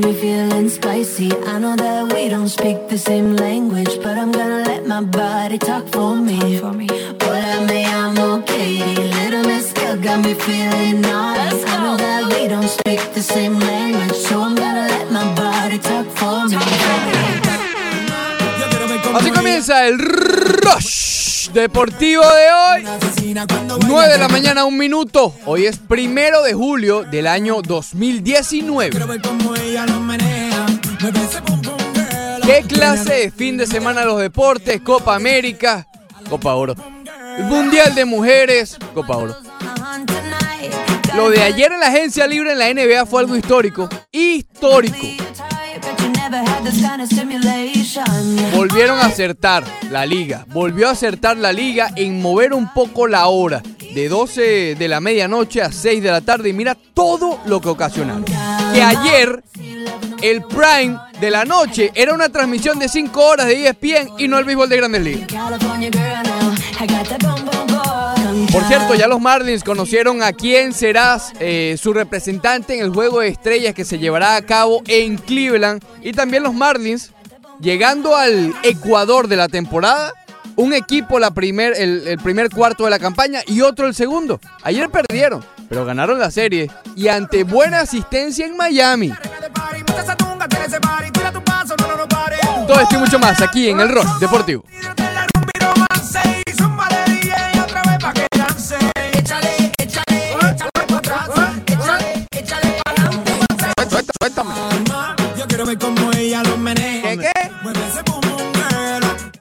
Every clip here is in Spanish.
got me feeling spicy. I know that we don't speak the same language, but I'm gonna let my body talk for me. Hola, me llamo Katie. Little Miss Girl got me feeling naughty. I know that we don't speak the same language, so I'm gonna let my body talk for me. Así comienza el Rush Deportivo de hoy. 9 de la mañana, un minuto. Hoy es primero de julio del año 2019. ¿Qué clase de fin de semana los deportes? Copa América, Copa Oro. Mundial de Mujeres, Copa Oro. Lo de ayer en la agencia libre en la NBA fue algo histórico. Histórico. Volvieron a acertar la liga. Volvió a acertar la liga en mover un poco la hora. De 12 de la medianoche a 6 de la tarde. Y mira todo lo que ocasionaron. Que ayer el prime de la noche era una transmisión de 5 horas de ESPN y no el béisbol de Grandes Ligas. Por cierto, ya los Marlins conocieron a quién será eh, su representante en el juego de estrellas que se llevará a cabo en Cleveland. Y también los Marlins, llegando al Ecuador de la temporada, un equipo la primer, el, el primer cuarto de la campaña y otro el segundo. Ayer perdieron, pero ganaron la serie y ante buena asistencia en Miami. Todo esto y mucho más aquí en el Rock Deportivo. Yo quiero ver cómo ella lo menea. ¿Qué.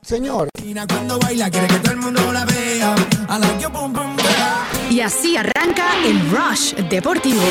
Señor, Tina cuando baila quiere que todo el mundo la vea. I like your pum pum girl. Y así arranca el Rush Deportivo.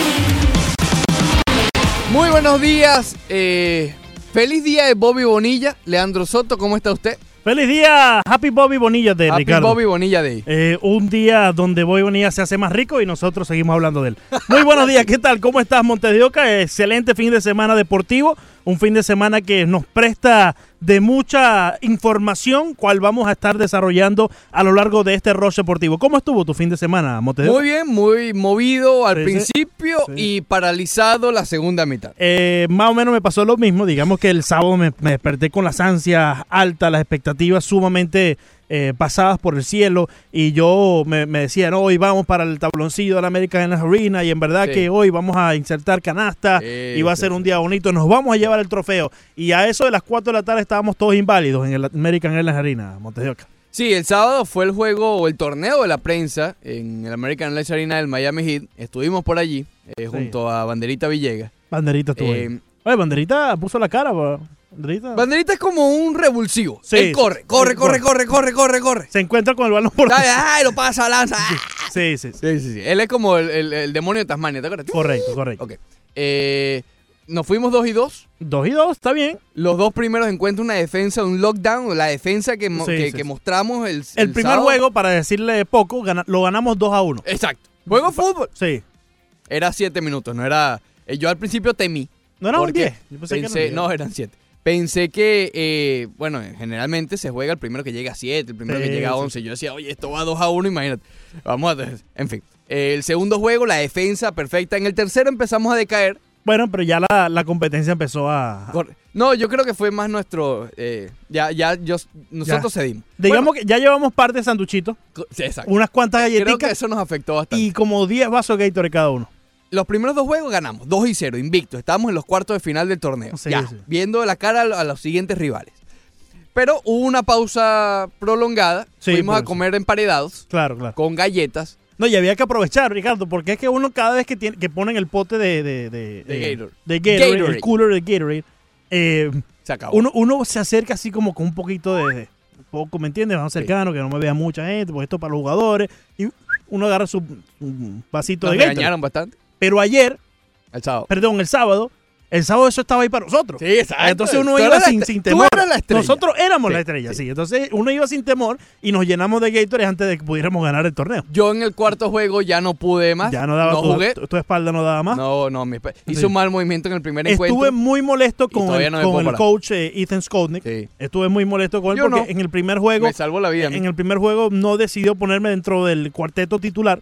Muy buenos días. eh, feliz día de Bobby Bonilla. Leandro Soto, ¿cómo está usted? Feliz día, Happy Bobby Bonilla de Happy Ricardo. Bobby Bonilla Day. Eh, un día donde Bobby Bonilla se hace más rico y nosotros seguimos hablando de él. Muy buenos días, ¿qué tal? ¿Cómo estás, Montes de Oca? Excelente fin de semana deportivo, un fin de semana que nos presta de mucha información, cual vamos a estar desarrollando a lo largo de este Rush Deportivo. ¿Cómo estuvo tu fin de semana, Montes? Muy bien, muy movido al sí. principio Sí. y paralizado la segunda mitad. Eh, más o menos me pasó lo mismo. Digamos que el sábado me, me desperté con las ansias altas, las expectativas sumamente eh, pasadas por el cielo. Y yo me, me decía, no, hoy vamos para el tabloncillo de la American Arena. Y en verdad Sí. que hoy vamos a insertar canasta. Y va a ser un día bonito. Nos vamos a llevar el trofeo. Y a eso de las 4 de la tarde estábamos todos inválidos en el American Airlines Arena, Montes de Oca. Sí, el sábado fue el juego o el torneo de la prensa en el American Airlines Arena del Miami Heat. Estuvimos por allí eh, junto a Banderita Villegas. Banderita estuvo Eh, ahí. Oye, Banderita puso la cara, pa. Banderita. Banderita es como un revulsivo. Sí, Él corre, corre, corre, corre. corre, corre, corre, se encuentra con el balón por Dale, ay, lo pasa, lanza. Sí, sí, sí. Sí, sí, sí. Él es como el, el- el demonio de Tasmania, ¿te acuerdas? Correcto, correcto. Ok. Eh, nos fuimos dos y dos. Dos y dos, está bien. Los dos primeros encuentros, una defensa, un lockdown, la defensa que, mo- Sí, que, sí, que sí. mostramos el El, primer sábado. juego, para decirle poco, gana- lo ganamos 2 a 1. Exacto. Juego de fútbol. Sí. Era siete minutos, no era... eh, yo al principio temí. No era un porque 10. Yo pensé que no, 10. eran siete. Pensé que, eh, bueno, generalmente se juega el primero que llega a 7, el primero Sí, que llega a sí. 11. Yo decía, oye, esto va 2 a 1, imagínate. Vamos a... En fin. El segundo juego, la defensa perfecta. En el tercero empezamos a decaer. Bueno, pero ya la, la competencia empezó a... No, yo creo que fue más nuestro... eh, ya, ya, yo, nosotros cedimos. Digamos que ya llevamos parte de sanduchito, sí, exacto. unas cuantas Creo que galletitas eso nos afectó bastante. y como 10 vasos de Gatorade cada uno. Los primeros dos juegos ganamos, 2 y 0, invicto. Estábamos en los cuartos de final del torneo. Sí, ya, sí. viendo la cara a, lo- a los siguientes rivales. Pero hubo una pausa prolongada. Sí, Fuimos a comer emparedados Claro, claro. con galletas No, y había que aprovechar, Ricardo, porque es que uno cada vez que, tiene, que ponen el pote de... De, de, De Gatorade. de Gatorade, Gatorade. el cooler de Gatorade, eh, Se acabó. uno, uno se acerca así como con un poquito de... poco, ¿me entiendes? Más cercano, que no me vea mucha gente, porque esto es para los jugadores. Y uno agarra su un vasito Nos de Gatorade. bastante Pero ayer, el sábado. perdón, el sábado, el sábado eso estaba ahí para nosotros. Sí, exacto. Entonces uno Tú iba sin, sin tú temor. eras la estrella. Nosotros éramos Sí, la estrella, sí. sí. Entonces uno iba sin temor y nos llenamos de Gatorade antes de que pudiéramos ganar el torneo. Yo en el cuarto juego ya no pude más. Ya no daba tu, jugué. tu- tu espalda no daba más. No, no, mi espe- hice Sí. un mal movimiento en el primer Estuve encuentro. muy molesto con el, no con coach eh, Ethan Skolnick. Estuve muy molesto con él Yo porque no. en el primer juego Me salvó la vida. mí. en el primer juego no decidió ponerme dentro del cuarteto titular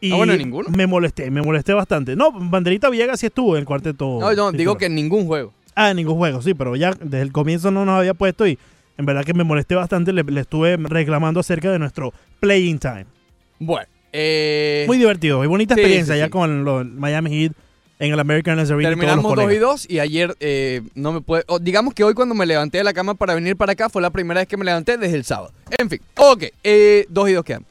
Y Ah, bueno, ninguno. Me molesté, me molesté bastante. No, Banderita Villegas sí estuvo en el cuarteto. No, no, digo que en ningún juego. Ah, en ningún juego, sí, pero ya desde el comienzo no nos había puesto y en verdad que me molesté bastante. Le, le estuve reclamando acerca de nuestro playing time. Bueno, eh, Muy divertido y bonita sí, experiencia sí, ya con los Miami Heat en el American Arena los terminamos 2 y colegas. 2 y ayer eh, no me puede... digamos que hoy cuando me levanté de la cama para venir para acá fue la primera vez que me levanté desde el sábado. En fin, ok, 2 y 2 quedan.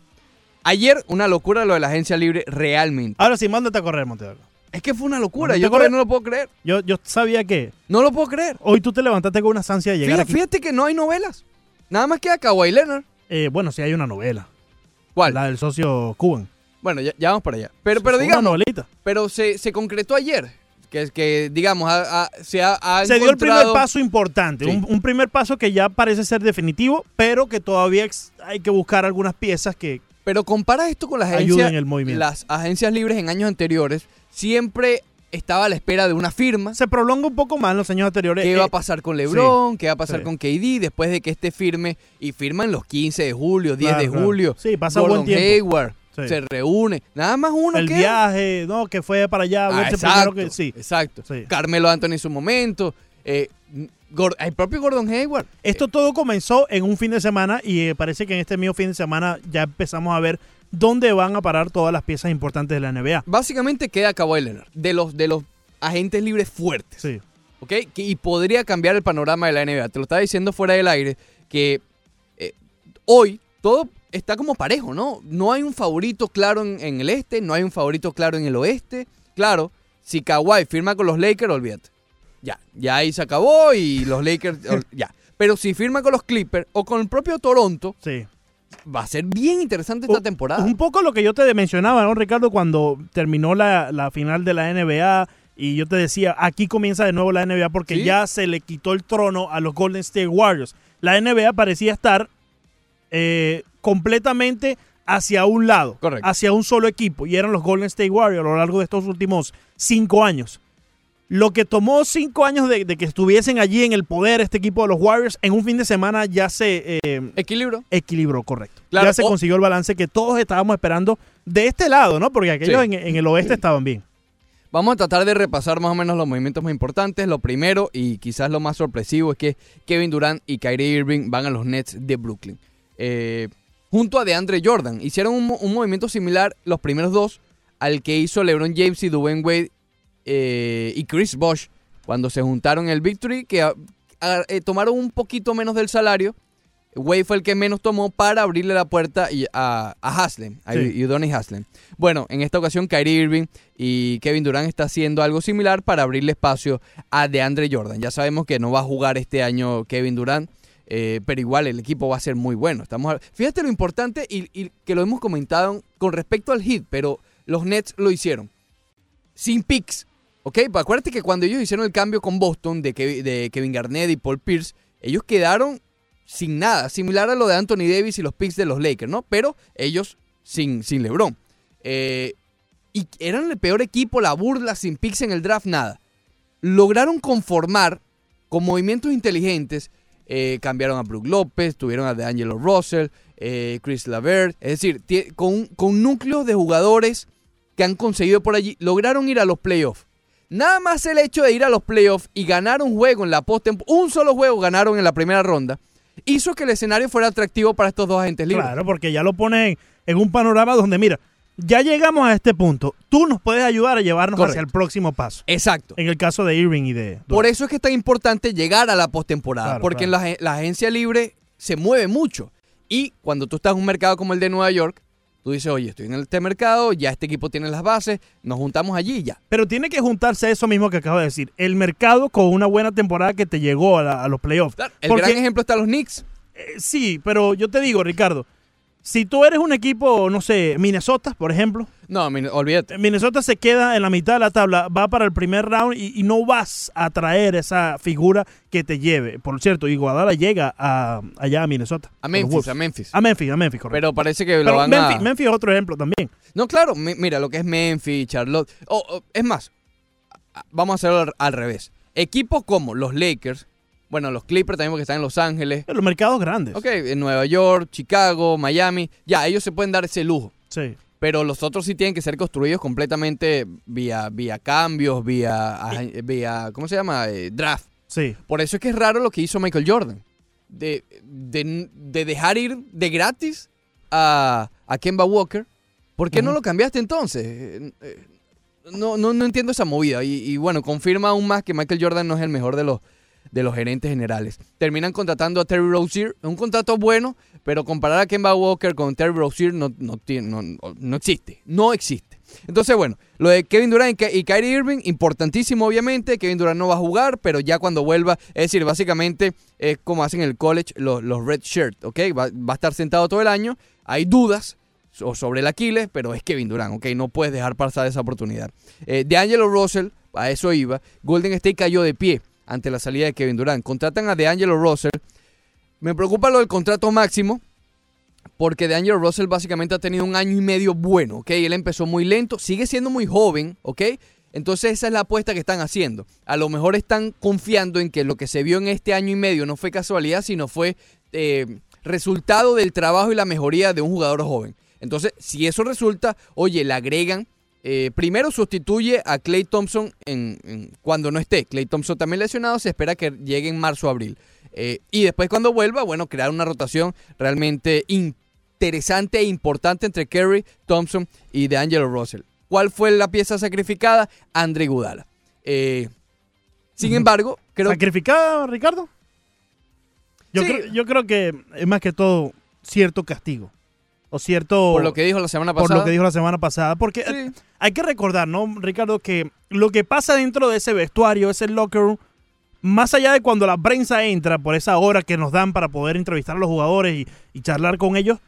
Ayer una locura lo de la agencia libre realmente. Ahora sí, mándate a correr, Montedor. Es que fue una locura, ¿Mándate yo todavía no lo puedo creer. Yo, yo sabía que No lo puedo creer. hoy tú te levantaste con una ansia de llegar Fíjate, aquí. fíjate que no hay novelas. Nada más queda Kawhi Leonard. Eh, bueno, sí hay una novela, ¿Cuál? la del socio Cuban. Bueno, ya, ya vamos para allá. Pero, pero Una digamos, novelita. pero se, se concretó ayer. Que es que, digamos, se ha, ha Se dio el primer paso importante, Sí. un, un primer paso que ya parece ser definitivo, pero que todavía hay que buscar algunas piezas que Pero compara esto con las agencias, el movimiento. las agencias libres en años anteriores. Siempre estaba a la espera de una firma. se prolonga un poco más en los años anteriores. ¿Qué Eh, va a pasar con LeBron? ¿Qué va a pasar sí. con KD después de que este firme? Y firman los 15 de julio, 10 Claro, de claro. julio. Sí, pasa Gordon buen tiempo. Hayward Sí. se reúne. Nada más uno el queda. viaje, no, que fue para allá, Ah, exacto, que sí. exacto. Carmelo Anthony en su momento. eh, el propio Gordon Hayward. Esto todo comenzó en un fin de semana y eh, parece que en este mismo fin de semana ya empezamos a ver dónde van a parar todas las piezas importantes de la NBA. Básicamente queda Kawhi Leonard, de los, de los agentes libres fuertes. Sí. ¿ok? Y podría cambiar el panorama de la NBA. Te lo estaba diciendo fuera del aire que eh, hoy todo está como parejo, ¿no? No hay un favorito claro en, en el este, no hay un favorito claro en el oeste. Claro, si Kawhi firma con los Lakers, olvídate. Ya, ya ahí se acabó y los Lakers, ya. Pero si firma con los Clippers o con el propio Toronto, Sí. va a ser bien interesante esta temporada. Un poco lo que yo te mencionaba, ¿no, Ricardo? Cuando terminó la, la final de la NBA y yo te decía, aquí comienza de nuevo la NBA porque Sí. ya se le quitó el trono a los Golden State Warriors. La NBA parecía estar eh, completamente hacia un lado, Correcto. hacia un solo equipo, y eran los Golden State Warriors a lo largo de estos últimos cinco años. Lo que tomó cinco años de, de que estuviesen allí en el poder este equipo de los Warriors, en un fin de semana ya se eh, equilibró, correcto. Claro, ya se consiguió el balance que todos estábamos esperando de este lado, ¿no? Porque aquellos Sí. en, en el oeste estaban bien. Vamos a tratar de repasar más o menos los movimientos más importantes. Lo primero y quizás lo más sorpresivo es que Kevin Durant y Kyrie Irving van a los Nets de Brooklyn. Eh, junto a DeAndre Jordan. Hicieron un movimiento similar los primeros dos al que hizo LeBron James y Dwayne Wade eh, y Chris Bosh cuando se juntaron en el Victory, que a- a- eh, tomaron un poquito menos del salario. Wade fue el que menos tomó para abrirle la puerta y- a, a Haslem, a Sí. Udonis Haslem. Bueno, en esta ocasión Kyrie Irving y Kevin Durant está haciendo algo similar para abrirle espacio a DeAndre Jordan. Ya sabemos que no va a jugar este año Kevin Durant, eh, pero igual el equipo va a ser muy bueno. Estamos a- Fíjate lo importante y, y que lo hemos comentado con respecto al hit, pero los Nets lo hicieron sin picks. ¿Ok? Pues acuérdate que cuando ellos hicieron el cambio con Boston de, Kevi- de Kevin Garnett y Paul Pierce, ellos quedaron sin nada, similar a lo de Anthony Davis y los picks de los Lakers, ¿no? Pero ellos sin, sin LeBron. Eh, y eran el peor equipo, la burla, sin picks en el draft, nada. Lograron conformar con movimientos inteligentes. eh, cambiaron a Brook López, tuvieron a DeAngelo Russell, eh, Chris Lavert. Es decir, con, con núcleos de jugadores que han conseguido por allí, lograron ir a los playoffs. Nada más el hecho de ir a los playoffs y ganar un juego en la postemporada, un solo juego ganaron en la primera ronda, hizo que el escenario fuera atractivo para estos dos agentes libres. Claro, porque ya lo ponen en un panorama donde, mira, ya llegamos a este punto. Tú nos puedes ayudar a llevarnos Correcto. hacia el próximo paso. Exacto. En el caso de Irving y de... Por eso es que es tan importante llegar a la postemporada, Claro, porque claro. en la, la agencia libre se mueve mucho. Y cuando tú estás en un mercado como el de Nueva York, tú dices, oye, estoy en este mercado, ya este equipo tiene las bases, nos juntamos allí y ya. Pero tiene que juntarse eso mismo que acabo de decir. El mercado con una buena temporada que te llegó a, la- a los playoffs. Claro, el Porque- gran ejemplo está los Knicks. Eh, sí, pero yo te digo, Ricardo, si tú eres un equipo, no sé, Minnesota, por ejemplo, No, olvídate. Minnesota se queda en la mitad de la tabla, va para el primer round y, y no vas a traer esa figura que te lleve. Por cierto, Iguadala llega a, allá a Minnesota. A Memphis, a Memphis. A Memphis, a Memphis, correcto. Pero parece que lo Pero van Memphis, a... Memphis es otro ejemplo también. No, claro, mi- mira lo que es Memphis, Charlotte. Oh, oh, es más, vamos a hacerlo al, al revés. Equipos como los Lakers, bueno, los Clippers también porque están en Los Ángeles. Los mercados grandes. Ok, en Nueva York, Chicago, Miami, ya, ellos se pueden dar ese lujo. Sí. pero los otros sí tienen que ser construidos completamente vía, vía cambios, vía, vía, ¿cómo se llama? Eh, draft. Sí. Por eso es que es raro lo que hizo Michael Jordan. De, de- de dejar ir de gratis a, a Kemba Walker. ¿Por qué no lo cambiaste entonces? Eh, eh, No, no, no entiendo esa movida. Y, y bueno, confirma aún más que Michael Jordan no es el mejor de los, de los gerentes generales. Terminan contratando a Terry Rozier. Un contrato bueno, pero comparar a Kemba Walker con Terry Rozier no, no, tiene, no, no existe. No existe. Entonces, bueno, lo de Kevin Durant y Ky- y Kyrie Irving, importantísimo obviamente. Kevin Durant no va a jugar, pero ya cuando vuelva, es decir, básicamente es como hacen en el college los, los red shirt, ¿ok? Va, va a estar sentado todo el año. Hay dudas so- sobre el Aquiles, pero es Kevin Durant, ¿ok? No puedes dejar pasar esa oportunidad. Eh, de Angelo Russell, a eso iba. Golden State cayó de pie ante la salida de Kevin Durant. Contratan a DeAngelo Russell. Me preocupa lo del contrato máximo, porque DeAngelo Russell básicamente ha tenido un año y medio bueno, ¿ok? Él empezó muy lento, sigue siendo muy joven, ¿ok? Entonces esa es la apuesta que están haciendo. A lo mejor están confiando en que lo que se vio en este año y medio no fue casualidad, sino fue eh, resultado del trabajo y la mejoría de un jugador joven. Entonces, si eso resulta, oye, le agregan, eh, primero sustituye a Clay Thompson en, en- cuando no esté. Clay Thompson también lesionado, se espera que llegue en marzo o abril. Eh, y después cuando vuelva, bueno, crear una rotación realmente interesante e importante entre Kerry, Thompson y DeAngelo Russell. ¿Cuál fue la pieza sacrificada? Andre Gudala. Eh, sin embargo, creo. ¿Sacrificada, Ricardo? Yo, Sí. creo, yo creo que es más que todo cierto castigo. O cierto. Por lo que dijo la semana por pasada. lo que dijo la semana pasada. Porque eh, Sí. hay que recordar, ¿no, Ricardo? Que lo que pasa dentro de ese vestuario, ese locker room, más allá de cuando la prensa entra, por esa hora que nos dan para poder entrevistar a los jugadores y, y charlar con ellos,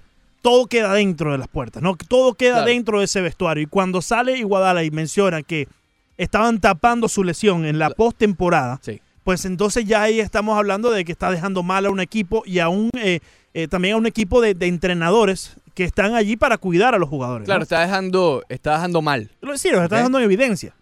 todo queda dentro de las puertas, ¿no? Todo queda Claro. dentro de ese vestuario. Y cuando sale Iguadala y menciona que estaban tapando su lesión en la postemporada, Sí. pues entonces ya ahí estamos hablando de que está dejando mal a un equipo y a un, eh, eh, también a un equipo de, de entrenadores que están allí para cuidar a los jugadores. Claro, ¿no? está dejando, está dejando mal. Lo- Sí, los está dejando en evidencia.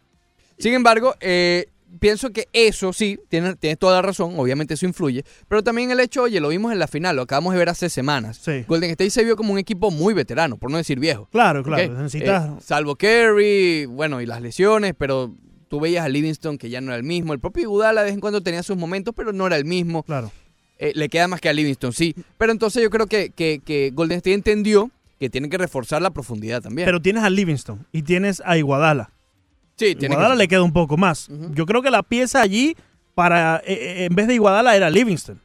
Sin embargo, eh, pienso que eso sí, tienes, tienes toda la razón, obviamente eso influye, pero también el hecho, oye, lo vimos en la final, lo acabamos de ver hace semanas. Sí. Golden State se vio como un equipo muy veterano, por no decir viejo. Claro, claro. ¿ok? Necesitas. Eh, salvo Kerry, bueno, y las lesiones, pero tú veías a Livingston que ya no era el mismo. El propio Iguodala de vez en cuando tenía sus momentos, pero no era el mismo. Claro. Eh, le queda más que a Livingston, sí. Pero entonces yo creo que, que- que Golden State entendió que tienen que reforzar la profundidad también. Pero tienes a Livingston y tienes a Iguadala. sí, tienen Iguadala que... le queda un poco más. Yo creo que la pieza allí para eh, eh, en vez de Iguadala era Livingston,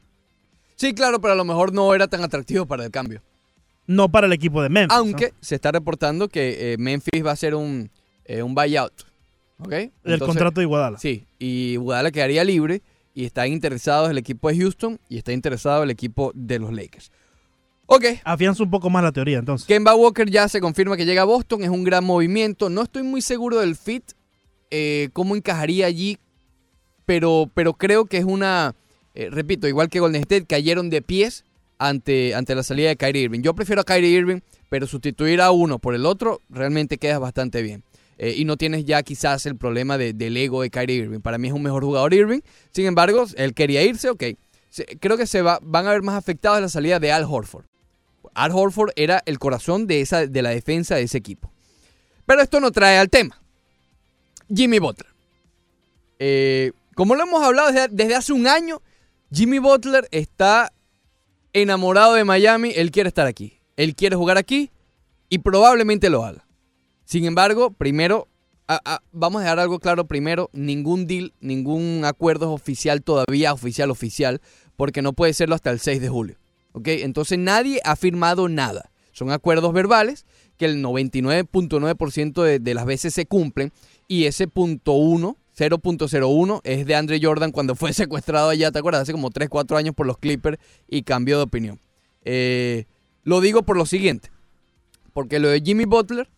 Sí, claro, pero a lo mejor no era tan atractivo para el cambio. no para el equipo de Memphis. ¿no? Aunque se está reportando que eh, Memphis va a hacer un, eh, un buyout. ¿Ok? el Entonces, contrato de Iguadala. Sí, y Iguodala quedaría libre y está interesado el equipo de Houston y está interesado el equipo de los Lakers. Ok, Afianza un poco más la teoría, entonces. Kemba Walker ya se confirma que llega a Boston, es un gran movimiento. No estoy muy seguro del fit, eh, cómo encajaría allí, pero, pero creo que es una, eh, repito, igual que Golden State, cayeron de pies ante, ante la salida de Kyrie Irving. Yo prefiero a Kyrie Irving, pero sustituir a uno por el otro realmente queda bastante bien. Eh, y no tienes ya quizás el problema de- del ego de Kyrie Irving. Para mí es un mejor jugador Irving. Sin embargo, él quería irse, ok. Creo que se va, van a ver más afectados la salida de Al Horford. Al Horford era el corazón de, esa, de la defensa de ese equipo. Pero esto no trae al tema. Jimmy Butler. Eh, como lo hemos hablado desde, desde hace un año, Jimmy Butler está enamorado de Miami. Él quiere estar aquí. Él quiere jugar aquí y probablemente lo haga. Sin embargo, primero, vamos a dejar algo claro primero. Ningún deal, ningún acuerdo es oficial todavía, oficial, oficial, porque no puede serlo hasta el 6 de julio. ¿ok? Entonces nadie ha firmado nada. Son acuerdos verbales que el 99.9% de, de las veces se cumplen y ese punto 1, 0.01 es de Andre Jordan cuando fue secuestrado allá, ¿te acuerdas? Hace como 3, 4 años por los Clippers y cambió de opinión. Eh, lo digo por lo siguiente, porque lo de Jimmy Butler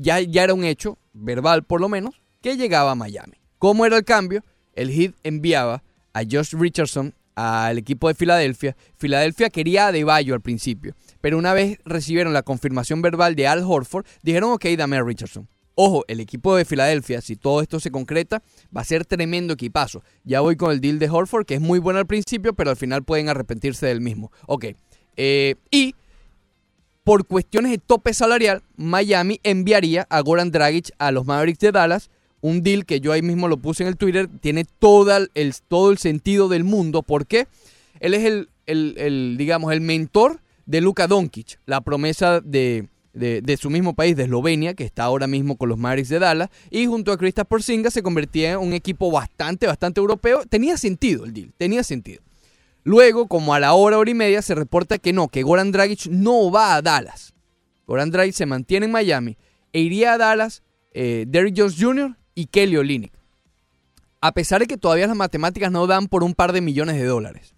ya, ya era un hecho, verbal por lo menos, que llegaba a Miami. ¿Cómo era el cambio? El Heat enviaba a Josh Richardson al equipo de Filadelfia. Filadelfia quería a Deballo al principio, pero una vez recibieron la confirmación verbal de Al Horford, dijeron, ok, dame a Richardson. Ojo, el equipo de Filadelfia, si todo esto se concreta, va a ser tremendo equipazo. Ya voy con el deal de Horford, que es muy bueno al principio, pero al final pueden arrepentirse del mismo. Ok. eh, y por cuestiones de tope salarial, Miami enviaría a Goran Dragic a los Mavericks de Dallas. Un deal que yo ahí mismo lo puse en el Twitter. Tiene toda el, todo el sentido del mundo. ¿Por qué? Él es el, el- el, digamos, el mentor de Luka Doncic, la promesa de, de- de su mismo país, de Eslovenia, que está ahora mismo con los Mavericks de Dallas. Y junto a Kristaps Porzingis se convertía en un equipo bastante, bastante europeo. Tenía sentido el deal, tenía sentido. Luego, como a la hora, hora y media, se reporta que no, que Goran Dragic no va a Dallas. Goran Dragic se mantiene en Miami e iría a Dallas eh, Derrick Jones Jr. y Kelly Olynyk. A pesar de que todavía las matemáticas no dan por un par de millones de dólares,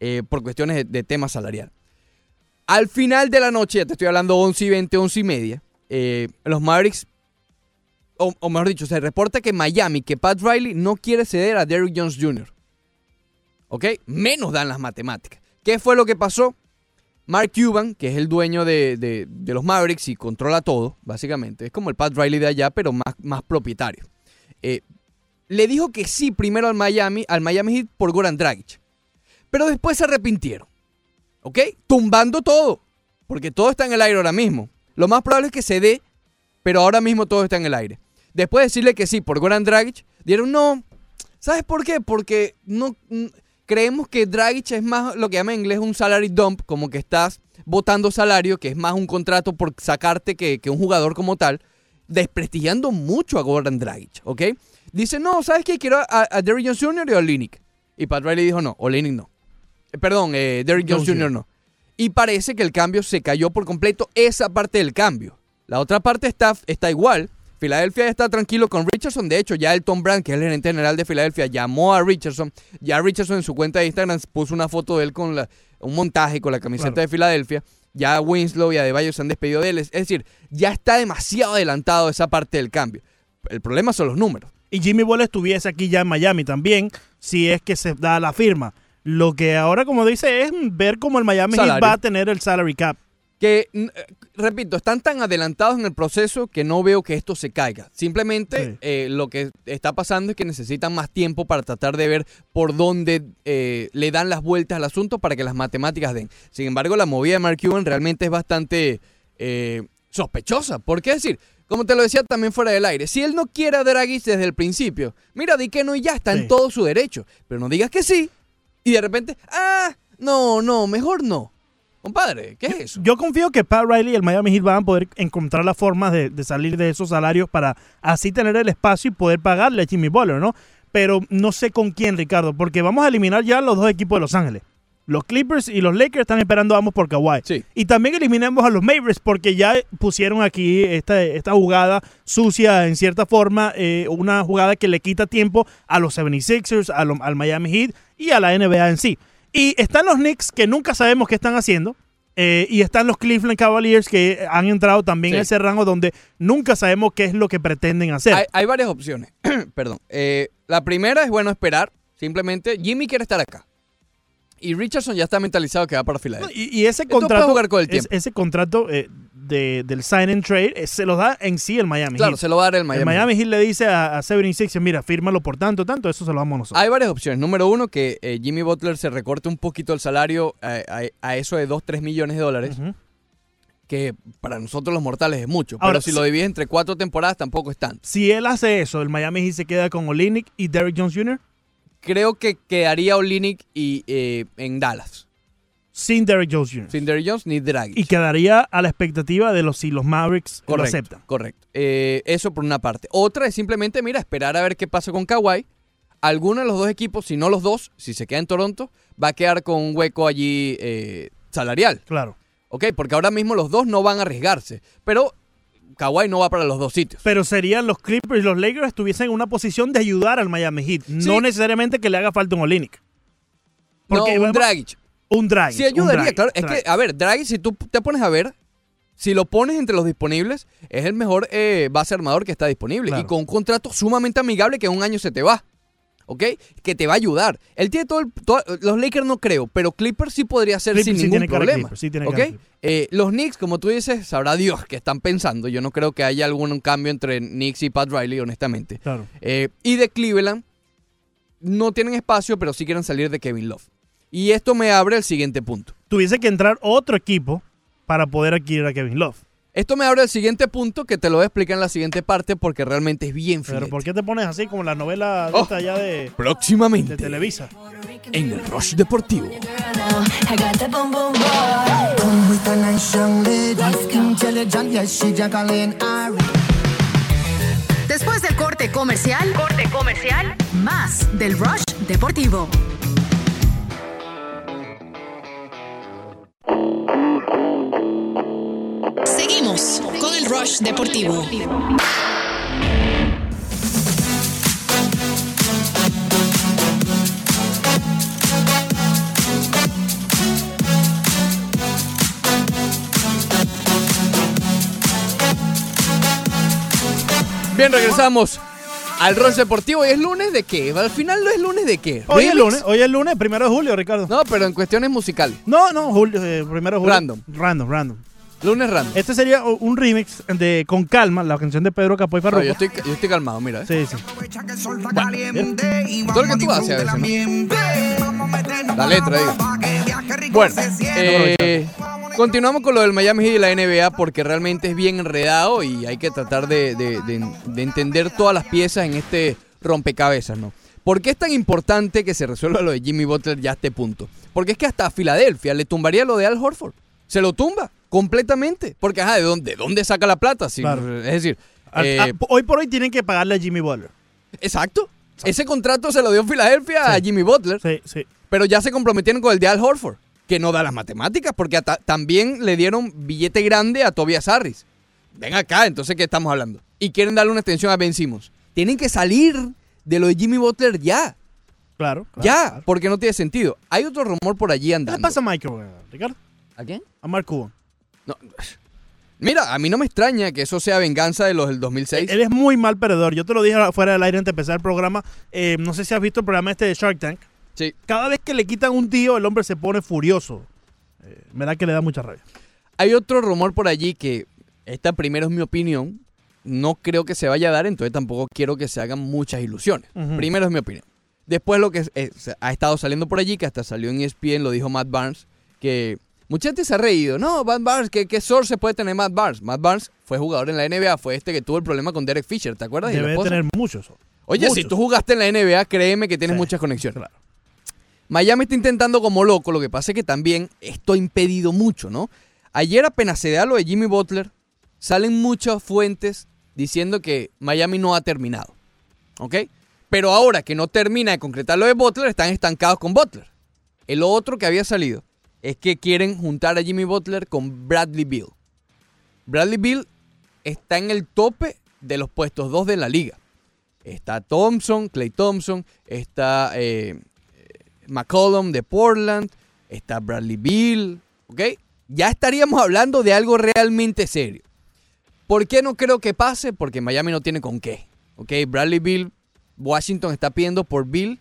eh, por cuestiones de, tema salarial. Al final de la noche, ya te estoy hablando 11 y 20, 11 y media, eh, los Mavericks, o, o mejor dicho, se reporta que Miami, que Pat Riley no quiere ceder a Derrick Jones Jr. ¿Ok? Menos dan las matemáticas. ¿Qué fue lo que pasó? Mark Cuban, que es el dueño de, de- los Mavericks y controla todo, básicamente, es como el Pat Riley de allá, pero más, más propietario. Eh, le dijo que sí primero al Miami, al Miami Heat por Goran Dragic. Pero después se arrepintieron. ¿Ok? Tumbando todo. Porque todo está en el aire ahora mismo. Lo más probable es que se dé, pero ahora mismo todo está en el aire. Después de decirle que sí por Goran Dragic, dieron no. ¿Sabes por qué? Porque no creemos que Dragic es más lo que llama en inglés un salary dump, como que estás votando salario, que es más un contrato por sacarte que, que un jugador como tal, desprestigiando mucho a Goran Dragic, ¿ok? Dice, no, ¿sabes qué? Quiero a, a Derrick Jones Jr. y a Olenek. Y Pat Riley dijo, no, Olenek no. Eh, perdón, eh, Derrick Jones Jones Jr. no. Y parece que el cambio se cayó por completo, esa parte del cambio. La otra parte está, está igual. Filadelfia está tranquilo con Richardson. De hecho, ya el Tom Brand, que es el gerente general de Filadelfia, llamó a Richardson. Ya Richardson en su cuenta de Instagram puso una foto de él con la- un montaje con la camiseta Claro. de Filadelfia. Ya Winslow y Adebayo se han despedido de él. Es decir, ya está demasiado adelantado esa parte del cambio. El problema son los números. Y Jimmy Ball estuviese aquí ya en Miami también, si es que se da la firma. Lo que ahora, como dice, es ver cómo el Miami Heat va a tener el salary cap. Que, eh, repito, están tan adelantados en el proceso que no veo que esto se caiga. Simplemente Sí. eh, lo que está pasando es que necesitan más tiempo para tratar de ver por dónde eh, le dan las vueltas al asunto para que las matemáticas den. Sin embargo, la movida de Mark Cuban realmente es bastante eh, sospechosa. ¿Por qué decir? Como te lo decía también fuera del aire, si él no quiere a Dragic desde el principio, mira, di que no y ya, está Sí. en todo su derecho. Pero no digas que sí y de repente, ah, no, no, mejor no. Compadre, ¿qué es eso? Yo confío que Pat Riley y el Miami Heat van a poder encontrar la forma de, de salir de esos salarios para así tener el espacio y poder pagarle a Jimmy Butler, ¿no? Pero no sé con quién, Ricardo, porque vamos a eliminar ya los dos equipos de Los Ángeles. Los Clippers y los Lakers están esperando ambos por Kawhi. Sí. Y también eliminemos a los Mavericks porque ya pusieron aquí esta, esta jugada sucia en cierta forma, eh, una jugada que le quita tiempo a los 76ers, a lo- al Miami Heat y a la NBA en sí. Y están los Knicks que nunca sabemos qué están haciendo. eh, y están los Cleveland Cavaliers que han entrado también Sí. en ese rango donde nunca sabemos qué es lo que pretenden hacer. Hay, hay varias opciones. Perdón. Eh, la primera es bueno esperar. Simplemente Jimmy quiere estar acá. Y Richardson ya está mentalizado que va para No, Filadelfia. Y, y ese contrato, jugar con el es- tiempo. ese contrato eh, de- del sign and trade eh, se lo da en sí el Miami Claro, Heat. se lo va a dar el Miami. El Miami Heat le dice a, a 76, mira, fírmalo por tanto, tanto, eso se lo damos nosotros. Hay varias opciones. Número uno, que eh, Jimmy Butler se recorte un poquito el salario a, a- a eso de 2, 3 millones de dólares, que para nosotros los mortales es mucho. Ahora, pero si sí. lo divides entre cuatro temporadas tampoco es tanto. Si él hace eso, el Miami Heat se queda con Olenek y Derrick Jones Jr. Creo que quedaría Olinik y, eh, en Dallas. Sin Derrick Jones Jr. Sin Derrick Jones ni Dragic. Y quedaría a la expectativa de los si los Mavericks lo aceptan. correcto. Eh, eso por una parte. Otra es simplemente, mira, esperar a ver qué pasa con Kawhi. Alguno de los dos equipos, si no los dos, si se queda en Toronto, va a quedar con un hueco allí eh, salarial. Claro. ¿Ok? Porque ahora mismo los dos no van a arriesgarse. Pero Kawhi no va para los dos sitios. Pero serían los Clippers y los Lakers estuviesen en una posición de ayudar al Miami Heat. No necesariamente que le haga falta un Olenek. no, un Dragic. Un Dragic. Sí ayudaría, Dragic, claro. Es que, a ver, Dragic, si tú te pones a ver, si lo pones entre los disponibles, es el mejor eh, base armador que está disponible. Claro. Y con un contrato sumamente amigable que en un año se te va. ¿Ok? Que te va a ayudar. Él tiene todo el. todo- los Lakers no creo, pero Clippers sí podría ser Clippers sin sí ningún tiene problema. Sí tiene ¿Ok? Eh, los Knicks, como tú dices, sabrá Dios que están pensando. Yo no creo que haya algún cambio entre Knicks y Pat Riley, honestamente. Claro. Eh, y de Cleveland, no tienen espacio, pero sí quieren salir de Kevin Love. Y esto me abre el siguiente punto. Tuviese que entrar otro equipo para poder adquirir a Kevin Love. Esto me abre el siguiente punto que te lo voy a explicar en la siguiente parte porque realmente es bien Pero filete. ¿por qué te pones así como la novela de Oh. esta allá de, de Próximamente Televisa? en el Rush Deportivo. Después del corte comercial, corte comercial, más del Rush Deportivo. Seguimos con el Rush Deportivo. Bien, regresamos al Rush Deportivo y es lunes de qué? Al final no es lunes de qué? Hoy es lunes, hoy es lunes, primero de julio, Ricardo. No, pero en cuestiones musicales. No, no, julio, eh, primero de julio. Random. Random, random. Lunes random. Este sería un remix de Con Calma, la canción de Pedro Capoy No, Farruko. yo, estoy, yo estoy calmado, mira. ¿eh? Sí, sí. Aprovecha que el sol está caliente y todo lo que tú haces a veces, ¿no? La letra, digo. Bueno, eh, continuamos con lo del Miami Heat y la NBA porque realmente es bien enredado y hay que tratar de, de- de- de entender todas las piezas en este rompecabezas, ¿no? ¿Por qué es tan importante que se resuelva lo de Jimmy Butler ya a este punto? Porque es que hasta a Filadelfia le tumbaría lo de Al Horford. Se lo tumba completamente. Porque, ajá, ¿de dónde, de dónde saca la plata? Si- Claro. Es decir, eh, a- hoy por hoy tienen que pagarle a Jimmy Butler. exacto. Ese contrato se lo dio Filadelfia a Sí. Jimmy Butler. Sí, sí. Pero ya se comprometieron con el de Al Horford, que no da las matemáticas, porque también le dieron billete grande a Tobias Harris. Ven acá, entonces, ¿qué estamos hablando? Y quieren darle una extensión a Ben Simmons. Tienen que salir de lo de Jimmy Butler ya. Claro. claro, ya, claro. porque no tiene sentido. Hay otro rumor por allí ¿Qué andando. le pasa a Michael, eh, Ricardo? ¿A quién? A Mark Cuban. No. Mira, a mí no me extraña que eso sea venganza de los del 2006. Él es muy mal perdedor. Yo te lo dije fuera del aire antes de empezar el programa. Eh, no sé si has visto el programa este de Shark Tank. Sí. Cada vez que le quitan un tío, el hombre se pone furioso. Eh, me da que le da mucha rabia. Hay otro rumor por allí que, esta primero es mi opinión, no creo que se vaya a dar, entonces tampoco quiero que se hagan muchas ilusiones. Primero es mi opinión. Después lo que ha estado saliendo por allí, que hasta salió en ESPN, lo dijo Matt Barnes, que mucha gente se ha reído. No, Matt Barnes, ¿qué, qué source puede tener Matt Barnes? Matt Barnes fue jugador en la NBA, fue este que tuvo el problema con Derek Fisher, ¿te acuerdas? Debe tener muchos. Oye, si tú jugaste en la NBA, créeme que tienes Sí, muchas conexiones. Claro. Miami está intentando como loco, lo que pasa es que también esto ha impedido mucho, ¿no? Ayer apenas se da lo de Jimmy Butler, salen muchas fuentes diciendo que Miami no ha terminado, ¿ok? Pero ahora que no termina de concretar lo de Butler, están estancados con Butler. El otro que había salido es que quieren juntar a Jimmy Butler con Bradley Bill. Bradley Bill está en el tope de los puestos 2 de la liga. Está Thompson, Clay Thompson, está eh, McCollum de Portland, está Bradley Bill, ¿ok? Ya estaríamos hablando de algo realmente serio. ¿Por qué no creo que pase? Porque Miami no tiene con qué, ¿ok? Bradley Bill, Washington está pidiendo por Bill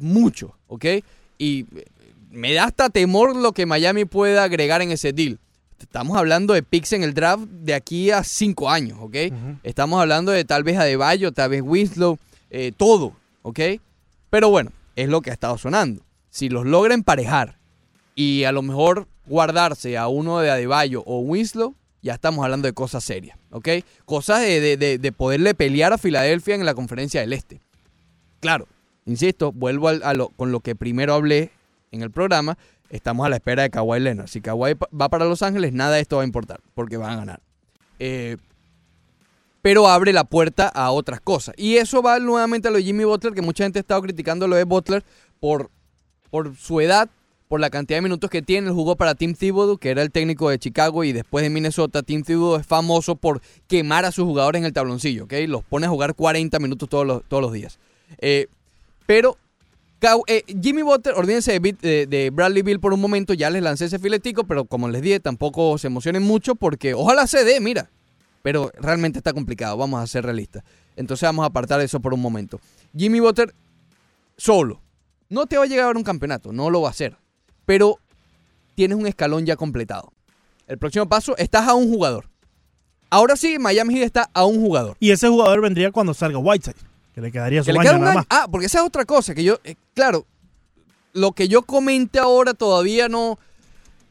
mucho, ¿ok? Y me da hasta temor lo que Miami pueda agregar en ese deal. Estamos hablando de picks en el draft de aquí a cinco años, ¿ok? Estamos hablando de tal vez Adebayo, tal vez Winslow, eh, todo, ¿ok? Pero bueno, es lo que ha estado sonando. Si los logra emparejar y a lo mejor guardarse a uno de Adebayo o Winslow, ya estamos hablando de cosas serias, ¿ok? Cosas de, de- de- de poderle pelear a Filadelfia en la conferencia del Este. Claro, insisto, vuelvo a lo- con lo que primero hablé en el programa. Estamos a la espera de Kawhi Leonard. Si Kawhi va para Los Ángeles, nada de esto va a importar, porque van a ganar. Eh, pero abre la puerta a otras cosas. Y eso va nuevamente a lo de Jimmy Butler, que mucha gente ha estado criticando lo de Butler por, su edad, por la cantidad de minutos que tiene. Él jugó para Tim Thibodeau, que era el técnico de Chicago, y después de Minnesota, Tim Thibodeau es famoso por quemar a sus jugadores en el tabloncillo, ¿ok? Los pone a jugar 40 minutos todos los, días. Eh, pero eh, Jimmy Butler, olvídense de, de- Bradley Bill por un momento, ya les lancé ese filetico, pero como les dije, tampoco se emocionen mucho porque ojalá se dé, mira. Pero realmente está complicado, vamos a ser realistas. Entonces vamos a apartar eso por un momento. Jimmy Butler solo. No te va a llegar a un campeonato, no lo va a hacer. Pero tienes un escalón ya completado. El próximo paso, estás a un jugador. Ahora sí, Miami Heat está a un jugador. Y ese jugador vendría cuando salga Whiteside, que le quedaría su Que le año queda un nada año. más. Ah, porque esa es otra cosa que yo, eh, claro, lo que yo comente ahora todavía no,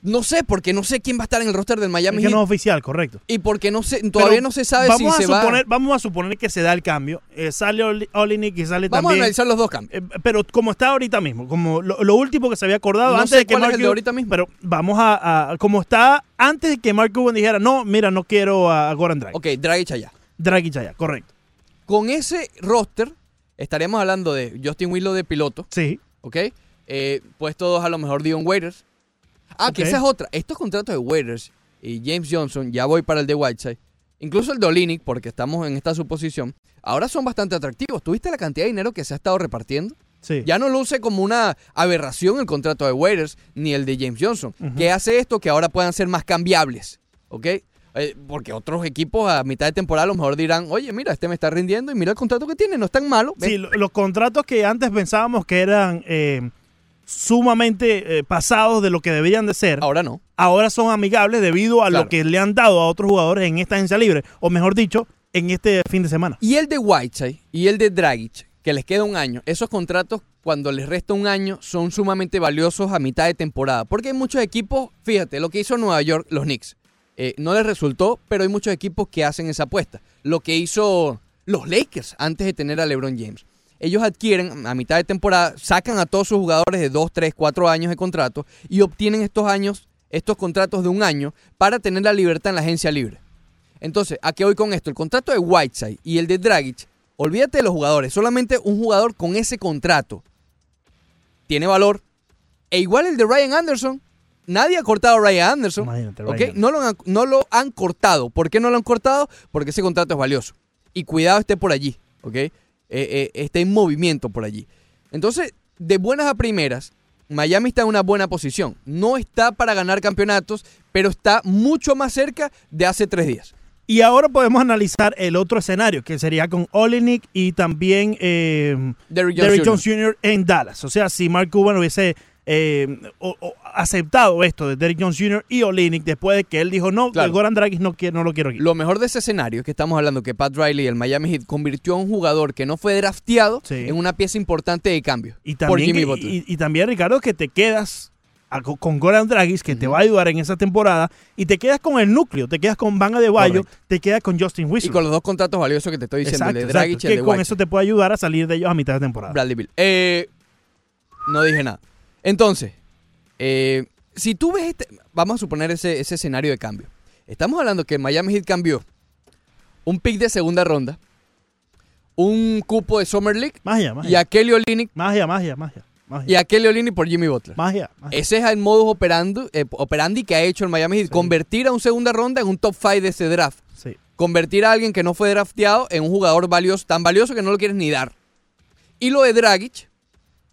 No sé, porque no sé quién va a estar en el roster del Es Miami que Heat. no es oficial, correcto. Y porque no sé, todavía Pero no se sabe vamos si a se suponer, va. Vamos a suponer que se da el cambio. Eh, sale Oli- Olinik y sale Vamos a también. analizar los dos cambios. Eh, pero como está ahorita mismo, como lo, lo último que se había acordado No antes sé de que cuál es Mark el de Cuban- ahorita mismo. Pero vamos a, a- como está antes de que Mark Cuban dijera, no, mira, no quiero a Goran Dragic. Ok, Dragic allá. Dragic allá, correcto. Con ese roster, estaríamos hablando de Justin Willow de piloto, Sí. ¿ok? Eh, puesto dos a lo mejor Dion Waiters. Ah, que esa es otra. Estos contratos de Waiters y James Johnson, ya voy para el de Whiteside, incluso el de Olinick, porque estamos en esta suposición, ahora son bastante atractivos. ¿Tuviste la cantidad de dinero que se ha estado repartiendo? Sí. Ya no luce como una aberración el contrato de Waiters ni el de James Johnson. Ujú. ¿Qué hace esto? Que ahora puedan ser más cambiables. ¿Ok? Eh, porque otros equipos a mitad de temporada a lo mejor dirán, oye, mira, este me está rindiendo y mira el contrato que tiene, no es tan malo. Ven. Sí, lo- los contratos que antes pensábamos que eran eh, sumamente eh, pasados de lo que deberían de ser, Ahora no. ahora son amigables debido a Claro. lo que le han dado a otros jugadores en esta agencia libre, o mejor dicho, en este fin de semana. Y el de Whiteside y el de Dragic, que les queda un año, esos contratos cuando les resta un año son sumamente valiosos a mitad de temporada. Porque hay muchos equipos, fíjate, lo que hizo Nueva York, los Knicks, eh, no les resultó, pero hay muchos equipos que hacen esa apuesta. Lo que hizo los Lakers antes de tener a LeBron James. Ellos adquieren a mitad de temporada, sacan a todos sus jugadores de 2, 3, 4 años de contrato y obtienen estos años, estos contratos de un año para tener la libertad en la agencia libre. Entonces, ¿a qué voy con esto? El contrato de Whiteside y el de Dragic, olvídate de los jugadores, solamente un jugador con ese contrato tiene valor. E igual el de Ryan Anderson, nadie ha cortado a Ryan Anderson. Imagínate. No, lo han, no lo han cortado. ¿Por qué no lo han cortado? Porque ese contrato es valioso. Y cuidado esté por allí, ¿ok? Eh, eh, esté en movimiento por allí. Entonces, de buenas a primeras, Miami está en una buena posición. No está para ganar campeonatos, pero está mucho más cerca de hace tres días. Y ahora podemos analizar el otro escenario, que sería con Olenek y también eh, Derrick. Jones Jr. en Dallas. O sea, si Mark Cuban hubiese eh, o- o aceptado esto de Derrick Jones Jr. y Olenek después de que él dijo, no, Claro. el Goran Dragic no, quiero, no lo quiero aquí. Lo mejor de ese escenario es que estamos hablando que Pat Riley, el Miami Heat, convirtió a un jugador que no fue drafteado Sí. en una pieza importante de cambio y, por también, Jimmy que- Butler. y, y también, Ricardo, que te quedas a- con Goran Dragic, que te va a ayudar en esa temporada, y te quedas con el núcleo, te quedas con Van Adebayo, Correcto. te quedas con Justin Y Whistler. con los dos contratos valiosos que te estoy diciendo, Exacto, el de exacto, Dragic y el que de con White. eso te puede ayudar a salir de ellos a mitad de temporada. Bradley Bill. Eh, no dije nada. Entonces, eh, si tú ves este, vamos a suponer ese, ese escenario de cambio. Estamos hablando que Miami Heat cambió un pick de segunda ronda, un cupo de Summer League Magia, y magia. a Kelly Olynyk Magia, magia, magia. Magia, y a Kelly Olynyk por Jimmy Butler. magia, magia. Ese es el modus operandi, eh, operandi que ha hecho el Miami Heat. Sí. Convertir a un segunda ronda en un top 5 de ese draft. Sí. Convertir a alguien que no fue drafteado en un jugador valioso, tan valioso que no lo quieres ni dar. Y lo de Dragic,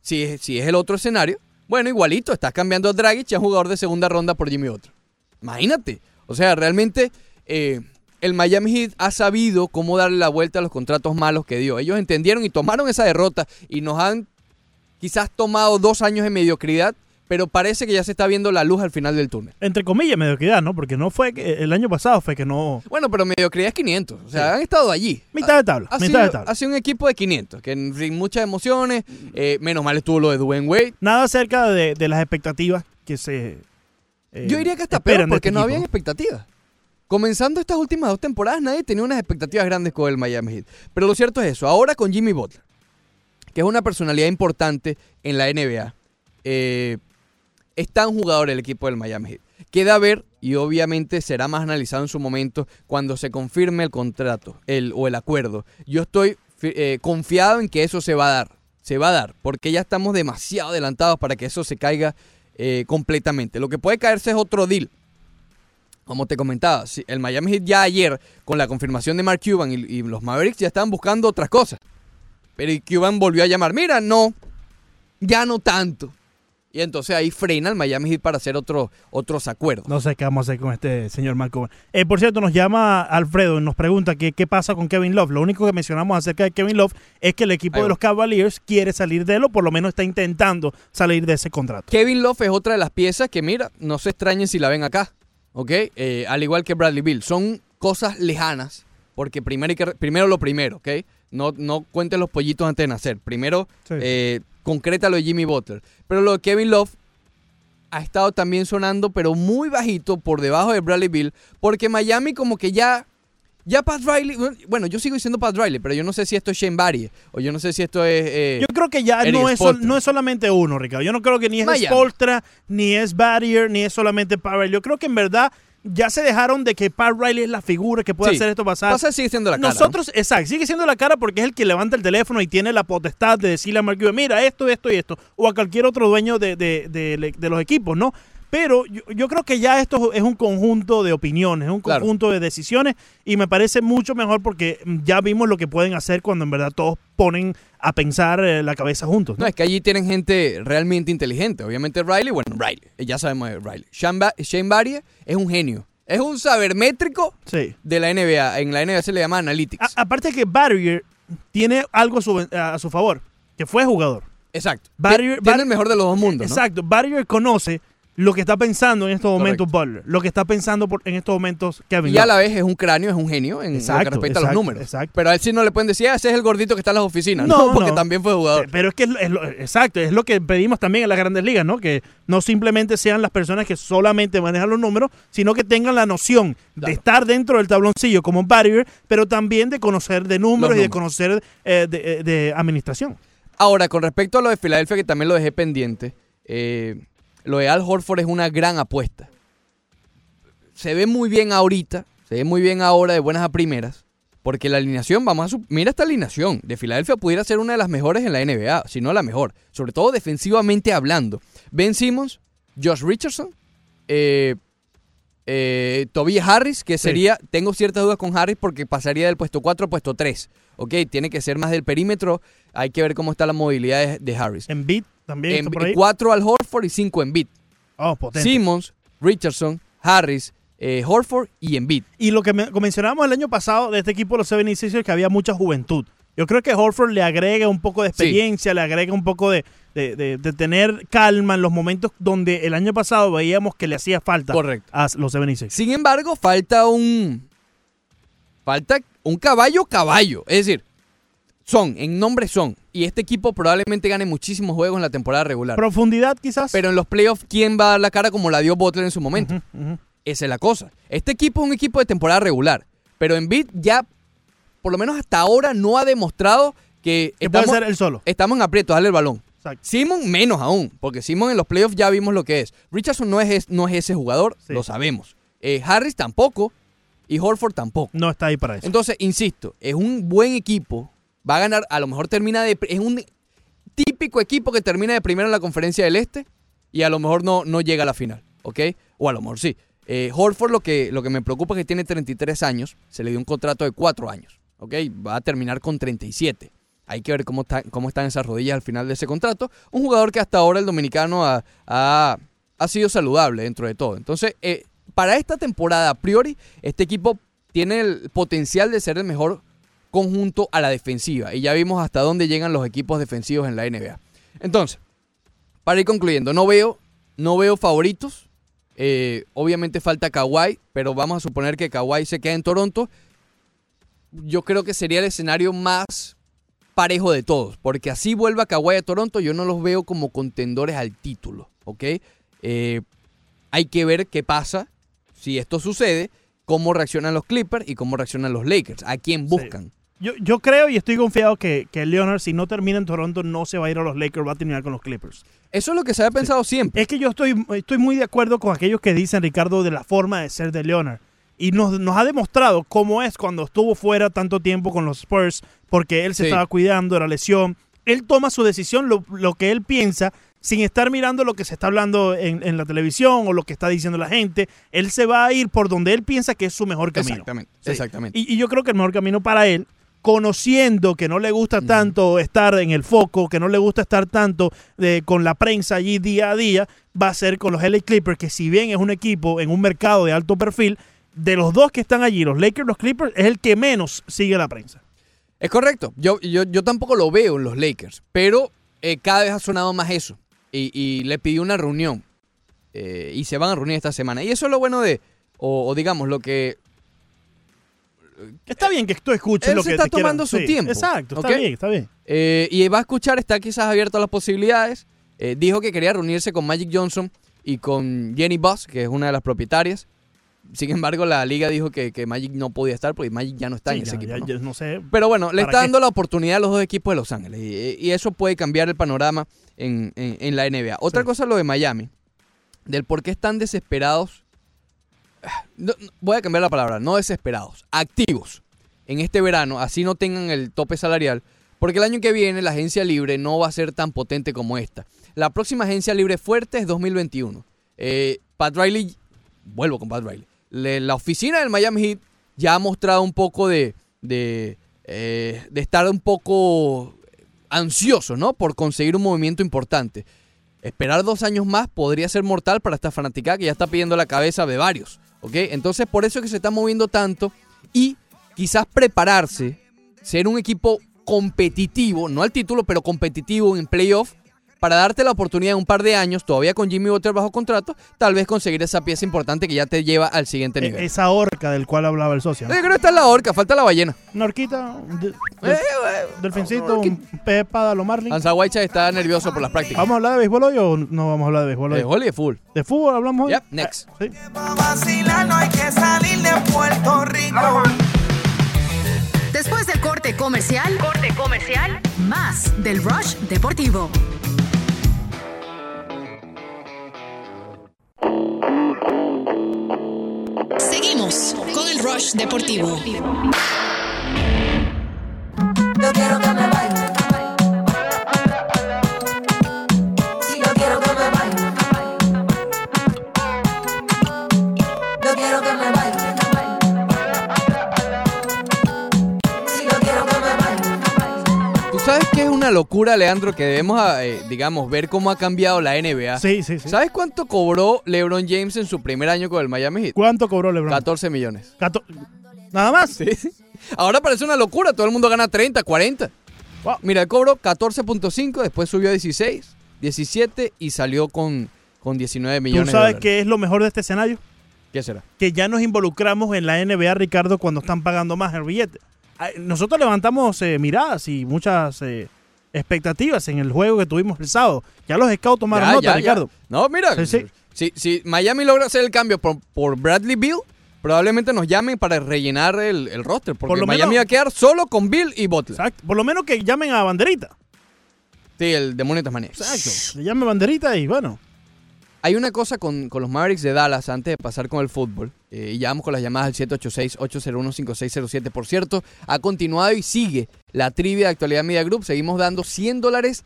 si es, si es el otro escenario, bueno, igualito, estás cambiando a Dragic a un jugador de segunda ronda por Jimmy Butler. Imagínate. O sea, realmente eh, el Miami Heat ha sabido cómo darle la vuelta a los contratos malos que dio. Ellos entendieron y tomaron esa derrota y nos han quizás tomado dos años de mediocridad, pero parece que ya se está viendo la luz al final del túnel. Entre comillas, mediocridad, ¿no? Porque no fue que el año pasado fue que no. Bueno, pero mediocridad es 500. O sea, Sí. han estado allí. Mitad de tabla, Ha mitad sido, de tabla. ha sido un equipo de 500, que sin muchas emociones, eh, menos mal estuvo lo de Dwayne Wade. Nada cerca de, de las expectativas que se. eh, Yo diría que hasta peor, porque este no habían expectativas. Comenzando estas últimas dos temporadas, nadie tenía unas expectativas grandes con el Miami Heat. Pero lo cierto es eso. Ahora con Jimmy Butler, que es una personalidad importante en la NBA, eh, es tan jugador el equipo del Miami Heat. Queda a ver, y obviamente será más analizado en su momento, cuando se confirme el contrato el, o el acuerdo. Yo estoy eh, confiado en que eso se va a dar. Se va a dar, porque ya estamos demasiado adelantados para que eso se caiga eh, completamente. Lo que puede caerse es otro deal. Como te comentaba, el Miami Heat ya ayer, con la confirmación de Mark Cuban y, y los Mavericks, ya estaban buscando otras cosas. Pero Cuban volvió a llamar, mira, no, ya no tanto. Y entonces ahí frena el Miami Heat para hacer otro- otros acuerdos. No sé qué vamos a hacer con este señor Marco. Eh, por cierto, nos llama Alfredo y nos pregunta que, qué pasa con Kevin Love. Lo único que mencionamos acerca de Kevin Love es que el equipo de los Cavaliers quiere salir de él o por lo menos está intentando salir de ese contrato. Kevin Love es otra de las piezas que, mira, no se extrañen si la ven acá, ¿ok? Eh, al igual que Bradley Bill. Son cosas lejanas, porque primero, primero lo primero, ¿ok? No, no cuentes los pollitos antes de nacer. Primero, Sí. eh, concreta lo de Jimmy Butler. Pero lo de Kevin Love, ha estado también sonando, pero muy bajito por debajo de Bradley Bill, porque Miami como que ya, ya Pat Riley, bueno, yo sigo diciendo Pat Riley, pero yo no sé si esto es Shane Barry, o yo no sé si esto es... eh, Yo creo que ya no es, sol- no es solamente uno, Ricardo. Yo no creo que ni es Miami. Spolstra, ni es Barrier, ni es solamente Parry. Yo creo que en verdad ya se dejaron de que Pat Riley es la figura que puede Sí. hacer esto pasar. pasa sigue siendo la cara. exacto, sigue siendo la cara porque es el que levanta el teléfono y tiene la potestad de decirle a Mark Cuban, mira, esto, esto y esto, o a cualquier otro dueño de, de- de- de los equipos, ¿no? Pero yo, yo creo que ya esto es un conjunto de opiniones, es un Claro. conjunto de decisiones y me parece mucho mejor porque mm, ya vimos lo que pueden hacer cuando en verdad todos ponen a pensar eh, la cabeza juntos. ¿no? No, es que allí tienen gente realmente inteligente. Obviamente Riley, bueno, Riley, eh, ya sabemos de Riley. Shane, Ba- Shane Barry es un genio. Es un sabermétrico Sí. de la NBA. En la NBA se le llama Analytics. A- aparte que Barrier tiene algo a su, a su favor, que fue jugador. Exacto. Barrier- Ti- Tiene el mejor de los dos mundos, ¿no? Exacto. Barrier conoce lo que está pensando en estos momentos Butler, lo que está pensando por- en estos momentos Kevin Y a la vez es un cráneo, es un genio en lo que Exacto, respecta a los números. exacto. Pero a él sí no le pueden decir, ah, ese es el gordito que está en las oficinas. No, No, porque no. también fue jugador. Eh, Pero es que es, lo- es lo- exacto, es lo que pedimos también en las grandes ligas, ¿no? Que no simplemente sean las personas que solamente manejan los números, sino que tengan la noción de estar dentro del tabloncillo como barrier, pero también de conocer de números y de conocer eh, de, eh, de administración. Ahora, con respecto a lo de Filadelfia, que también lo dejé pendiente, eh, lo de Al Horford es una gran apuesta. Se ve muy bien ahorita, se ve muy bien ahora de buenas a primeras, porque la alineación, vamos a... Mira esta alineación de Filadelfia pudiera ser una de las mejores en la NBA, si no la mejor, sobre todo defensivamente hablando. Ben Simmons, Josh Richardson, eh, eh, Tobias Harris, que sería, tengo ciertas dudas con Harris porque pasaría del puesto 4 al puesto 3. Ok, tiene que ser más del perímetro, hay que ver cómo está la movilidad de, de Harris. En beat también En, está por ahí. 4 al Horford y 5 en beat. Oh, potente. Simmons, Richardson, Harris, eh, Horford y en beat. Y lo que me- mencionábamos el año pasado de este equipo de los 76ers es que había mucha juventud. Yo creo que Horford le agrega un poco de Sí. experiencia, le agrega un poco de, de- de- de tener calma en los momentos donde el año pasado veíamos que le hacía falta Correcto. a los 76ers. Sin embargo, falta un. Falta un caballo caballo. Es decir, son, en nombre son. Y este equipo probablemente gane muchísimos juegos en la temporada regular. Profundidad quizás. Pero en los playoffs, ¿quién va a dar la cara como la dio Butler en su momento? Esa es la cosa. Este equipo es un equipo de temporada regular. Pero en beat ya, por lo menos hasta ahora, no ha demostrado que Que puede estamos, ser él solo. estamos en aprieto, dale el balón. Exacto. Simon menos aún, porque Simon en los playoffs ya vimos lo que es. Richardson no es, es- no es ese jugador, Sí. lo sabemos. Eh, Harris tampoco y Horford tampoco. No está ahí para eso. Entonces, insisto, es un buen equipo. Va a ganar, a lo mejor termina de... Es un típico equipo que termina de primero en la conferencia del Este y a lo mejor no, no llega a la final, ¿ok? O a lo mejor sí. Eh, Horford lo que, lo que me preocupa es que tiene 33 años, se le dio un contrato de 4 años, ¿ok? Va a terminar con 37. Hay que ver cómo, está, cómo están esas rodillas al final de ese contrato. Un jugador que hasta ahora el dominicano ha, ha- ha sido saludable dentro de todo. Entonces, eh, para esta temporada, a priori, este equipo tiene el potencial de ser el mejor conjunto a la defensiva. Y ya vimos hasta dónde llegan los equipos defensivos en la NBA. Entonces, para ir concluyendo, no veo, no veo favoritos. Eh, obviamente falta Kawhi, pero vamos a suponer que Kawhi se queda en Toronto. Yo creo que sería el escenario más parejo de todos, porque así vuelva Kawhi a Toronto, yo no los veo como contendores al título, ¿ok? Eh, hay que ver qué pasa si esto sucede, cómo reaccionan los Clippers y cómo reaccionan los Lakers, a quién buscan. Yo, yo creo y estoy confiado que, que Leonard, si no termina en Toronto, no se va a ir a los Lakers, va a terminar con los Clippers. Eso es lo que se había pensado siempre. Es que yo estoy, estoy muy de acuerdo con aquellos que dicen, Ricardo, de la forma de ser de Leonard. Y nos, nos ha demostrado cómo es cuando estuvo fuera tanto tiempo con los Spurs, porque él se Sí. estaba cuidando de la lesión. Él toma su decisión, lo, lo que él piensa, sin estar mirando lo que se está hablando en, en la televisión o lo que está diciendo la gente. Él se va a ir por donde él piensa que es su mejor camino. Exactamente, Sí. exactamente. Y, y yo creo que el mejor camino para él, conociendo que no le gusta tanto estar en el foco, que no le gusta estar tanto eh, con la prensa allí día a día, va a ser con los LA Clippers, que si bien es un equipo en un mercado de alto perfil, de los dos que están allí, los Lakers, los Clippers, es el que menos sigue la prensa. Es correcto. Yo, yo, yo tampoco lo veo en los Lakers, pero eh, cada vez ha sonado más eso. Y, y le pidió una reunión. eh, y se van a reunir esta semana. Y eso es lo bueno de, o, o digamos, lo que Está bien que tú escuches Él lo se que está te quieran- tomando su sí, tiempo, Exacto, está bien, está bien. Eh, y va a escuchar, está quizás abierto a las posibilidades. Eh, dijo que quería reunirse con Magic Johnson y con Jenny Buss, que es una de las propietarias. Sin embargo, la liga dijo que, que Magic no podía estar porque Magic ya no está Sí, en ese ya- equipo. ya- ¿no? ya no sé. Pero bueno, le ¿Para está qué? dando la oportunidad a los dos equipos de Los Ángeles y, y eso puede cambiar el panorama en, en- en la NBA. Otra Sí. cosa lo de Miami, del por qué están desesperados. No- voy a cambiar la palabra, no desesperados, activos en este verano, así no tengan el tope salarial, porque el año que viene la agencia libre no va a ser tan potente como esta. La próxima agencia libre fuerte es 2021. Eh, Pat Riley, vuelvo con Pat Riley, le- la oficina del Miami Heat ya ha mostrado un poco de, de, eh, de estar un poco ansioso, ¿no? Por conseguir un movimiento importante. Esperar dos años más podría ser mortal para esta fanaticada que ya está pidiendo la cabeza de varios, ¿ok? Entonces por eso es que se está moviendo tanto y quizás prepararse, ser un equipo competitivo, no al título, pero competitivo en playoff, para darte la oportunidad en un par de años, todavía con Jimmy Butler bajo contrato, tal vez conseguir esa pieza importante que ya te lleva al siguiente E- nivel. Esa horca del cual hablaba el socio. Yo creo que está en la horca, falta la ballena. Una horquita, un de- Eh, eh, delfincito, un pez de espada lo Marlin. Whiteside está nervioso por las prácticas. ¿Vamos a hablar de béisbol hoy o no vamos a hablar de béisbol hoy? Eh, Holly es full. ¿De fútbol hablamos hoy? Yep, next. Eh, sí. Pa' vacilar no hay que salir de Puerto Rico. Después del corte comercial, corte comercial, más del Rush Deportivo. Seguimos con el Rush Deportivo. Sabes qué es una locura, Leandro? Que debemos, eh, digamos, ver cómo ha cambiado la NBA. Sí, sí, sí. ¿Sabes cuánto cobró LeBron James en su primer año con el Miami Heat? ¿Cuánto cobró LeBron? 14 millones. Cato- ¿Nada más? Sí. Ahora parece una locura, todo el mundo gana 30, 40. Wow. Mira, él cobró 14.5, después subió a 16, 17 y salió con, con 19 ¿Tú millones de sabes dólares. qué es lo mejor de este escenario? ¿Qué será? Que ya nos involucramos en la NBA, Ricardo, cuando están pagando más el billete. Nosotros levantamos eh, miradas y muchas eh, expectativas en el juego que tuvimos el sábado. Ya los scouts tomaron Ya, nota, ya, ya. Ricardo. No, mira, Sí, sí. Si, si Miami logra hacer el cambio por, por Bradley Bill, probablemente nos llamen para rellenar el, el roster, porque Por lo Miami menos- va a quedar solo con Bill y Butler. Exacto. Por lo menos que llamen a Banderita. Sí, el demonio de Tasmania. Exacto. Le llamen Banderita y bueno. Hay una cosa con, con los Mavericks de Dallas antes de pasar con el fútbol. Eh, y ya vamos con las llamadas al 786-801-5607. Por cierto, ha continuado y sigue la trivia de Actualidad Media Group. Seguimos dando 100 dólares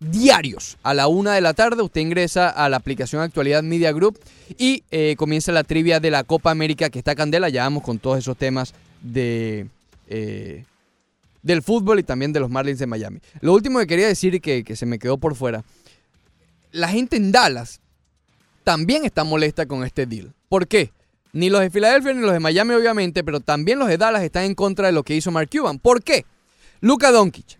diarios a la una de la tarde. Usted ingresa a la aplicación Actualidad Media Group y eh, comienza la trivia de la Copa América que está candela. Ya vamos con todos esos temas de... eh, del fútbol y también de los Marlins de Miami. Lo último que quería decir que, que se me quedó por fuera. La gente en Dallas también está molesta con este deal. ¿Por qué? Ni los de Filadelfia ni los de Miami, obviamente, pero también los de Dallas están en contra de lo que hizo Mark Cuban. ¿Por qué? Luka Doncic,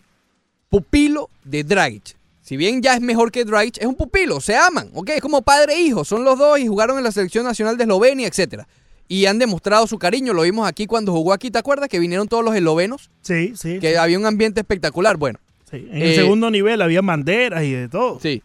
pupilo de Dragic. Si bien ya es mejor que Dragic, es un pupilo, se aman, ¿ok? Es como padre e hijo, son los dos y jugaron en la selección nacional de Eslovenia, etc. Y han demostrado su cariño, lo vimos aquí cuando jugó aquí, ¿te acuerdas? Que vinieron todos los eslovenos, Sí, sí. que había un ambiente espectacular. Bueno, sí. En el eh, segundo nivel había banderas y de todo. sí.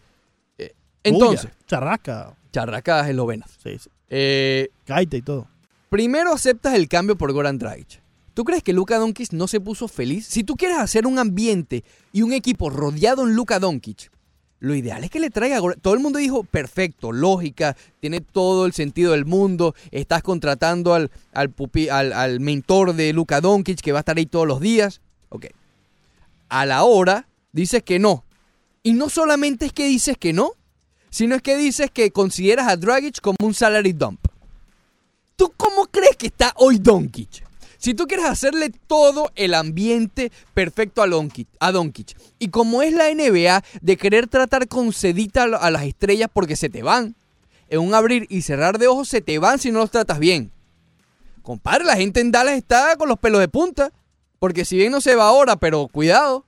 Eh, entonces, charrasca. charracas eslovenas. Sí, sí. Eh, Gaita y todo. Primero aceptas el cambio por Goran Dragic. ¿Tú crees que Luka Doncic no se puso feliz? Si tú quieres hacer un ambiente y un equipo rodeado en Luka Doncic, lo ideal es que le traiga a Goran- Todo el mundo dijo, perfecto, lógica, tiene todo el sentido del mundo, estás contratando al, al, pupi- al, al mentor de Luka Doncic que va a estar ahí todos los días. Ok. A la hora dices que no. Y no solamente es que dices que no, sino es que dices que consideras a Dragic como un salary dump. ¿Tú cómo crees que está hoy Doncic? Si tú quieres hacerle todo el ambiente perfecto a Doncic, y como es la NBA de querer tratar con sedita a las estrellas porque se te van, en un abrir y cerrar de ojos se te van si no los tratas bien. Compadre, la gente en Dallas está con los pelos de punta, porque si bien no se va ahora, pero cuidado.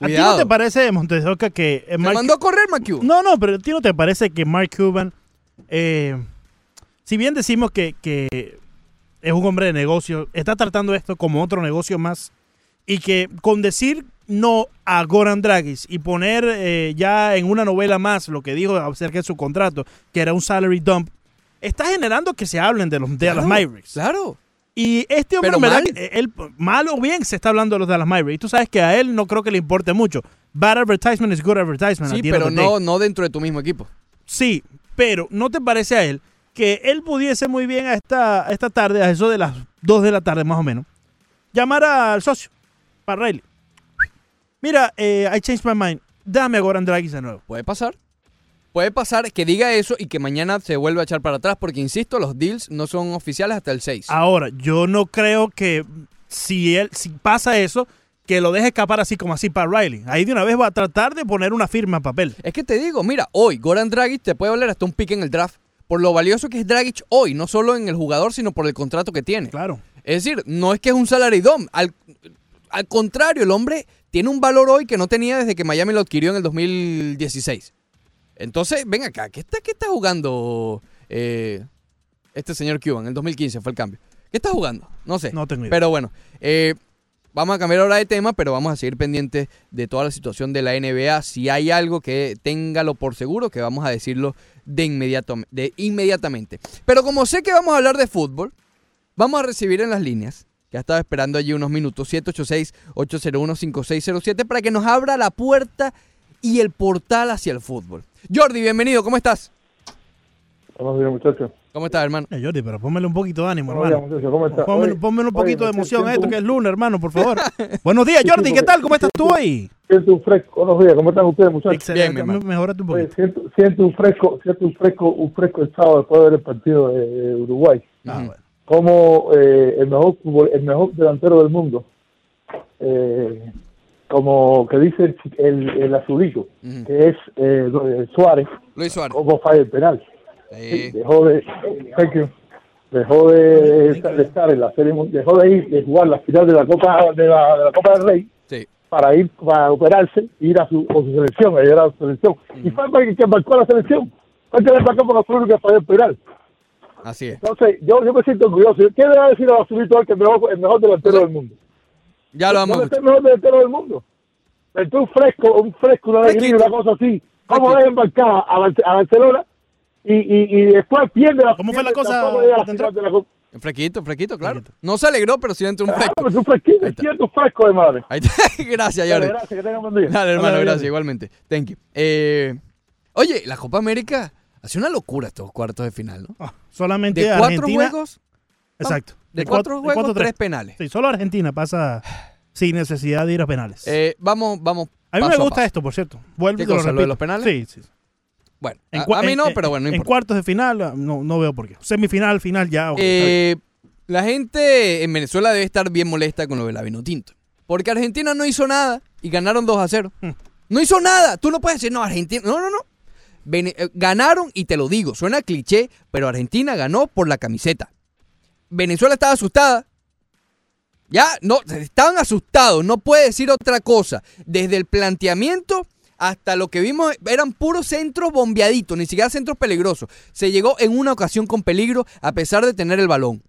¿A ti Cuidado. no te parece, Montes de Oca, que eh, Mark- mandó a correr, McHugh. No, no, pero ¿a ti no te parece que Mark Cuban, eh, si bien decimos que, que es un hombre de negocio, está tratando esto como otro negocio más y que con decir no a Goran Dragis y poner eh, ya en una novela más lo que dijo acerca de su contrato, que era un salary dump, está generando que se hablen de los Dallas Mavericks. Claro. Y este hombre, Pero en verdad, mal. que él, mal o bien, se está hablando de los Dallas Mavericks. Y tú sabes que a él no creo que le importe mucho. Bad advertisement is good advertisement. Sí, pero no, no dentro de tu mismo equipo. Sí, pero ¿no te parece a él que él pudiese muy bien a esta, a esta tarde, a eso de las 2 de la tarde más o menos, llamar al socio, para Riley? Mira, eh, I changed my mind. Dame a Goran Dragic de nuevo. Puede pasar. Puede pasar que diga eso y que mañana se vuelva a echar para atrás, porque insisto, los deals no son oficiales hasta el 6. Ahora, yo no creo que si él si pasa eso, que lo deje escapar así como así para Riley. Ahí de una vez va a tratar de poner una firma en papel. Es que te digo, mira, hoy Goran Dragic te puede valer hasta un pick en el draft. Por lo valioso que es Dragic hoy, no solo en el jugador, sino por el contrato que tiene. Claro. Es decir, no es que es un salary dump. Al, al contrario, el hombre tiene un valor hoy que no tenía desde que Miami lo adquirió en el 2016. Entonces, ven acá, ¿qué está, qué está jugando eh, este señor Cuban? En el 2015 fue el cambio. ¿Qué está jugando? No sé. No tengo idea. Pero bueno, eh, vamos a cambiar ahora de tema, pero vamos a seguir pendientes de toda la situación de la NBA. Si hay algo que téngalo por seguro, que vamos a decirlo de, inmediato, de inmediatamente. Pero como sé que vamos a hablar de fútbol, vamos a recibir en las líneas, que ha estado esperando allí unos minutos, 786-801-5607, para que nos abra la puerta y el portal hacia el fútbol. Jordi, bienvenido, ¿cómo estás? Buenos días, muchachos. ¿Cómo estás, hermano? Eh, Jordi, pero pónmele un poquito de ánimo, Buenos días, hermano. muchachos. ¿Cómo estás? Pónmele un oye, poquito de emoción a esto, que es un- lunes, hermano, por favor. Buenos días, Jordi, ¿qué tal? ¿Cómo estás tú hoy? Siento un fresco. Buenos días, ¿cómo están ustedes, muchachos? Excelente, hermano. mejorate un Oye, poquito. siento, siento un fresco, siento un fresco, un fresco el sábado después de ver el partido de, de Uruguay. Ah, bueno. Como eh, el mejor fútbol- el mejor delantero del mundo, eh, como que dice el, el, el azulito, Ujú. que es eh, de Suárez, Luis Suárez. como falla el penal. Sí. dejó de thank you. dejó de, de estar en la serie dejó de ir de jugar la final de la Copa de la, de la Copa del Rey Sí. para ir para operarse ir a su, con su selección a llegar a su selección y fue el que marcó la selección fue el que le marcó fue el único que podía operar Así es. entonces yo, yo me siento orgulloso ¿qué le va a decir a Basulito al que es el mejor, el mejor delantero del mundo? Ya lo vamos a ¿Dónde está escuchar. el mejor delantero del mundo? Pero un fresco un fresco una alegría una cosa así ¿cómo dejan marcar a, Bar- a Barcelona y, y, y después pierde la ¿Cómo fue la cosa, Fresquito, fresquito, claro. No se alegró, pero sí entró un Claro, fresco. es un fresquito, siento fresco de madre. Ahí está. Gracias, Jordi. gracias, que tengan buen día. Dale, hermano, Dale, gracias, igualmente. Thank you. Eh, oye, la Copa América hace una locura estos cuartos de final, ¿no? Ah, solamente De cuatro Argentina. juegos, Exacto. De, cuat- cuatro de juegos, cuatro, tres tres. penales. Sí, solo Argentina pasa sin necesidad de ir a penales. Eh, vamos, vamos. a mí me gusta paso. esto, por cierto. Vuelvo ¿Qué te lo cosa, lo de los penales? Sí, sí. Bueno, En a, mí en- no, pero bueno, no En cuartos de final ah, no, no veo por qué. Semifinal, final ya. Eh, la gente en Venezuela debe estar bien molesta con lo de la Vinotinto. Porque Argentina no hizo nada y ganaron 2 a 0. Hmm. No hizo nada. Tú no puedes decir, no, Argentina. No, no, no. Eh, ganaron y te lo digo, suena cliché, pero Argentina ganó por la camiseta. Venezuela estaba asustada. Ya, no, estaban asustados, no puede decir otra cosa. Desde el planteamiento hasta lo que vimos eran puros centros bombeaditos, ni siquiera centros peligrosos. Se llegó en una ocasión con peligro a pesar de tener el balón.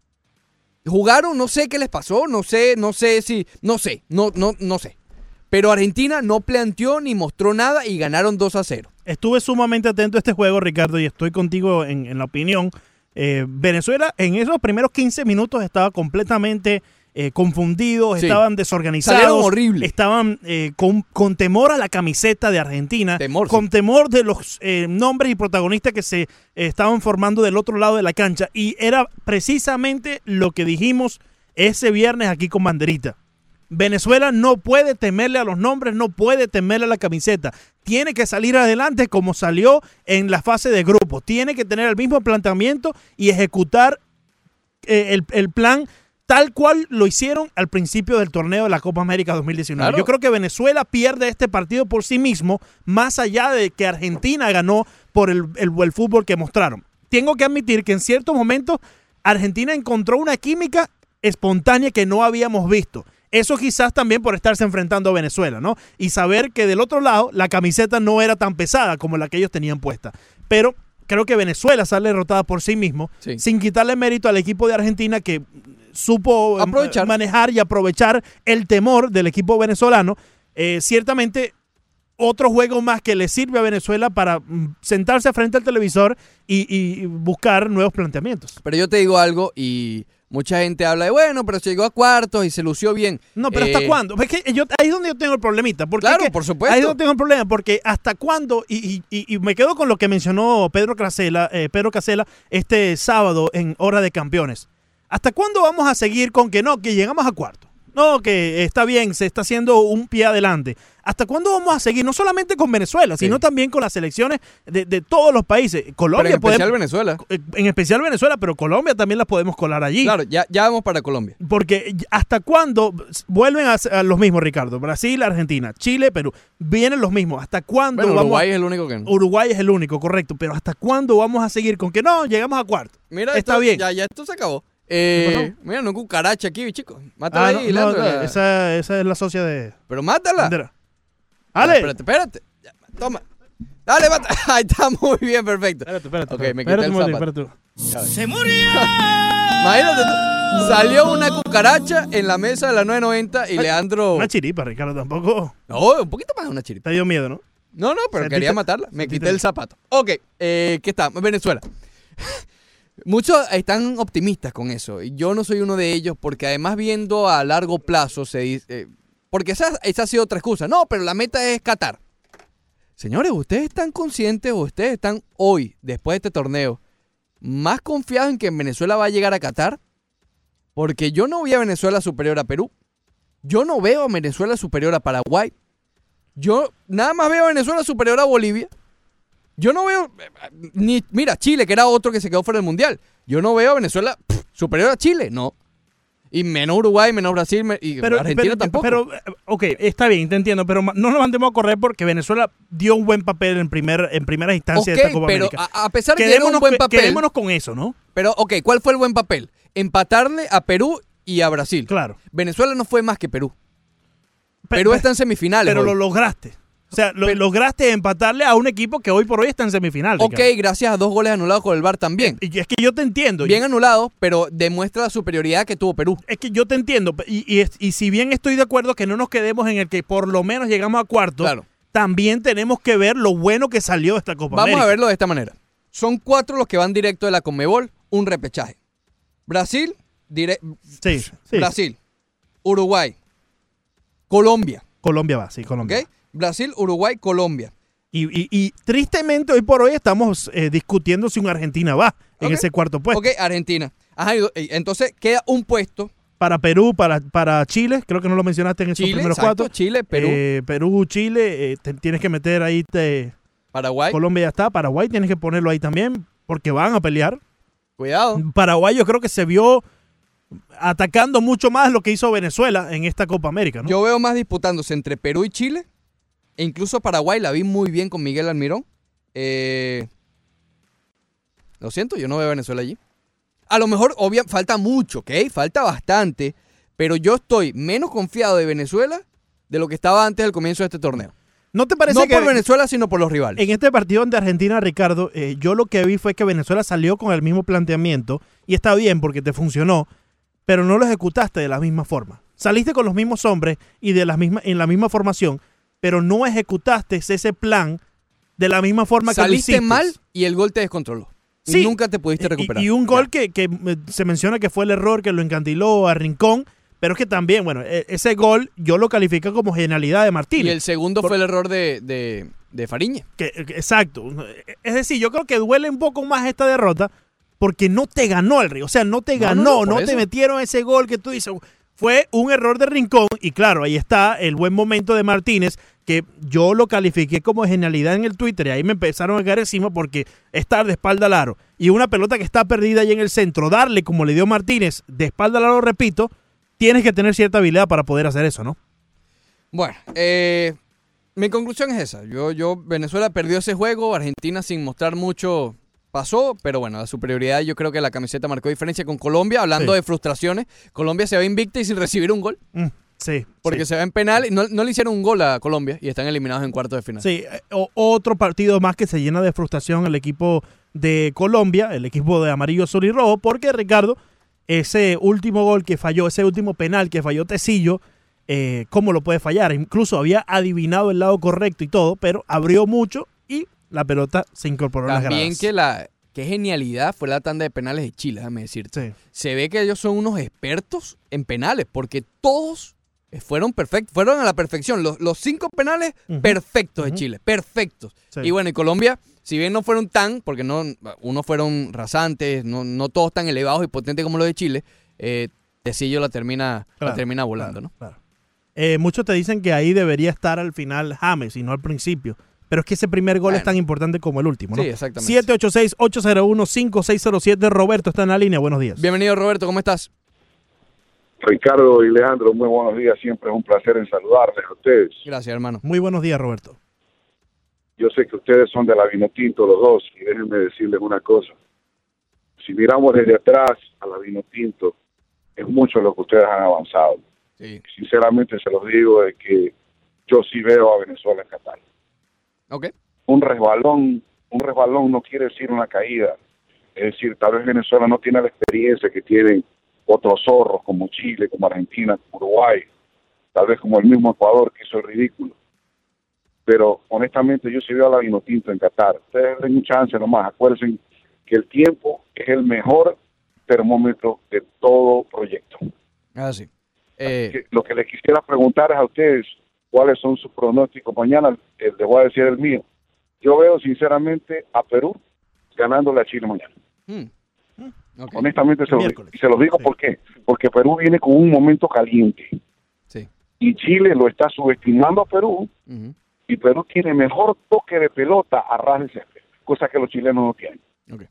Jugaron, no sé qué les pasó, no sé, no sé si, no sé, no, no, no sé. Pero Argentina no planteó ni mostró nada y ganaron 2 a 0. Estuve sumamente atento a este juego, Ricardo, y estoy contigo en, en la opinión. Eh, Venezuela en esos primeros 15 minutos estaba completamente eh, confundidos, Sí. estaban desorganizados. Salieron horrible. Estaban eh, con, con temor a la camiseta de Argentina. Temor, sí. con temor de los eh, nombres y protagonistas que se eh, estaban formando del otro lado de la cancha. Y era precisamente lo que dijimos ese viernes aquí con Banderita. Venezuela no puede temerle a los nombres, no puede temerle a la camiseta. Tiene que salir adelante como salió en la fase de grupo. Tiene que tener el mismo planteamiento y ejecutar eh, el, el plan tal cual lo hicieron al principio del torneo de la Copa América 2019. Claro. Yo creo que Venezuela pierde este partido por sí mismo, más allá de que Argentina ganó por el, el- el fútbol que mostraron. Tengo que admitir que en ciertos momentos Argentina encontró una química espontánea que no habíamos visto. Eso quizás también por estarse enfrentando a Venezuela, ¿no? Y saber que del otro lado la camiseta no era tan pesada como la que ellos tenían puesta. Pero creo que Venezuela sale derrotada por sí mismo, Sí. sin quitarle mérito al equipo de Argentina que supo eh, Aprovechar. manejar y aprovechar el temor del equipo venezolano. Eh, ciertamente, otro juego más que le sirve a Venezuela para mm, sentarse frente al televisor y, y buscar nuevos planteamientos. Pero yo te digo algo y mucha gente habla de, bueno, pero llegó a cuartos y se lució bien. No, pero ¿hasta Eh, cuándo? Es que yo, ahí es donde yo tengo el problemita. Porque Claro, es que por supuesto. Ahí es donde tengo el problema, porque ¿hasta cuándo? Y, y- y- y me quedo con lo que mencionó Pedro Casela, eh, Pedro Casela este sábado en Hora de Campeones. ¿Hasta cuándo vamos a seguir con que no, que llegamos a cuarto? No, que está bien, se está haciendo un pie adelante. ¿Hasta cuándo vamos a seguir? No solamente con Venezuela, Sí. sino también con las selecciones de, de todos los países. Pero Colombia en especial podemos- Venezuela. eh, en especial Venezuela, pero Colombia también las podemos colar allí. Claro, ya, ya vamos para Colombia. Porque ¿hasta cuándo vuelven a, a los mismos, Ricardo? Brasil, Argentina, Chile, Perú. Vienen los mismos. ¿Hasta cuándo Bueno, vamos a- Uruguay es el único que no. Uruguay es el único, correcto. Pero ¿hasta cuándo vamos a seguir con que no? Llegamos a cuarto. Mira, está esto- bien. Ya, ya esto se acabó. Eh, mira, no cucaracha aquí, chicos. Mátala Ah, ahí, no, no, esa, esa es la socia de Pero mátala. Bandera. Ah, ¡Ale! Espérate, espérate. Toma. Dale, mata. Ahí está muy bien, perfecto. Espérate, espérate. Ok, espérate. me quité el zapato. espérate. Se murió. Imagínate tú. Salió una cucaracha en la mesa de la 990 y Leandro. Una chiripa, Ricardo, tampoco. No, un poquito más de una chiripa. Te dio miedo, ¿no? No, no, pero Sentiste- quería matarla. Me sentiste- quité el zapato. Ok, eh, ¿qué está? Venezuela. Muchos están optimistas con eso. Y yo no soy uno de ellos porque además viendo a largo plazo se dice... eh, porque esa, esa ha sido otra excusa. No, pero la meta es Qatar. Señores, ¿ustedes están conscientes o ustedes están hoy, después de este torneo, más confiados en que en Venezuela va a llegar a Qatar? Porque yo no vi a Venezuela superior a Perú. Yo no veo a Venezuela superior a Paraguay. Yo nada más veo a Venezuela superior a Bolivia. Yo no veo ni mira Chile que era otro que se quedó fuera del mundial. Yo no veo a Venezuela pff, superior a Chile, no. Y menos Uruguay, menos Brasil y Pero, Argentina pero- tampoco. Pero, eh, ok, está bien, te entiendo, pero no nos mandemos a correr porque Venezuela dio un buen papel en, primer, en primera instancia de esta Copa pero América. a, a pesar de que era un buen papel, quedémonos con eso, ¿no? pero ok, ¿cuál fue el buen papel? Empatarle a Perú y a Brasil. Claro. Venezuela no fue más que Perú. Pe- Perú pe- está en semifinales. Pero hoy. lo lograste. O sea, lo- Pero- lograste empatarle a un equipo que hoy por hoy está en semifinal. Ok, Ricardo. gracias a dos goles anulados con el VAR también. Y es que yo te entiendo. Bien anulados, pero demuestra la superioridad que tuvo Perú. Es que yo te entiendo. Y, y si bien estoy de acuerdo que no nos quedemos en el que por lo menos llegamos a cuarto, Claro. también tenemos que ver lo bueno que salió de esta Copa Vamos América. a verlo de esta manera. Son cuatro los que van directo de la Conmebol, un repechaje. Brasil, dire- Sí, sí. Brasil, Uruguay, Colombia, Colombia va, sí, Colombia. ¿ok? Brasil, Uruguay, Colombia. Y, y- y tristemente hoy por hoy estamos eh, discutiendo si un Argentina va en ese cuarto puesto. Ok, Argentina. Ajá, entonces queda un puesto. Para Perú, para, para Chile, creo que no lo mencionaste en esos Chile, primeros exacto, cuatro. Chile, Perú, Eh, Perú, Chile, eh, te- tienes que meter ahí, te- Paraguay. Colombia ya está, Paraguay tienes que ponerlo ahí también, porque van a pelear. Cuidado. Paraguay yo creo que se vio atacando mucho más lo que hizo Venezuela en esta Copa América, ¿no? Yo veo más disputándose entre Perú y Chile. E incluso Paraguay la vi muy bien con Miguel Almirón. Eh, lo siento, yo no veo a Venezuela allí. A lo mejor, obvia, falta mucho, ¿ok? Falta bastante. Pero yo estoy menos confiado de Venezuela de lo que estaba antes del comienzo de este torneo. ¿No te parece No que por Venezuela, sino por los rivales. en este partido ante Argentina, Ricardo, eh, yo lo que vi fue que Venezuela salió con el mismo planteamiento y está bien porque te funcionó, pero no lo ejecutaste de la misma forma. Saliste con los mismos hombres y de las mismas en la misma formación, pero no ejecutaste ese plan de la misma forma que lo Saliste mal y el gol te descontroló. Y Sí. nunca te pudiste Y- recuperar. Y, un gol que, que, eh, se menciona que fue el error que lo encandiló a Rincón, pero es que también, bueno, e- ese gol yo lo califico como genialidad de Y Martínez. el segundo Por- fue el error de, de, de Fariña. Que- que- exacto. Es decir, yo creo que duele un poco más esta derrota porque no te ganó el Río. O sea, no te No, no, ganó, no, no, te metieron ese gol que tú dices. Fue un error de Rincón y claro, ahí está el buen momento de Martínez que yo lo califiqué como genialidad en el Twitter y ahí me empezaron a caer encima porque estar de espalda al aro y una pelota que está perdida ahí en el centro, darle como le dio Martínez de espalda al aro, repito, tienes que tener cierta habilidad para poder hacer eso, ¿no? Bueno, eh, mi conclusión es esa. Yo, yo, Venezuela perdió ese juego, Argentina sin mostrar mucho pasó, pero bueno, la superioridad yo creo que la camiseta marcó diferencia con Colombia, hablando Sí. de frustraciones. Colombia se va invicta y sin recibir un gol, Mm, sí. porque sí. se va en penal y no, no le hicieron un gol a Colombia y están eliminados en cuartos de final. Sí, eh, o- otro partido más que se llena de frustración el equipo de Colombia, el equipo de amarillo, azul y rojo, porque Ricardo, ese último gol que falló, ese último penal que falló Tecillo, eh, ¿cómo lo puede fallar? Incluso había adivinado el lado correcto y todo, pero abrió mucho y la pelota se incorporó a las También gradas. que la qué genialidad fue la tanda de penales de Chile, déjame decirte. Sí. Se ve que ellos son unos expertos en penales, porque todos fueron perfectos, fueron a la perfección. Los, los cinco penales perfectos de. Chile, perfectos. Sí. Y bueno, y Colombia, si bien no fueron tan, porque no, unos fueron rasantes, no, no todos tan elevados y potentes como los de Chile, eh, Tecillo la termina, la termina volando, claro, ¿no? claro. Eh, muchos te dicen que ahí debería estar al final James y no al principio. Pero es que ese primer gol es tan importante como el último, ¿no? Sí, exactamente. 786-801-5607. Roberto está en la línea. Buenos días. Bienvenido, Roberto, ¿cómo estás? Ricardo y Leandro, muy buenos días. Siempre es un placer en saludarles a ustedes. Gracias, hermano. Muy buenos días, Roberto. Yo sé que ustedes son de la Vinotinto los dos y déjenme decirles una cosa. Si miramos desde atrás a la Vinotinto, es mucho lo que ustedes han avanzado. Sí. Sinceramente se los digo de que yo sí veo a Venezuela en Qatar. Ok. Un resbalón, un resbalón no quiere decir una caída. Es decir, tal vez Venezuela no tiene la experiencia que tienen otros zorros como Chile, como Argentina, como Uruguay, tal vez como el mismo Ecuador que hizo el ridículo. Pero honestamente yo sí veo a la Vinotinto en Qatar. Ustedes den un chance nomás. Acuérdense que el tiempo es el mejor termómetro de todo proyecto. Ah, sí. Eh, Que- lo que les quisiera preguntar es a ustedes cuáles son sus pronósticos mañana. Eh, les voy a decir el mío. Yo veo sinceramente a Perú ganándole a Chile mañana. hmm. Honestamente se y se los digo Sí. por qué. Porque Perú viene con un momento caliente Sí. y Chile lo está subestimando a Perú y Perú tiene mejor toque de pelota a ras de césped, cosa que los chilenos no tienen. Ok.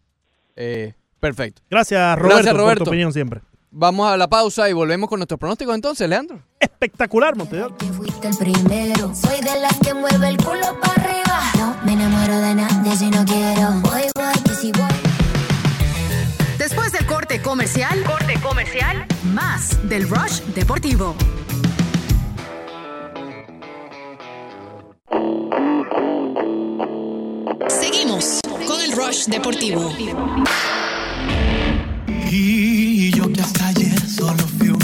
Eh, perfecto. Gracias, Roberto, Gracias, por Roberto. tu opinión siempre. Vamos a la pausa y volvemos con nuestros pronósticos entonces, Leandro. Espectacular, Montevideo. Que fuiste el primero. Soy de las que mueve el culo para arriba. No me enamoro de nadie si no quiero. Voy, voy, que si voy. Después del corte comercial, corte comercial, más del Rush Deportivo. Seguimos con el Rush Deportivo. Y yo que hasta ayer solo fui un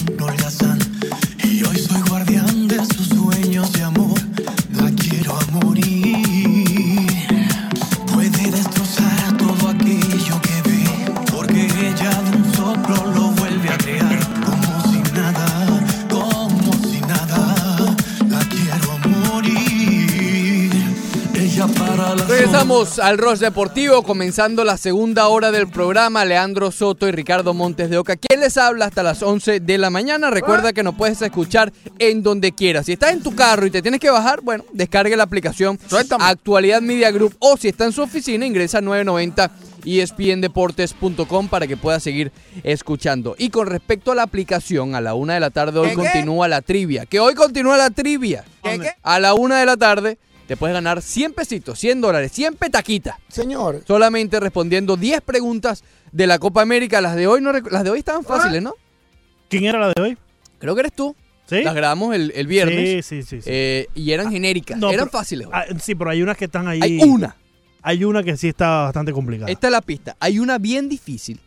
Regresamos al Rush Deportivo, comenzando la segunda hora del programa. Leandro Soto y Ricardo Montes de Oca. ¿Quién les habla hasta las 11 de la mañana? Recuerda que nos puedes escuchar en donde quieras. Si estás en tu carro y te tienes que bajar, bueno, descargue la aplicación Actualidad Media Group o si está en su oficina, ingresa a 990 espndeportes.com para que puedas seguir escuchando. Y con respecto a la aplicación, a la una de la tarde hoy continúa la trivia. Que hoy continúa la trivia. A la una de la tarde te puedes ganar 100 pesitos, 100 dólares, 100 petaquitas. Señor, Solamente respondiendo 10 preguntas de la Copa América. Las de hoy no las de hoy estaban fáciles, ¿no? ¿Quién era la de hoy? Creo que eres tú. ¿Sí? Las grabamos el, el viernes. Sí, sí, sí. sí. eh, y eran genéricas. No, eran pero- fáciles. hoy. Ah, sí, pero hay unas que están ahí. Hay una. Hay una que sí está bastante complicada. Esta es la pista. Hay una bien difícil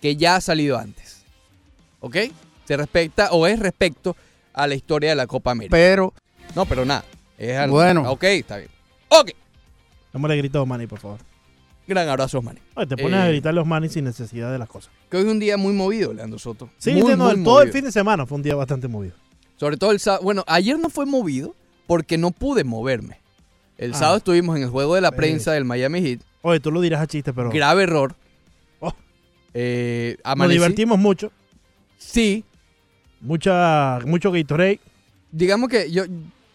que ya ha salido antes. ¿Ok? Se respecta o es respecto a la historia de la Copa América. pero no, pero nada. Es algo- Bueno. Ok, está bien. Ok. Démosle grito a Manny, por favor. Gran abrazo, Manny. Oye, te pones Eh, a gritar los Manny sin necesidad de las cosas. Que hoy es un día muy movido, Leandro Soto. Sí, muy, no, muy todo el fin de semana fue un día bastante movido. Sobre todo el sábado. Bueno, ayer no fue movido porque no pude moverme. El Ah. sábado estuvimos en el juego de la prensa del Miami Heat. Oye, tú lo dirás a chiste, pero Grave error. Oh. Eh, nos divertimos mucho. Sí. Mucha, mucho Gatorade. Digamos que yo.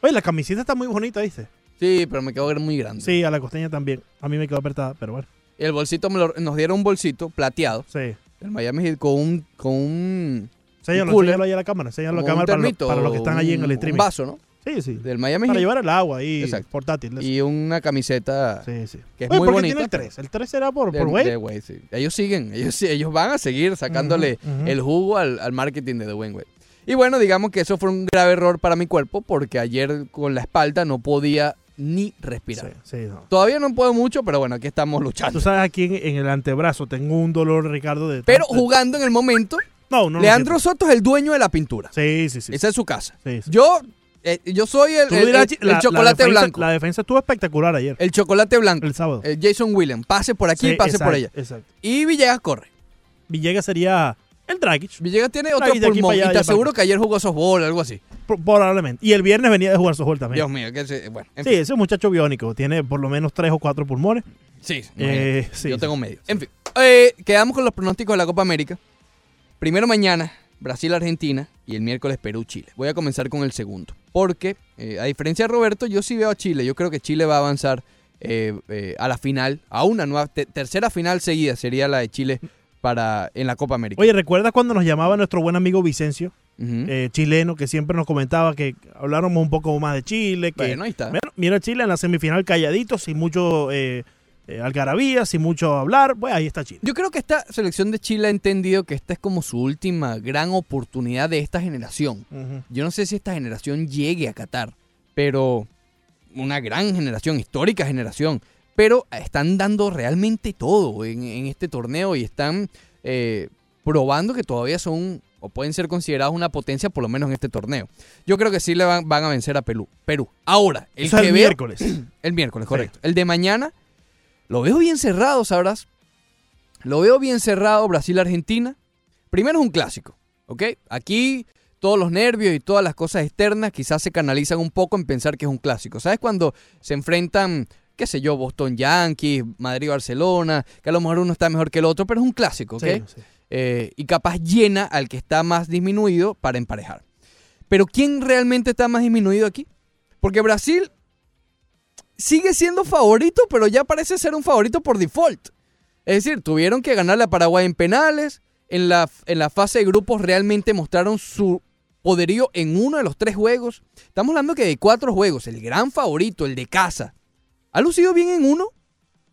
Oye, la camiseta está muy bonita, ¿viste? Sí, pero me quedó muy grande. Sí, a la costeña también. A mí me quedó apretada, pero bueno. Y el bolsito me lo- nos dieron un bolsito plateado Sí. del Miami Heat con un. Con un Enséñalo, cooler, enséñalo ahí a la cámara. Enséñalo a la como un cámara para, lo- termito, para los que están allí en el streaming. Un vaso, ¿no? Sí, sí. Del Miami Para Heat. llevar el agua ahí, Exacto. portátil. eso. Y una camiseta. Sí, sí. que es Oye, muy ¿por qué bonita, tiene el pero- 3? ¿El 3 será por, por Wade? Ellos siguen, ellos, sí- ellos van a seguir sacándole Ujú, ujú. el jugo al, al marketing de The Wayne Wade. Y bueno, digamos que eso fue un grave error para mi cuerpo porque ayer con la espalda no podía ni respirar. sí, no. Todavía no puedo mucho, pero bueno, aquí estamos Tú luchando. sabes, aquí en, en el antebrazo tengo un dolor, Ricardo, de... Pero jugando en el momento, No, no Leandro. Soto es el dueño de la pintura. Sí, sí, sí. Esa es su casa. Sí, sí. Yo, eh, yo soy el, Tú el- dirás, el- el la- la chocolate defensa- blanco. La defensa estuvo espectacular ayer. El chocolate blanco. El sábado. Eh, Jason Williams. Pase por aquí, Sí, pase por allá. Exacto. Y Villegas corre. Villegas sería el Dragic, Villegas tiene otro de aquí pulmón. allá, y te aseguro que ayer jugó softball, algo así. pro- probablemente. Y el viernes venía de jugar softball también. Dios mío, que se- bueno. en Sí, fin. ese muchacho biónico. Tiene por lo menos tres o cuatro pulmones. Sí, Eh, sí, yo sí, tengo medio. En fin, eh, quedamos con los pronósticos de la Copa América. Primero mañana, Brasil-Argentina y el miércoles Perú-Chile. Voy a comenzar con el segundo. Porque, eh, a diferencia de Roberto, yo sí veo a Chile. Yo creo que Chile va a avanzar eh, eh, a la final, a una nueva, te- tercera final seguida sería la de Chile para en la Copa América. Oye, ¿recuerdas cuando nos llamaba nuestro buen amigo Vicencio, eh, chileno, que siempre nos comentaba que habláramos un poco más de Chile? Que, bueno, ahí está. Bueno, mira Chile en la semifinal calladito, sin mucho eh, eh, algarabía, sin mucho hablar. Pues ahí está Chile. Yo creo que esta selección de Chile ha entendido que esta es como su última gran oportunidad de esta generación. Yo no sé si esta generación llegue a Qatar, pero una gran generación, histórica generación. Pero están dando realmente todo en, en este torneo y están eh, probando que todavía son o pueden ser considerados una potencia, por lo menos en este torneo. Yo creo que sí le van, van a vencer a Perú. Perú. Ahora, el que el miércoles. el miércoles, correcto. El de mañana lo veo bien cerrado, sabrás. Lo veo bien cerrado Brasil-Argentina. Primero es un clásico, ¿ok? Aquí todos los nervios y todas las cosas externas quizás se canalizan un poco en pensar que es un clásico. ¿Sabes cuando se enfrentan, qué sé yo, Boston Yankees, Madrid-Barcelona, que a lo mejor uno está mejor que el otro, pero es un clásico, ¿ok? Sí, sí. Eh, y capaz llena al que está más disminuido para emparejar. Pero ¿quién realmente está más disminuido aquí? Porque Brasil sigue siendo favorito, pero ya parece ser un favorito por default. Es decir, tuvieron que ganarle a Paraguay en penales. En la, en la fase de grupos realmente mostraron su poderío en uno de los tres juegos. Estamos hablando que de cuatro juegos, el gran favorito, el de casa, ha lucido bien en uno.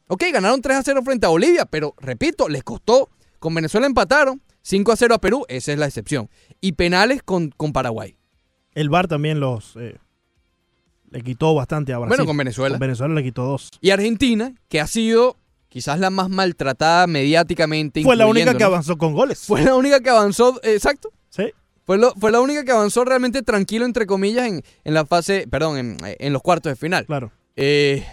Ok, ganaron 3 a 0 frente a Bolivia, pero repito, les costó. Con Venezuela empataron 5 a 0 a Perú, esa es la excepción. Y penales con, con Paraguay. El VAR también los eh, le quitó bastante a Brasil. Bueno, con Venezuela. Con Venezuela le quitó dos. Y Argentina, que ha sido quizás la más maltratada mediáticamente. Fue la única que avanzó con goles. Fue la única que avanzó, eh, exacto. Sí. Fue, lo- fue la única que avanzó realmente tranquilo, entre comillas, en, en la fase, perdón, en, en los cuartos de final. Claro. Eh,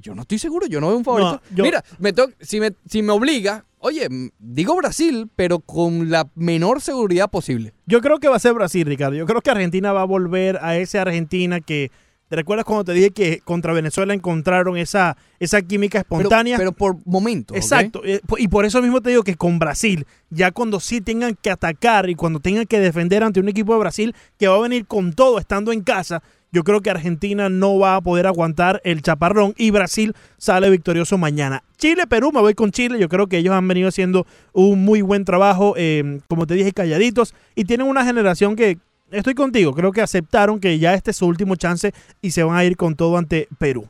yo no estoy seguro, yo no veo un favorito. No, yo- Mira, me si, me, si me obliga, oye, digo Brasil, pero con la menor seguridad posible. Yo creo que va a ser Brasil, Ricardo. Yo creo que Argentina va a volver a esa Argentina que. ¿Te recuerdas cuando te dije que contra Venezuela encontraron esa, esa química espontánea? pero por momentos. Exacto. eh, Y por eso mismo te digo que con Brasil, ya cuando sí tengan que atacar y cuando tengan que defender ante un equipo de Brasil que va a venir con todo estando en casa, yo creo que Argentina no va a poder aguantar el chaparrón y Brasil sale victorioso mañana. Chile, Perú, me voy con Chile. Yo creo que ellos han venido haciendo un muy buen trabajo, eh, como te dije, calladitos y tienen una generación que. Estoy contigo, creo que aceptaron que ya este es su último chance y se van a ir con todo ante Perú.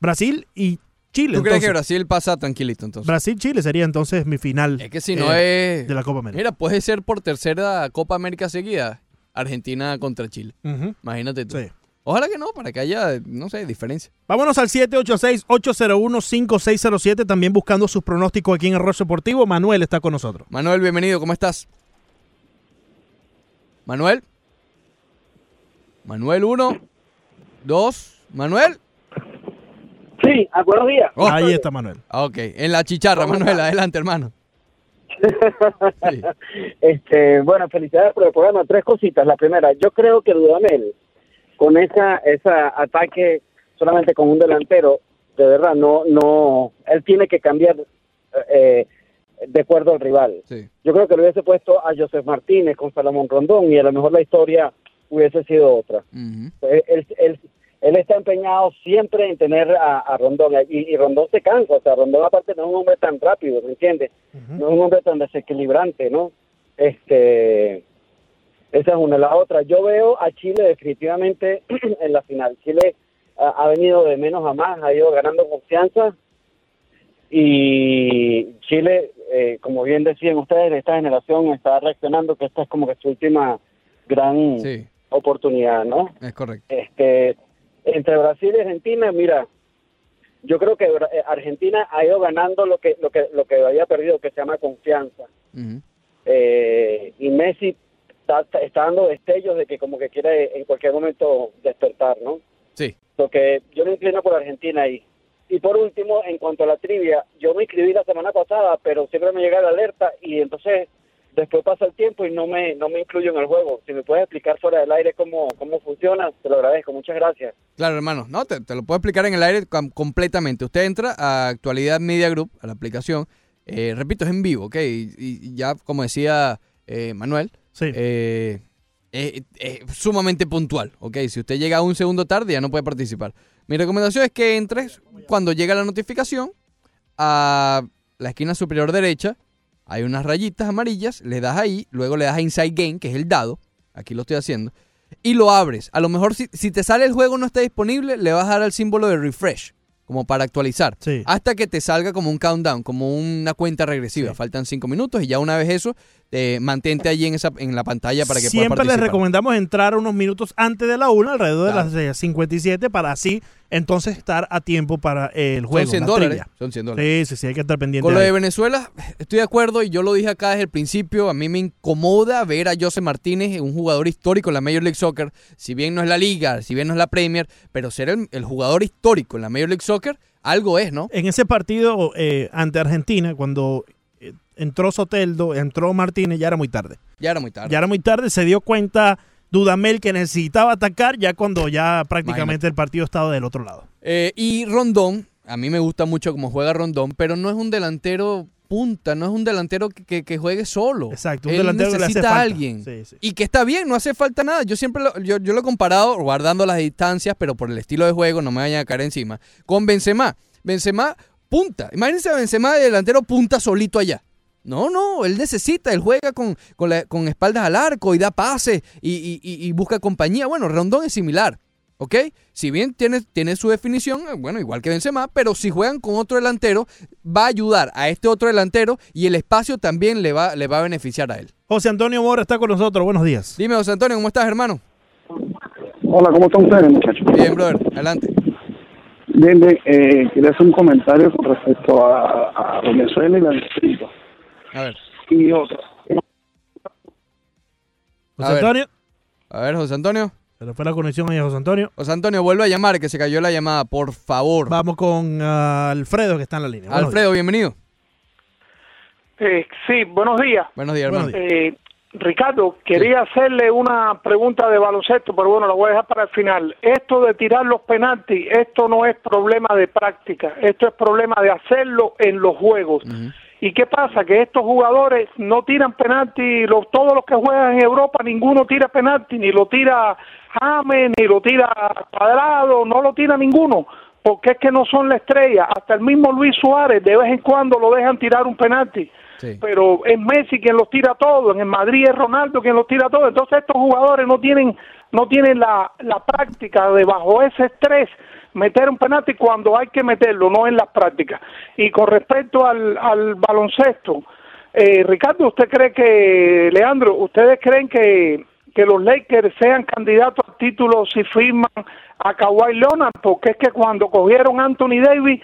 Brasil y Chile. ¿Tú crees que. Brasil pasa tranquilito entonces? Brasil-Chile sería entonces mi final es que si no eh, es... de la Copa América. Mira, puede ser por tercera Copa América seguida. Argentina contra Chile. Imagínate tú. sí. Ojalá que no, para que haya, no sé, diferencia. Vámonos al 786-801-5607, también buscando sus pronósticos aquí en el Rol Deportivo. Manuel está con nosotros. Manuel, bienvenido, ¿cómo estás? Manuel. Manuel 1, 2, Manuel. Sí, ah, buenos días. Oh. Ahí está Manuel. Ah, Ok, en la chicharra, Manuel, adelante, hermano. Sí. Este, bueno, felicidades por el programa. Tres cositas. La primera, yo creo que Dudamel, con esa, esa ataque solamente con un delantero, de verdad, no, no, él tiene que cambiar eh, de acuerdo al rival. Sí. Yo creo que le hubiese puesto a Joseph Martínez con Salomón Rondón y a lo mejor la historia hubiese sido otra. Él, él- él está empeñado siempre en tener a, a Rondón y, y Rondón se cansa, o sea, Rondón aparte no es un hombre tan rápido, ¿me entiendes? No es un hombre tan desequilibrante, ¿no? Este, esa es una. La otra, yo veo a Chile definitivamente en la final. Chile ha, ha venido de menos a más, ha ido ganando confianza y Chile, eh, como bien decían ustedes, esta generación está reaccionando que esta es como que su última gran Sí, oportunidad, ¿no? es correcto. este entre Brasil y Argentina mira yo creo que eh, Argentina ha ido ganando lo que lo que lo que había perdido que se llama confianza. Eh, y Messi está, está- está dando destellos de que como que quiere en cualquier momento despertar, ¿no? Sí. Porque yo me inclino por Argentina ahí. Y por último, en cuanto a la trivia, yo me inscribí la semana pasada, pero siempre me llega la alerta y entonces después pasa el tiempo y no me no me incluyo en el juego. Si me puedes explicar fuera del aire cómo, cómo funciona, te lo agradezco. Muchas gracias. Claro, hermano. No, te, te lo puedo explicar en el aire com- completamente. Usted entra a Actualidad Media Group, a la aplicación. Eh, repito, es en vivo, ¿ok? Y, y ya, como decía eh, Manuel, Sí. eh, es, es sumamente puntual, ¿ok? Si usted llega un segundo tarde, ya no puede participar. Mi recomendación es que entres cuando llega la notificación a la esquina superior derecha. Hay unas rayitas amarillas, le das ahí, luego le das a Inside Game, que es el dado. Aquí lo estoy haciendo. Y lo abres. A lo mejor si, si te sale el juego no está disponible, le vas a dar al símbolo de refresh, como para actualizar. Sí. Hasta que te salga como un countdown, como una cuenta regresiva. Faltan cinco minutos y ya una vez eso, eh, mantente allí en, esa, en la pantalla para que Siempre puedas les participar. recomendamos entrar unos minutos antes de la una, alrededor Claro. de las eh, 57, para así entonces estar a tiempo para el juego. Son 100 la dólares. Son 100 dólares. Sí, sí, sí, hay que estar pendiente. Con lo de Venezuela, estoy de acuerdo y yo lo dije acá desde el principio. A mí me incomoda ver a José Martínez, un jugador histórico en la Major League Soccer. Si bien no es la liga, si bien no es la Premier, pero ser el, el jugador histórico en la Major League Soccer, algo es, ¿no? En ese partido eh, ante Argentina, cuando eh, entró Soteldo, entró Martínez, ya era muy tarde. Ya era muy tarde. Ya era muy tarde, se dio cuenta Dudamel que necesitaba atacar ya cuando ya prácticamente el partido estaba del otro lado. Eh, y Rondón, a mí me gusta mucho cómo juega Rondón, pero no es un delantero punta, no es un delantero que, que- que juegue solo. Exacto, un Él delantero que le hace necesita a falta. alguien. Sí, sí. Y que está bien, no hace falta nada. Yo siempre lo, yo, yo lo he comparado, guardando las distancias, pero por el estilo de juego, no me vayan a caer encima, con Benzema. Benzema punta. Imagínense a Benzema de delantero punta solito allá. No, no, él necesita, él juega con, con, la- con espaldas al arco y da pases y, y- busca compañía. Bueno, Rondón es similar, ¿ok? Si bien tiene, tiene su definición, eh, bueno, igual que Benzema, pero si juegan con otro delantero, va a ayudar a este otro delantero y el espacio también le va, le va a beneficiar a él. José Antonio Mora está con nosotros, buenos días. Dime, José Antonio, ¿cómo estás, hermano? Hola, ¿cómo están ustedes, muchachos? Bien, brother, adelante. Bien, bien, eh, quería hacer un comentario con respecto a, a Venezuela y la distrito. A ver, Y otra. José A ver. Antonio, a ver, José Antonio. se le fue la conexión ahí a José Antonio. José Antonio, vuelve a llamar, que se cayó la llamada, por favor. Vamos con ah, Alfredo que está en la línea. Buenos Alfredo, bienvenido. Eh, sí, buenos días. Buenos días, hermano. Eh, Ricardo, quería hacerle una pregunta de baloncesto, pero bueno, la voy a dejar para el final. Esto de tirar los penaltis, esto no es problema de práctica, esto es problema de hacerlo en los juegos. ¿Y qué pasa? Que estos jugadores no tiran penalti, los, todos los que juegan en Europa, ninguno tira penalti, ni lo tira James, ni lo tira Cuadrado, no lo tira ninguno, porque es que no son la estrella. Hasta el mismo Luis Suárez de vez en cuando lo dejan tirar un penalti Sí. pero es Messi quien los tira todos, en el Madrid es Ronaldo quien los tira todos, entonces estos jugadores no tienen no tienen la, la práctica de bajo ese estrés meter un penalti cuando hay que meterlo, no en las prácticas. Y con respecto al, al baloncesto, eh, Ricardo, ¿usted cree que, Leandro, ustedes creen que, que los Lakers sean candidatos al título si firman a Kawhi Leonard? Porque es que cuando cogieron a Anthony Davis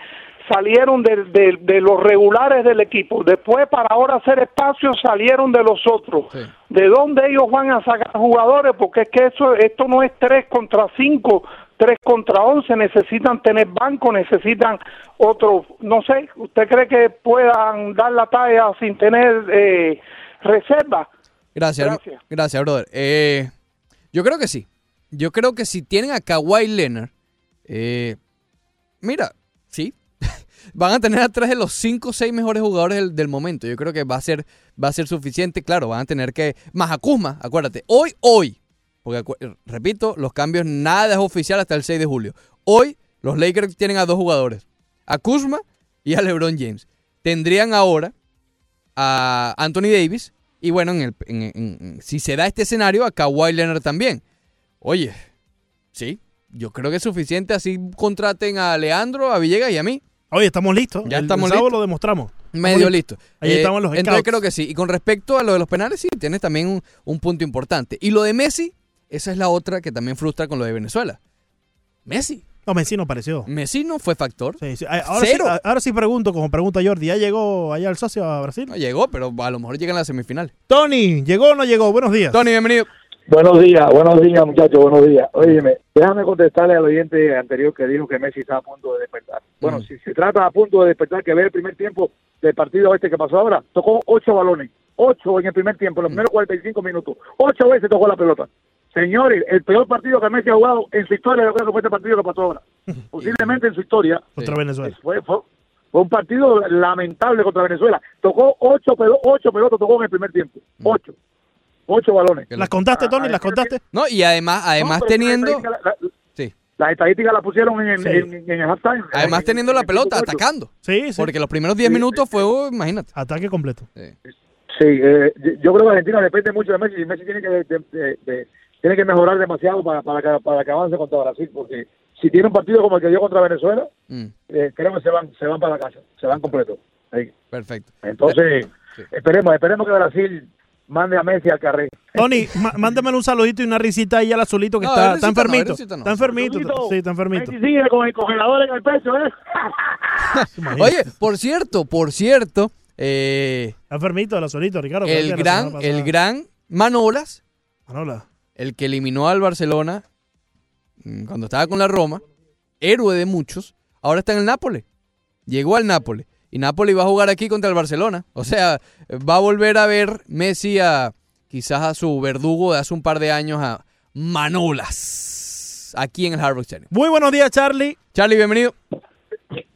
salieron de, de- de los regulares del equipo. Después, para ahora hacer espacio, salieron de los otros. Sí. ¿De dónde ellos van a sacar jugadores? Porque es que eso, esto no es 3 contra 5, 3 contra 11. Necesitan tener banco, necesitan otro. No sé, ¿usted cree que puedan dar la talla sin tener eh, reserva? Gracias, Gracias. gracias, brother. Eh, yo creo que sí. Yo creo que si tienen a Kawhi Leonard, eh, mira, sí, van a tener a tres de los cinco o seis mejores jugadores del, del momento. Yo creo que va a ser, va a ser suficiente. Claro, van a tener que. Más a Kuzma, acuérdate. Hoy, hoy. Porque repito, los cambios nada es oficial hasta el 6 de julio. Hoy, los Lakers tienen a dos jugadores: a Kuzma y a LeBron James. Tendrían ahora a Anthony Davis. Y bueno, en el, en- si se da este escenario, a Kawhi Leonard también. Oye, sí, yo creo que es suficiente. Así contraten a Leandro, a Villegas y a mí. Oye, estamos listos. Ya El- estamos el sábado listos. lo demostramos. Medio listo. Ahí Eh, estaban los Entonces scouts. creo que sí. Y con respecto a lo de los penales, sí, tienes también un, un punto importante. Y lo de Messi, esa es la otra que también frustra con lo de Venezuela. Messi. No, Messi no apareció. Messi no fue factor. Sí, sí. Ay, Ahora, Cero. Sí, ahora sí pregunto, como pregunta Jordi, ¿ya llegó allá el socio a Brasil? No llegó, pero a lo mejor llega en la semifinal. Tony, ¿llegó o no llegó? Buenos días. Tony, bienvenido. Buenos días, buenos días, muchachos, buenos días. Óyeme, déjame contestarle al oyente anterior que dijo que Messi está a punto de despertar. Bueno, Mm. si se trata a punto de despertar, que ve el primer tiempo del partido este que pasó ahora, tocó ocho balones, ocho en el primer tiempo, en los primeros 45 minutos, ocho veces tocó la pelota. Señores, el peor partido que Messi ha jugado en su historia, yo creo que fue este partido que pasó ahora. Posiblemente en su historia. Contra Venezuela. Fue, fue, fue un partido lamentable contra Venezuela. Tocó ocho, pelo- ocho pelotas, tocó en el primer tiempo. Ocho. Ocho balones. ¿Las contaste, Tony? Ah, ¿Las contaste? No, y además, además No, teniendo. la- la- Sí. Las estadísticas las pusieron en, Sí. en, en el halftime. Además En- teniendo en la el pelota, atacando. Sí, sí. Porque los primeros 10 Sí, minutos sí, fue, oh, imagínate. Ataque completo. Sí. Sí, eh, yo- creo que Argentina depende mucho de Messi y Messi tiene que, de- de- de- tiene que mejorar demasiado para, para, que, para que avance contra Brasil, porque si tiene un partido como el que dio contra Venezuela, Mm, eh, creo que se van, se van para la casa, se van completos. Ahí. perfecto. Entonces, Sí. esperemos, esperemos que Brasil mande a Messi al carril. Tony, má- mándamele un saludito y una risita ahí al azulito que No, está, risita está enfermito. no. Está enfermito. Sí, está enfermito. Messi sigue con el congelador en el pecho, ¿eh? Oye, por cierto, por cierto, eh, Está enfermito el azulito, Ricardo. el gran, el gran Manolas, Manola. El que eliminó al Barcelona mm, cuando estaba con la Roma, héroe de muchos, ahora está en el Nápoles. Llegó al Nápoles. Y Nápoles va a jugar aquí contra el Barcelona. O sea, va a volver a ver Messi a quizás a su verdugo de hace un par de años, a Manolas, aquí en el Harvard Stadium. Muy buenos días, Charlie. Charlie, bienvenido.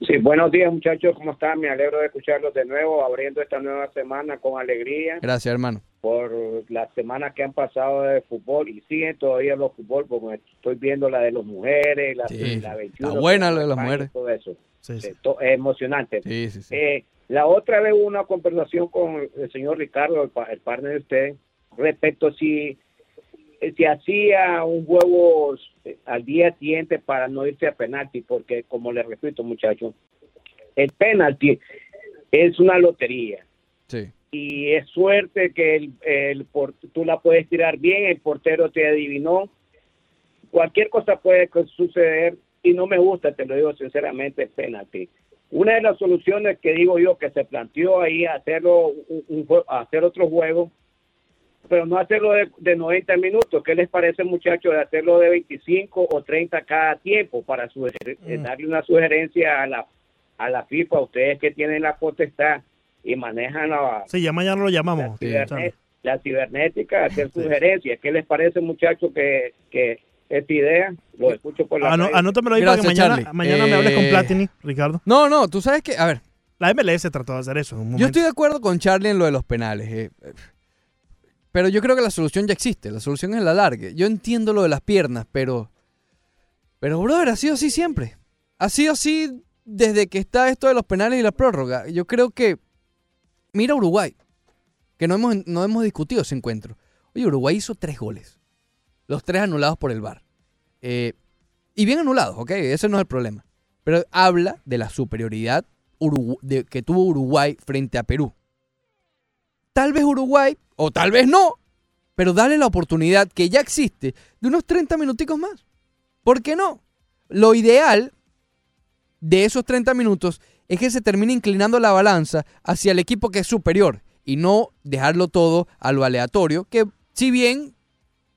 Sí, buenos días muchachos, ¿cómo están? Me alegro de escucharlos de nuevo, abriendo esta nueva semana con alegría Gracias, hermano. Por las semanas que han pasado de fútbol y siguen todavía los fútbol, porque estoy viendo la de las mujeres, la, Sí, la 21. está buena la de las mujeres. Todo eso. Sí, sí. To- Es emocionante. Eh, la otra vez hubo una conversación con el señor Ricardo, el, el partner de usted, respecto si eh, se hacía un juego eh, al día siguiente para no irse a penalti, porque como le repito, muchachos, el penalti es una lotería Sí. Y es suerte que el, el por- tú la puedes tirar bien, el portero te adivinó, cualquier cosa puede suceder y no me gusta, te lo digo sinceramente, penalti. Una de las soluciones que digo yo que se planteó ahí hacerlo un, hacer otro juego, pero no hacerlo de, de 90 minutos. ¿Qué les parece, muchachos, de hacerlo de 25 o 30 cada tiempo para sugerir- eh, darle una sugerencia a la a la FIFA, ustedes que tienen la potestad y manejan la, Sí, ya mañana lo llamamos. La cibernética, hacer sugerencias. ¿Qué les parece, muchachos, que, que esta idea? Lo escucho por la Ano-. Anótamelo ahí para que mañana, Charlie. mañana me hables con Eh, Platini, Ricardo. No, no, tú sabes que, a ver, La MLS trató de hacer eso en un yo estoy de acuerdo con Charlie en lo de los penales. eh, eh, pero yo creo que la solución ya existe. La solución es la larga. Yo entiendo lo de las piernas, pero. Pero, brother, ha sido así siempre. Ha sido así desde que está esto de los penales y la prórroga. Yo creo que. Mira Uruguay, que no hemos, no hemos discutido ese encuentro. Oye, Uruguay hizo tres goles. Los tres anulados por el VAR. Eh, y bien anulados, ¿ok? Ese no es el problema. Pero habla de la superioridad que tuvo Uruguay frente a Perú. Tal vez Uruguay, o tal vez no, pero dale la oportunidad que ya existe de unos 30 minuticos más. ¿Por qué no? Lo ideal de esos 30 minutos es que se termine inclinando la balanza hacia el equipo que es superior y no dejarlo todo a lo aleatorio, que si bien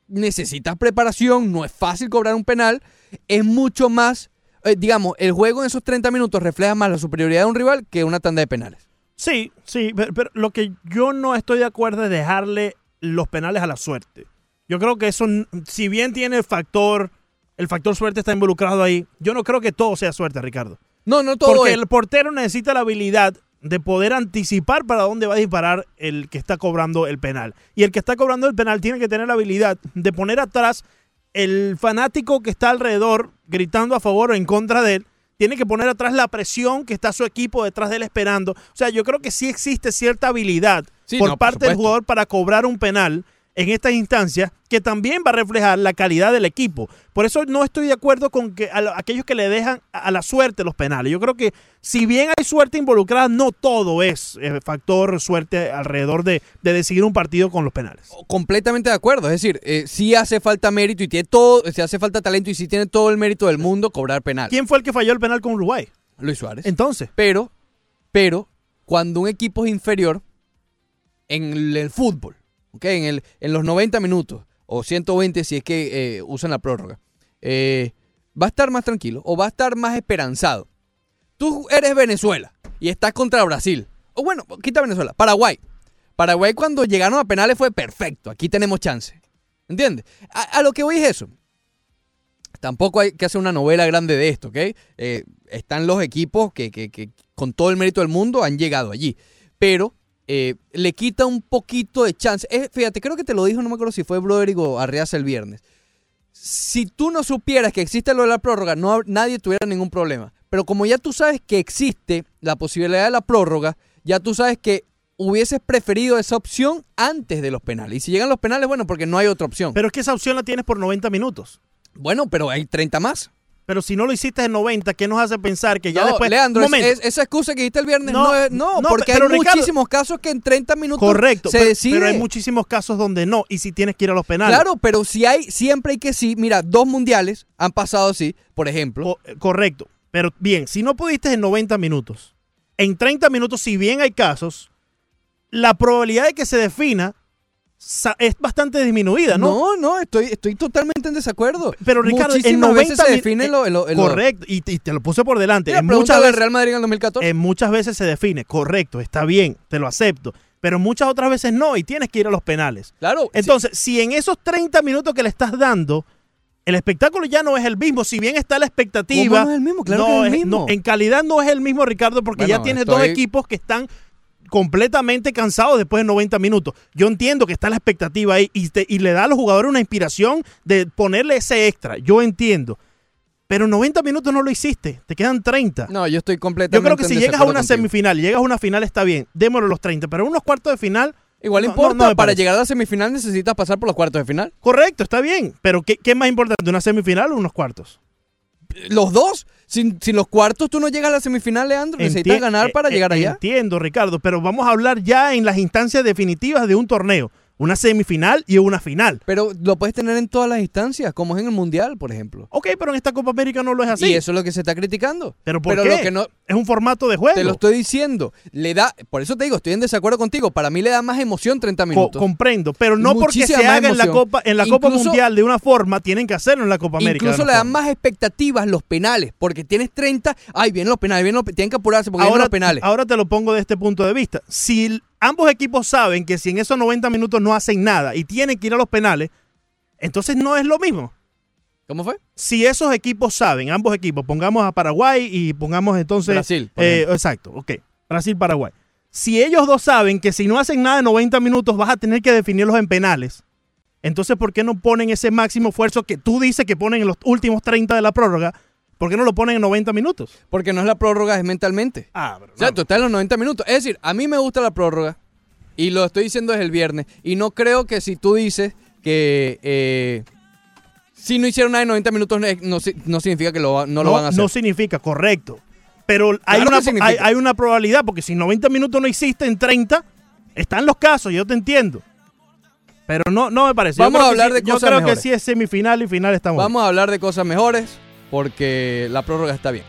necesitas preparación, no es fácil cobrar un penal, es mucho más, eh, digamos, el juego en esos 30 minutos refleja más la superioridad de un rival que una tanda de penales. Sí, sí, pero, pero lo que yo no estoy de acuerdo es dejarle los penales a la suerte. Yo creo que eso, si bien tiene el factor, el factor suerte está involucrado ahí, yo no creo que todo sea suerte, Ricardo. No, no todo Porque es- el portero necesita la habilidad de poder anticipar para dónde va a disparar el que está cobrando el penal. Y el que está cobrando el penal tiene que tener la habilidad de poner atrás el fanático que está alrededor gritando a favor o en contra de él. Tiene que poner atrás la presión que está su equipo detrás de él esperando. O sea, yo creo que sí existe cierta habilidad Sí, por no, por parte del jugador para cobrar un penal en estas instancias que también va a reflejar la calidad del equipo. Por eso no estoy de acuerdo con que a aquellos que le dejan a a la suerte los penales. Yo creo que si bien hay suerte involucrada, no todo es eh, factor suerte alrededor de, de decidir un partido con los penales. Completamente de acuerdo. Es decir, eh, sí hace falta mérito y tiene todo, si hace falta talento y sí tiene todo el mérito del mundo cobrar penal. ¿Quién fue el que falló el penal con Uruguay? Luis Suárez. Entonces. Pero, pero, cuando un equipo es inferior en el, el fútbol, En, el, en los 90 minutos, o 120 si es que eh, usan la prórroga, eh, va a estar más tranquilo o va a estar más esperanzado. Tú eres Venezuela y estás contra Brasil. O bueno, quita Venezuela, Paraguay. Paraguay cuando llegaron a penales fue perfecto, aquí tenemos chance. ¿Entiendes? A, a lo que voy es eso. Tampoco hay que hacer una novela grande de esto, ¿ok? Eh, están los equipos que, que- que con todo el mérito del mundo han llegado allí. Pero eh, le quita un poquito de chance. Eh, fíjate, creo que te lo dijo, no me acuerdo si fue Broderick o el viernes. Si tú no supieras que existe lo de la prórroga, no, nadie tuviera ningún problema. Pero como ya tú sabes que existe la posibilidad de la prórroga, ya tú sabes que hubieses preferido esa opción antes de los penales. Y si llegan los penales, bueno, porque no hay otra opción. Pero es que esa opción la tienes por 90 minutos. Bueno, pero hay 30 más. Pero si no lo hiciste en 90, ¿qué nos hace pensar que ya no, después... Leandro, es- esa excusa que dijiste el viernes no, No, es, no, no, porque hay Ricardo- muchísimos casos que en 30 minutos Correcto, se pero, decide. pero hay muchísimos casos donde no, y si tienes que ir a los penales. Claro, pero si hay, siempre hay que sí. Mira, dos mundiales han pasado así, por ejemplo. Co- correcto. Pero bien, si no pudiste en 90 minutos, en 30 minutos, si bien hay casos, la probabilidad de que se defina es bastante disminuida, ¿no? No, no, estoy, estoy totalmente en desacuerdo. Pero Ricardo, en Muchísimas 90 veces se define eh, lo, lo- lo- Correcto, y, te- y te lo puse por delante. En, muchas veces, Real Madrid en el 2014. en muchas veces se define, correcto, está bien, te lo acepto. Pero muchas otras veces no, y tienes que ir a los penales. Claro. Entonces, si en esos 30 minutos que le estás dando, el espectáculo ya no es el mismo, si bien está la expectativa. ¿Cómo no es el mismo? Claro no que es el mismo. no, en calidad no es el mismo, Ricardo, porque ya tienes dos equipos que están completamente cansados después de 90 minutos. Yo entiendo que está la expectativa ahí y, te- y le da a los jugadores una inspiración de ponerle ese extra. Yo entiendo. Pero 90 minutos no lo hiciste, te quedan 30. No, yo estoy Yo completamente creo que si llegas a una contigo. semifinal, llegas a una final, está bien, démosle los 30, pero unos cuartos de final... Igual no- importa, no para llegar a la semifinal necesitas pasar por los cuartos de final. Correcto, está bien. Pero ¿qué, qué es más importante, una semifinal o unos cuartos? Los dos. Sin, sin los cuartos tú no llegas a la semifinal, Leandro. Necesitas ganar para eh, llegar eh, allá. Entiendo, Ricardo, pero vamos a hablar ya en las instancias definitivas de un torneo. Una semifinal y una final. Pero lo puedes tener en todas las instancias, como es en el Mundial, por ejemplo. Ok, pero en esta Copa América no lo es así. Y eso es lo que se está criticando. ¿Pero por Pero qué? lo que no- Es un formato de juego. Te lo estoy diciendo. Le da, por eso te digo, estoy en desacuerdo contigo. Para mí le da más emoción 30 Co- minutos. comprendo, pero no porque se haga en la. Copa en la Copa Mundial de una forma, tienen que hacerlo en la Copa América. Incluso le dan forma. más expectativas los penales, porque tienes 30. Ay, vienen los penales, vienen los, tienen que apurarse porque vienen ahora, los penales. ahora te lo pongo de este punto de vista. Si ambos equipos saben que si en esos 90 minutos no hacen nada y tienen que ir a los penales, entonces no es lo mismo. ¿Cómo fue? Si esos equipos saben, ambos equipos, pongamos a Paraguay y pongamos entonces... Brasil, eh, exacto, ok. Brasil-Paraguay. Si ellos dos saben que si no hacen nada en 90 minutos vas a tener que definirlos en penales, entonces ¿por qué no ponen ese máximo esfuerzo que tú dices que ponen en los últimos 30 de la prórroga? ¿Por qué no lo ponen en 90 minutos? Porque no es la prórroga, es mentalmente. Ah, O sea, tú estás en los 90 minutos. Es decir, a mí me gusta la prórroga. Y lo estoy diciendo desde el viernes. Y no creo que si tú dices que eh, si no hicieron nada en 90 minutos, no, no si- no significa que lo, va- no, lo van a hacer. No significa, correcto. Pero hay, Claro una, hay, hay una probabilidad, porque si 90 minutos no hiciste en 30, están los casos, yo te entiendo. Pero no, no me parece. Yo Vamos creo a hablar sí- de Yo cosas creo mejores. que sí es semifinal y final estamos. Vamos a hablar de cosas mejores porque la prórroga está bien.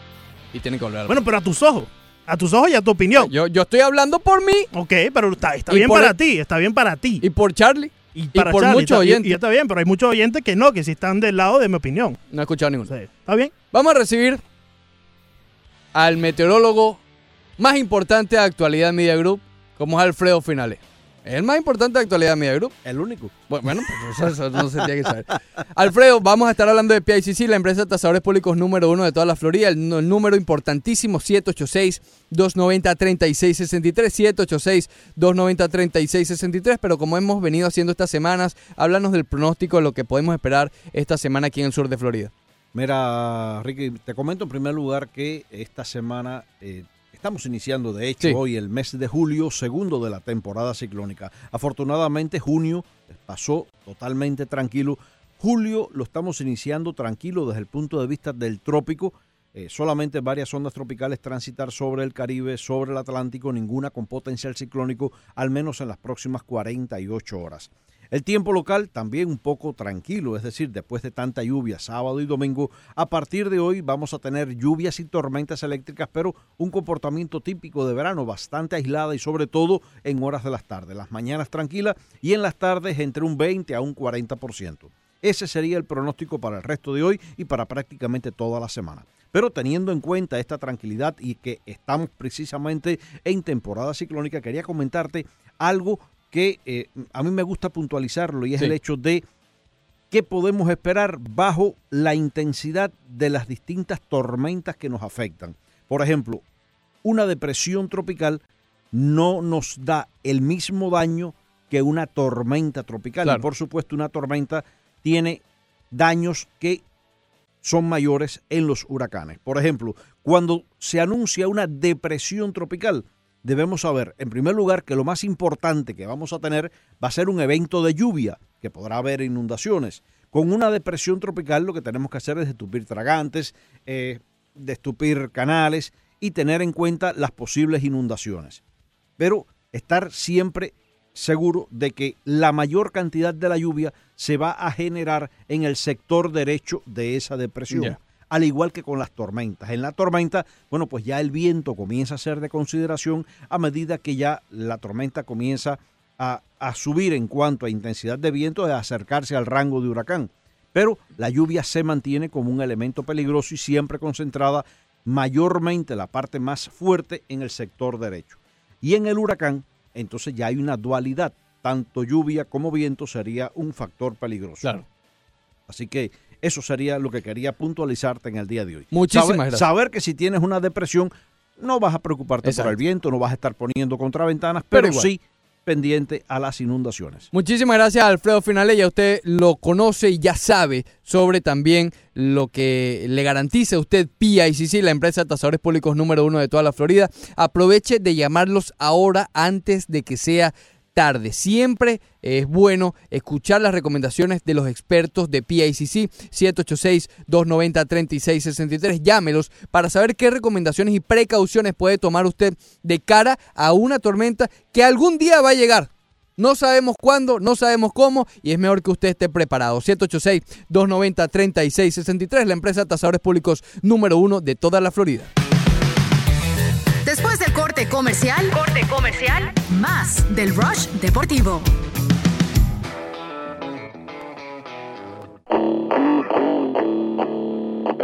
Y tienen que volver a Bueno, pero a tus ojos. A tus ojos y a tu opinión. Yo, yo estoy hablando por mí. Ok, pero está, bien para el- ti, está bien para ti. Y por Charlie. Y, y para por Charlie, muchos y- oyentes. Y, está bien, pero hay muchos oyentes que no, que sí están del lado de mi opinión. No he escuchado ninguno. ¿Está bien? Vamos a recibir al meteorólogo más importante de Actualidad Media Group, como es Alfredo Finales. Es el más importante de Actualidad Media Group. El único. Bu- Bueno, pues eso, eso no se tiene que saber. Alfredo, vamos a estar hablando de PICC, la empresa de tasadores públicos número uno de toda la Florida. El número importantísimo, 786-290-3663. 786-290-3663. Pero como hemos venido haciendo estas semanas, háblanos del pronóstico de lo que podemos esperar esta semana aquí en el sur de Florida. Mira, Ricky, te comento en primer lugar que esta semana eh, estamos iniciando, de hecho, Sí. hoy el mes de julio, segundo de la temporada ciclónica. Afortunadamente, junio pasó totalmente tranquilo. Julio lo estamos iniciando tranquilo desde el punto de vista del trópico. Eh, solamente varias ondas tropicales transitar sobre el Caribe, sobre el Atlántico, ninguna con potencial ciclónico, al menos en las próximas 48 horas. El tiempo local también un poco tranquilo, es decir, después de tanta lluvia sábado y domingo, a partir de hoy vamos a tener lluvias y tormentas eléctricas, pero un comportamiento típico de verano, bastante aislada y sobre todo en horas de las tardes. Las mañanas tranquilas y en las tardes entre un 20 a un 40%. Ese sería el pronóstico para el resto de hoy y para prácticamente toda la semana. Pero teniendo en cuenta esta tranquilidad y que estamos precisamente en temporada ciclónica, quería comentarte algo que eh, a mí me gusta puntualizarlo y es Sí. el hecho de qué podemos esperar bajo la intensidad de las distintas tormentas que nos afectan. Por ejemplo, una depresión tropical no nos da el mismo daño que una tormenta tropical. Claro. Y por supuesto, una tormenta tiene daños que son mayores en los huracanes. Por ejemplo, cuando se anuncia una depresión tropical, debemos saber, en primer lugar, que lo más importante que vamos a tener va a ser un evento de lluvia, que podrá haber inundaciones. Con una depresión tropical lo que tenemos que hacer es destupir tragantes, eh, destupir canales y tener en cuenta las posibles inundaciones. Pero estar siempre seguro de que la mayor cantidad de la lluvia se va a generar en el sector derecho de esa depresión. Al igual que con las tormentas. En la tormenta, bueno, pues ya el viento comienza a ser de consideración a medida que ya la tormenta comienza a, a subir en cuanto a intensidad de viento, de acercarse al rango de huracán. Pero la lluvia se mantiene como un elemento peligroso y siempre concentrada mayormente la parte más fuerte en el sector derecho. Y en el huracán, entonces ya hay una dualidad. Tanto lluvia como viento sería un factor peligroso. Claro. Así que eso sería lo que quería puntualizarte en el día de hoy. Muchísimas saber, gracias. Saber que si tienes una depresión, no vas a preocuparte Exacto. por el viento, no vas a estar poniendo contraventanas, pero, Pero igual. sí pendiente a las inundaciones. Muchísimas gracias, Alfredo Finale. Ya usted lo conoce y ya sabe sobre también lo que le garantiza a usted PICC, la empresa de tasadores públicos número uno de toda la Florida. Aproveche de llamarlos ahora antes de que sea tarde. Siempre es bueno escuchar las recomendaciones de los expertos de PICC 786-290-3663. Llámelos para saber qué recomendaciones y precauciones puede tomar usted de cara a una tormenta que algún día va a llegar. No sabemos cuándo, no sabemos cómo y es mejor que usted esté preparado. 786-290-3663, la empresa de tasadores públicos número uno de toda la Florida. Después corte comercial, corte comercial, más del Rush Deportivo.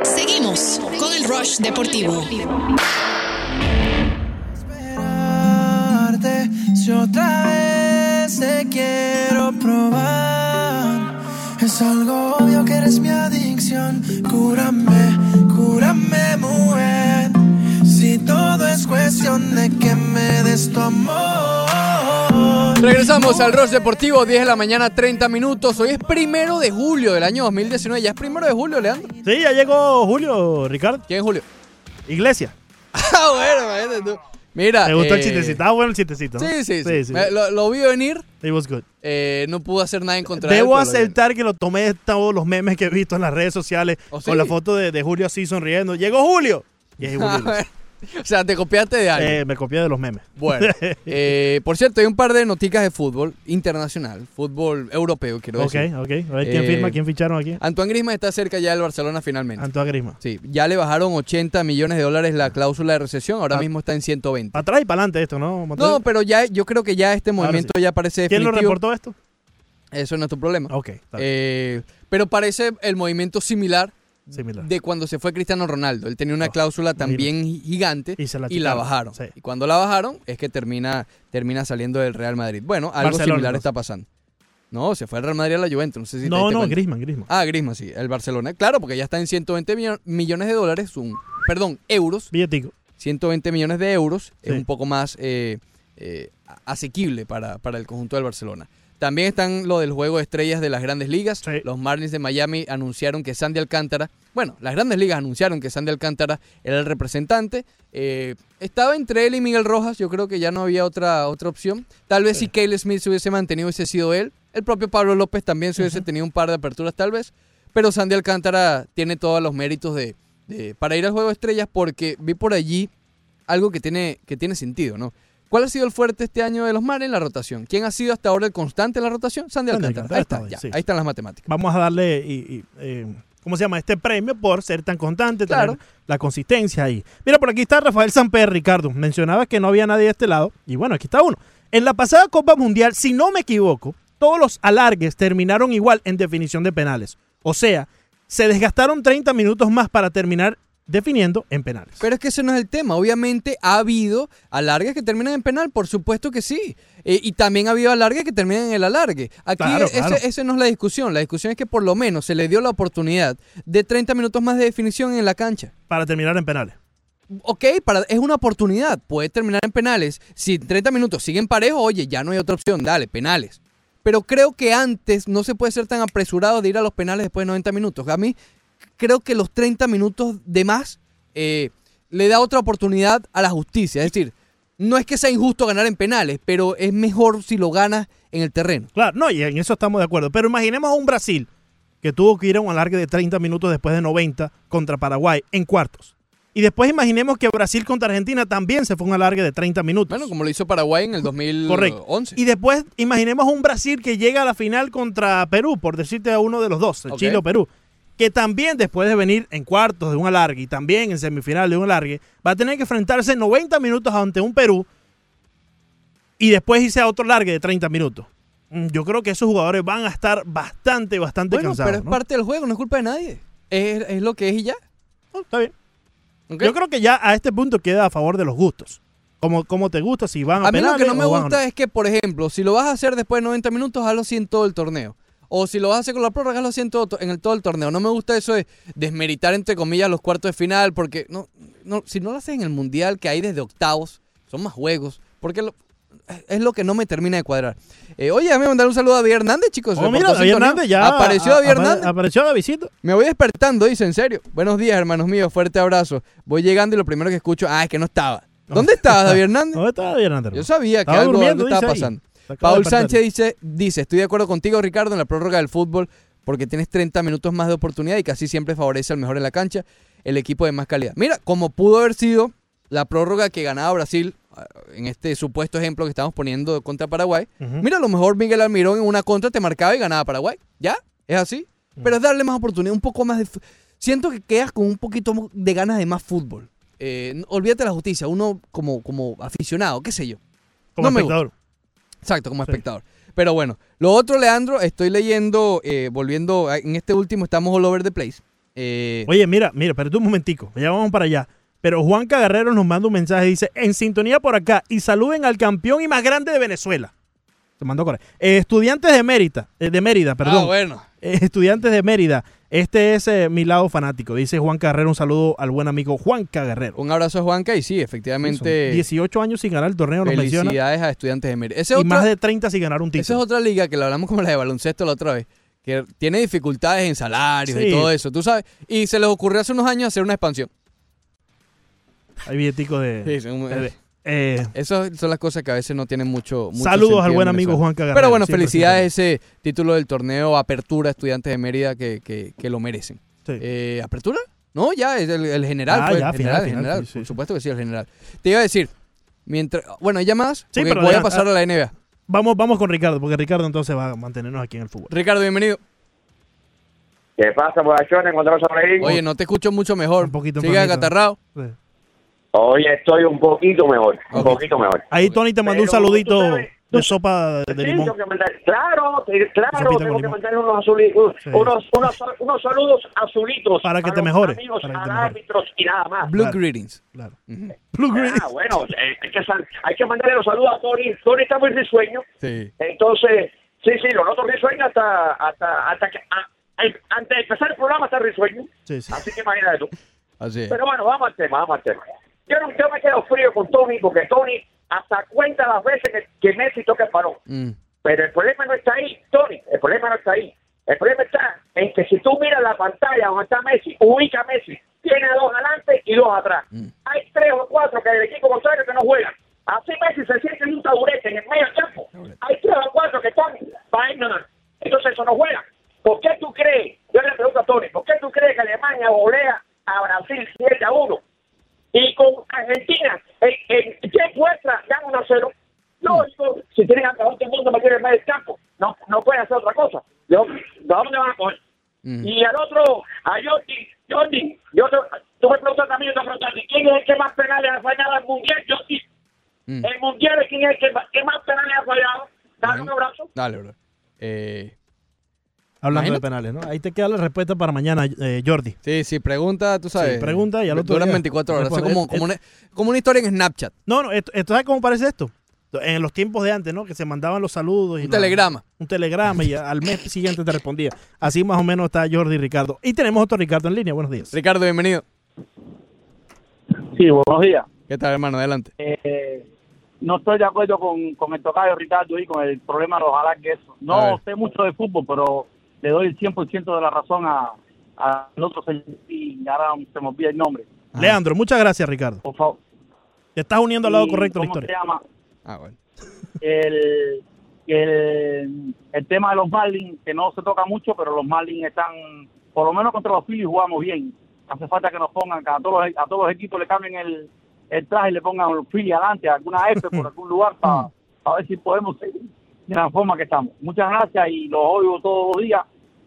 Seguimos con el Rush Deportivo. Esperarte, si otra vez te quiero probar. Es algo obvio que eres mi adicción. Cúrame, cúrame, mujer. Si todo es cuestión de que me des tu amor. Regresamos al Rush Deportivo, 10 de la mañana, 30 minutos. Hoy es primero de julio del año 2019. ¿Ya es primero de julio, Leandro? Sí, ya llegó Julio, Ricardo. ¿Quién es Julio? Iglesia. Ah, bueno, imagínate tú. Mira. ¿Te gustó el eh, chistecito? Estaba bueno el chistecito. ¿no? Sí, sí, sí. Me- lo, lo vi venir. It was good. eh, no pude hacer nada en contra de él, Debo aceptar que lo tomé de todos los memes que he visto en las redes sociales ¿Oh, sí? con la foto de, de Julio así sonriendo. ¡Llegó Julio! Y es Julio. O sea, te copiaste de algo. Eh, me copié de los memes. Bueno, eh, por cierto, hay un par de noticias de fútbol internacional, fútbol europeo, quiero ok, decir. ok. A ver quién Eh, firma, quién ficharon aquí. Antoine Griezmann está cerca ya del Barcelona finalmente. Antoine Griezmann. Sí, ya le bajaron 80 millones de dólares la cláusula de recesión, ahora Ah. mismo está en 120. Para atrás y para adelante esto, ¿no? No, pero ya yo creo que ya este movimiento sí. ya parece ¿Quién lo definitivo. reportó esto? Eso no es tu problema. Ok, está bien. Pero parece el movimiento similar Similar. de cuando se fue Cristiano Ronaldo. Él tenía una cláusula también gigante Y se la y la bajaron. sí. Y cuando la bajaron es que termina, termina saliendo del Real Madrid. Bueno, algo Barcelona, similar entonces. está pasando. No, se fue el Real Madrid a la Juventus. No sé si No, no. Griezmann, Griezmann. Ah, Griezmann, sí. El Barcelona. Claro, porque ya está en 120 millo- millones de dólares. Un, perdón, euros. Billetico. 120 millones de euros. Es un poco más eh, eh, asequible para, para el conjunto del Barcelona. También están lo del juego de estrellas de las grandes ligas. Los Marlins de Miami anunciaron que Sandy Alcántara, bueno, las grandes ligas anunciaron que Sandy Alcántara era el representante. Eh, estaba entre él y Miguel Rojas, yo creo que ya no había otra, otra opción. Tal vez si Cale Smith se hubiese mantenido, hubiese sido él. El propio Pablo López también se hubiese tenido un par de aperturas, tal vez. Pero Sandy Alcántara tiene todos los méritos de, de- para ir al juego de estrellas porque vi por allí algo que tiene, que tiene sentido, ¿no? ¿Cuál ha sido el fuerte este año de los Marlins? La rotación. ¿Quién ha sido hasta ahora el constante en la rotación? Sandy Alcántara. Ahí está, ahí, ya. sí. Ahí están las matemáticas. Vamos a darle, y, y, eh, ¿cómo se llama? Este premio por ser tan constante, tener la consistencia ahí. Mira, por aquí está Rafael Samper, Ricardo. Mencionaba que no había nadie de este lado. Y bueno, aquí está uno. En la pasada Copa Mundial, si no me equivoco, todos los alargues terminaron igual en definición de penales. O sea, se desgastaron 30 minutos más para terminar definiendo en penales. Pero es que ese no es el tema. Obviamente ha habido alargues que terminan en penal, por supuesto que sí. Eh, y también ha habido alargues que terminan en el alargue. Aquí Claro, ese, claro. ese no es la discusión. La discusión es que por lo menos se le dio la oportunidad de 30 minutos más de definición en la cancha. Para terminar en penales. Ok, para, es una oportunidad. Puede terminar en penales. Si 30 minutos siguen parejos, oye, ya no hay otra opción. Dale, penales. Pero creo que antes no se puede ser tan apresurado de ir a los penales después de 90 minutos. A mí creo que los 30 minutos de más eh, le da otra oportunidad a la justicia. Es decir, no es que sea injusto ganar en penales, pero es mejor si lo ganas en el terreno. Claro, no, y en eso estamos de acuerdo. Pero imaginemos a un Brasil que tuvo que ir a un alargue de 30 minutos después de 90 contra Paraguay en cuartos. Y después imaginemos que Brasil contra Argentina también se fue a un alargue de 30 minutos. Bueno, como lo hizo Paraguay en el 2011. Correcto. Y después imaginemos un Brasil que llega a la final contra Perú, por decirte a uno de los dos, Ok. Chile o Perú, que también después de venir en cuartos de un alargue y también en semifinal de un alargue, va a tener que enfrentarse 90 minutos ante un Perú y después irse a otro alargue de 30 minutos. Mm, Yo creo que esos jugadores van a estar bastante, bastante Bueno, cansados. pero es ¿no? parte del juego, no es culpa de nadie. Es, es lo que es y ya. No, está bien. Yo creo que ya a este punto queda a favor de los gustos. Como, como te gusta, si van a, A mí lo que penales no me gusta es que, por ejemplo, si lo vas a hacer después de 90 minutos, hazlo así en todo el torneo. O si lo vas a hacer con la prórroga, hazlo así en el, todo el torneo. No me gusta eso de desmeritar, entre comillas, los cuartos de final, porque no, no, si no lo haces en el Mundial, que hay desde octavos, son más juegos, porque lo- es lo que no me termina de cuadrar. Eh, oye, a mí me mandar un saludo a David Hernández, chicos. Oh, mira, David. Hernández ya. Apareció a- David Hernández. Apareció Davidcito. Me voy despertando, dice, en serio. Buenos días, hermanos míos, fuerte abrazo. Voy llegando y lo primero que escucho, ah, es que no estaba. ¿Dónde estabas, David Hernández? ¿Dónde estaba David Hernández? Yo sabía que algo, algo estaba ahí. pasando. Paul. Sánchez dice, dice, estoy de acuerdo contigo, Ricardo, en la prórroga del fútbol, porque tienes 30 minutos más de oportunidad y casi siempre favorece al mejor en la cancha, el equipo de más calidad. Mira, como pudo haber sido la prórroga que ganaba Brasil, ah, en este supuesto ejemplo que estamos poniendo contra Paraguay, mira, a lo mejor Miguel Almirón en una contra te marcaba y ganaba Paraguay. ¿Ya? ¿Es así? Pero es darle más oportunidad, un poco más de... Siento que quedas con un poquito de ganas de más fútbol. Eh, olvídate de la justicia, uno como, como aficionado, qué sé yo. Como me gusta. Exacto, como espectador. Pero bueno, lo otro, Leandro, estoy leyendo, eh, volviendo, a- en este último estamos all over the place. Eh, Oye, mira, mira, espérate un momentico. Ya vamos para allá. Pero Juanca Guerrero nos manda un mensaje. Dice, en sintonía por acá. Y saluden al campeón y más grande de Venezuela. Se mandó correcto. estudiantes de Mérida. eh, de Mérida, perdón. Ah, bueno. Eh, estudiantes de Mérida. Este es eh, mi lado fanático. Dice Juanca Guerrero. Un saludo al buen amigo Juanca Guerrero. Un abrazo a Juanca y sí, efectivamente. Son 18 años sin ganar el torneo, nos menciona. Felicidades a estudiantes de Mérida. Y otra- más de 30 sin ganar un título. Esa es otra liga que la hablamos como la de baloncesto la otra vez, que tiene dificultades en salarios Sí. y todo eso, tú sabes. Y se les ocurrió hace unos años hacer una expansión. Hay billetico de... Sí, sí, un- de- eh, Esas son las cosas que a veces no tienen mucho, mucho Saludos al en buen amigo Venezuela. Juanca Guerrero, Pero bueno, felicidades ese título del torneo Apertura Estudiantes de Mérida que, que- que lo merecen. Sí. Eh, ¿Apertura? No, ya, es el, el general. Ah, fue, ya, final, general, final, general, sí, sí, por sí. supuesto que sí, el general. Te iba a decir, mientras, bueno, ¿hay llamadas? Sí, Porque pero voy ya- a pasar a la NBA. vamos, vamos con Ricardo, porque Ricardo entonces va a mantenernos aquí en el fútbol. Ricardo, bienvenido. ¿Qué pasa, muchachones? Oye, no te escucho mucho mejor. Un poquito Sigue acatarrado. Hoy estoy un poquito mejor, un poquito mejor. Ahí Tony te mandó un saludito sabes, de sopa de Sí, limón. tengo que mandar- claro, te- claro, Sopita tengo que mandar unos, azulitos, Sí. unos, unos, unos saludos azulitos Para que te mejores, amigos para que te mejores. árbitros y nada más. Blue Claro. Greetings. Claro. Blue Ah, bueno, eh, hay, que, sal- hay que mandarle los saludos a Tony. Tony está muy risueño. Sí. Entonces, sí, sí, lo noto risueño hasta, hasta, hasta que, a- a- antes de empezar el programa está risueño. Sí, sí. Así que imagínate tú. Así es. Pero bueno, vamos al tema, vamos al tema. Yo, no, yo me quedo frío con Tony porque Tony hasta cuenta las veces que, que Messi toca el balón. Mm. Pero el problema no está ahí, Tony, el problema no está ahí. El problema está en que si tú miras la pantalla donde está Messi, ubica a Messi, tiene dos adelante y dos atrás. Hay tres o cuatro que del equipo contrario que no juegan. Así Messi se siente en un taburete en el medio campo. Hay tres o cuatro que están para. Entonces eso no juega. ¿Por qué tú crees? Yo le pregunto a Tony, ¿por qué tú crees que Alemania volea a Brasil 7 a 1? Y con Argentina, en, en tiempo extra, gana 1 a 0. Lógico, si tienen a todo el mundo metido en el medio campo, no, no pueden hacer otra cosa. ¿De dónde, de dónde van a coger? Y al otro, a Jordi, Jordi, yo te, tú me preguntas también, yo te preguntaste, ¿quién es el que más penales ha fallado al Mundial? Jordi. El Mundial, ¿quién es el que, más- que más penales ha fallado? Dale un abrazo. Dale, bro. Eh, Hablando Imagínate. de penales, ¿no? Ahí te queda la respuesta para mañana, eh, Jordi. sí, sí, pregunta, tú sabes. Sí, pregunta y al otro Duran día 24 horas. Responde. como, como, una, como una historia en Snapchat. No, no, esto, esto ¿sabes cómo parece esto? En los tiempos de antes, ¿no? Que se mandaban los saludos. Y Un telegrama. un telegrama y al mes siguiente te respondía. Así más o menos está Jordi y Ricardo. Y tenemos otro Ricardo en línea. Buenos días. Ricardo, bienvenido. Sí, buenos días. ¿Qué tal, hermano? Adelante. Eh, no estoy de acuerdo con, con el tocayo Ricardo y con el problema de los alargues. A No sé mucho de fútbol, pero le doy el 100% de la razón a, a otro señor y ahora se me olvida el nombre. Leandro, muchas gracias, Ricardo. Por favor. Te estás uniendo al lado correcto de la ¿cómo historia. se llama? Ah, bueno. El, el, el tema de los Marlins, que no se toca mucho, pero los Marlins están, por lo menos contra los Phillies jugamos bien. Hace falta que nos pongan, que a todos los, a todos los equipos le cambien el, el traje y le pongan los Phillies adelante, alguna F por algún lugar para ver si podemos seguir de la forma que estamos. Muchas gracias y los oigo todos los días.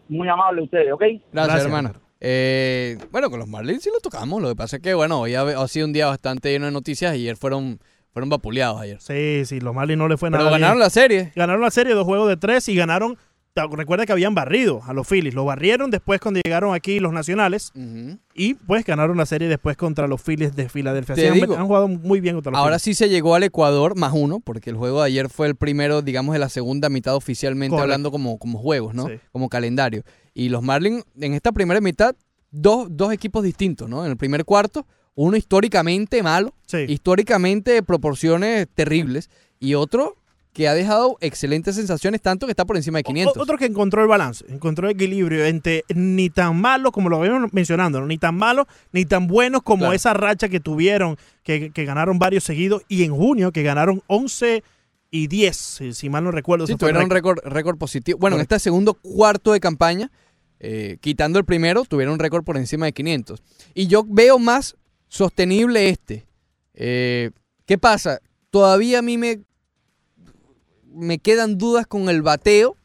Muy amable ustedes, ¿ok? Gracias, hermano. Eh, bueno, con los Marlins sí lo tocamos. Lo que pasa es que, bueno, hoy ha, ha sido un día bastante lleno de noticias. Ayer fueron, fueron vapuleados ayer. Sí, sí, los Marlins no le fue Pero nada ganaron bien. la serie. Ganaron la serie, dos juegos de tres y ganaron. Recuerda que habían barrido a los Phillies. Lo barrieron después cuando llegaron aquí los nacionales. Y pues ganaron la serie después contra los Phillies de Filadelfia. Sí, han, han jugado muy bien contra los Ahora Phillies. sí se llegó al Ecuador más uno, porque el juego de ayer fue el primero, digamos, de la segunda mitad oficialmente Correcto. hablando como, como juegos, ¿no? Sí. Como calendario. Y los Marlins, en esta primera mitad, dos, dos equipos distintos, ¿no? En el primer cuarto, uno históricamente malo, históricamente de proporciones terribles, y otro que ha dejado excelentes sensaciones, tanto que está por encima de 500. O- Otro que encontró el balance, encontró el equilibrio entre ni tan malo como lo habíamos mencionando, ni tan malo ni tan buenos como Claro. esa racha que tuvieron, que, que ganaron varios seguidos, y en junio que ganaron 11 y 10, si, si mal no recuerdo. Sí, tuvieron un récord. récord, récord positivo. Bueno, en este segundo cuarto de campaña, eh, quitando el primero, tuvieron un récord por encima de 500. Y yo veo más sostenible este. Eh, ¿Qué pasa? Todavía a mí me, me quedan dudas con el bateo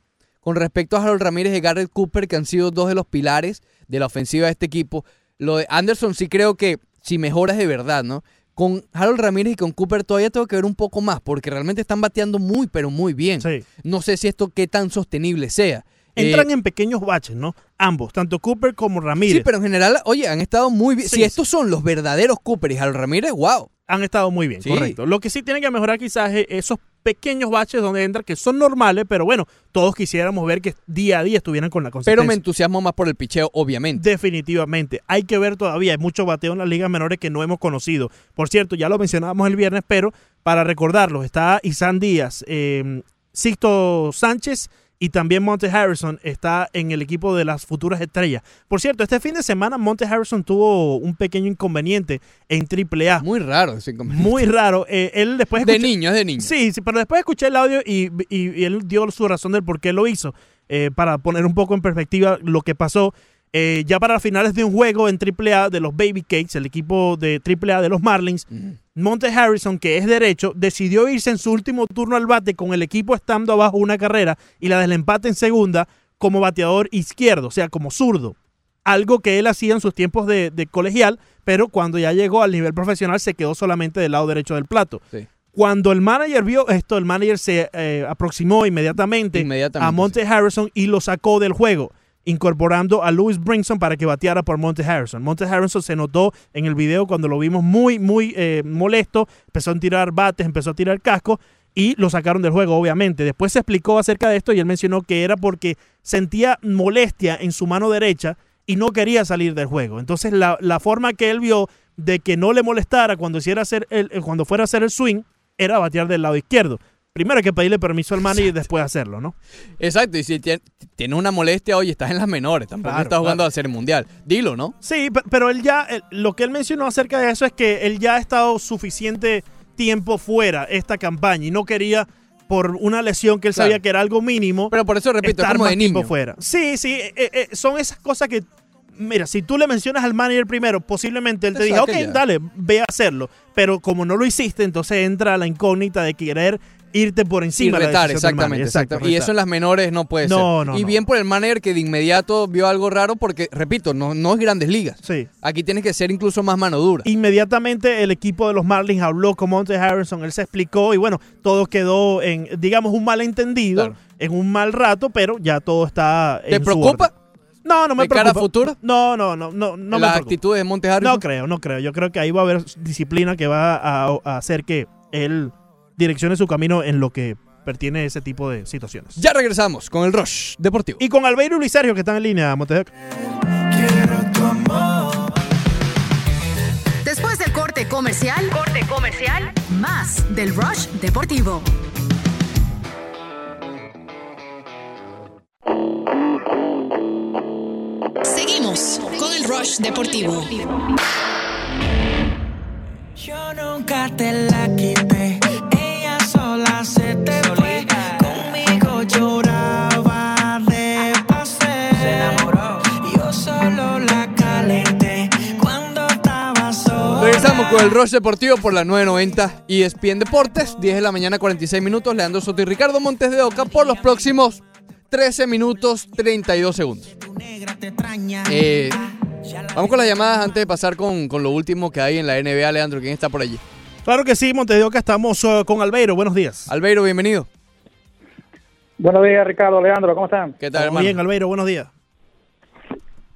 con respecto a Harold Ramírez y Garrett Cooper, que han sido dos de los pilares de la ofensiva de este equipo. Lo de Anderson sí creo que si mejoras de verdad, ¿no? Con Harold Ramírez y con Cooper todavía tengo que ver un poco más, porque realmente están bateando muy, pero muy bien. No sé si esto qué tan sostenible sea. Entran Eh, en pequeños baches, ¿no? Ambos, tanto Cooper como Ramírez. Sí, pero en general, oye, han estado muy bien. Sí, si sí. estos son los verdaderos Cooper y Harold Ramírez, wow. Han estado muy bien, Sí. correcto. Lo que sí tienen que mejorar quizás es esos pequeños baches donde entran, que son normales, pero bueno, todos quisiéramos ver que día a día estuvieran con la consistencia. Pero me entusiasmo más por el picheo, obviamente. Definitivamente. Hay que ver todavía. Hay mucho bateo en las ligas menores que no hemos conocido. Por cierto, ya lo mencionábamos el viernes, pero para recordarlo, está Isan Díaz, eh, Sixto Sánchez y también Monte Harrison está en el equipo de las futuras estrellas. Por cierto, este fin de semana Monte Harrison tuvo un pequeño inconveniente en AAA. Muy raro ese inconveniente. Muy raro. Eh, él después De niño, es de niño. Sí, sí, pero después escuché el audio y, y- y él dio su razón del por qué lo hizo. Eh, para poner un poco en perspectiva lo que pasó. Eh, ya para finales de un juego en AAA de los Baby Cakes, el equipo de AAA de los Marlins, Monte Harrison, que es derecho, decidió irse en su último turno al bate con el equipo estando abajo una carrera y la del empate en segunda como bateador izquierdo, o sea, como zurdo. Algo que él hacía en sus tiempos de, de colegial, pero cuando ya llegó al nivel profesional se quedó solamente del lado derecho del plato. Sí. Cuando el manager vio esto, el manager se eh, aproximó inmediatamente, Inmediatamente, a Monte Harrison y lo sacó del juego, incorporando a Louis Brinson para que bateara por Monte Harrison. Monte Harrison se notó en el video cuando lo vimos muy, muy eh, molesto, empezó a tirar bates, empezó a tirar casco y lo sacaron del juego, obviamente. Después se explicó acerca de esto y él mencionó que era porque sentía molestia en su mano derecha y no quería salir del juego. Entonces la, la forma que él vio de que no le molestara cuando, hiciera hacer el, eh, cuando fuera a hacer el swing era batear del lado izquierdo. Primero hay que pedirle permiso al manager y después hacerlo, ¿no? Exacto, y si tie- tienes una molestia, oye, estás en las menores, tampoco Claro, estás jugando claro. a ser mundial. Dilo, ¿no? Sí, pe- pero él ya, lo que él mencionó acerca de eso es que él ya ha estado suficiente tiempo fuera esta campaña y no quería por una lesión que él Claro. sabía que era algo mínimo. Pero por eso repito, es estar como más de niño. fuera. Sí, sí, eh, eh, son esas cosas que, mira, si tú le mencionas al manager primero, posiblemente él te diga, ok, ya. dale, ve a hacerlo. Pero como no lo hiciste, entonces entra la incógnita de querer irte por Y encima de la exactamente. Exacto, exacto. Y retar. eso en las menores no puede No, ser. no, y no. bien por el manager que de inmediato vio algo raro porque, repito, no, no es grandes ligas. Sí. Aquí tienes que ser incluso más mano dura. Inmediatamente el equipo de los Marlins habló con Monte Harrison, él se explicó y bueno, todo quedó en, digamos, un malentendido, en un mal rato, pero ya todo está ¿Te en preocupa? No, no me ¿De cara preocupa. futuro? No, no, no, no, no me ¿La preocupa. actitud de Monte Harrison? No creo, no creo. Yo creo que ahí va a haber disciplina que va a, a hacer que él direccione su camino en lo que pertiene a ese tipo de situaciones. Ya regresamos con el Rush Deportivo. Y con Albeiro y Luis Sergio que están en línea, Montejo. Después del corte comercial, corte comercial, más del Rush Deportivo. Seguimos con el Rush Deportivo. Yo nunca te la quité, con el Rush Deportivo por la 990 y ESPN Deportes, 10 de la mañana 46 minutos, Leandro Soto y Ricardo Montes de Oca por los próximos 13 minutos 32 segundos. Eh, vamos con las llamadas antes de pasar con, con lo último que hay en la NBA, Leandro, ¿quién está por allí? Claro que sí, Montejo, que estamos eh, con Albeiro. Buenos días. Albeiro, bienvenido. Buenos días, Ricardo, Leandro, ¿cómo están? ¿Qué Todo bien, Albeiro, buenos días.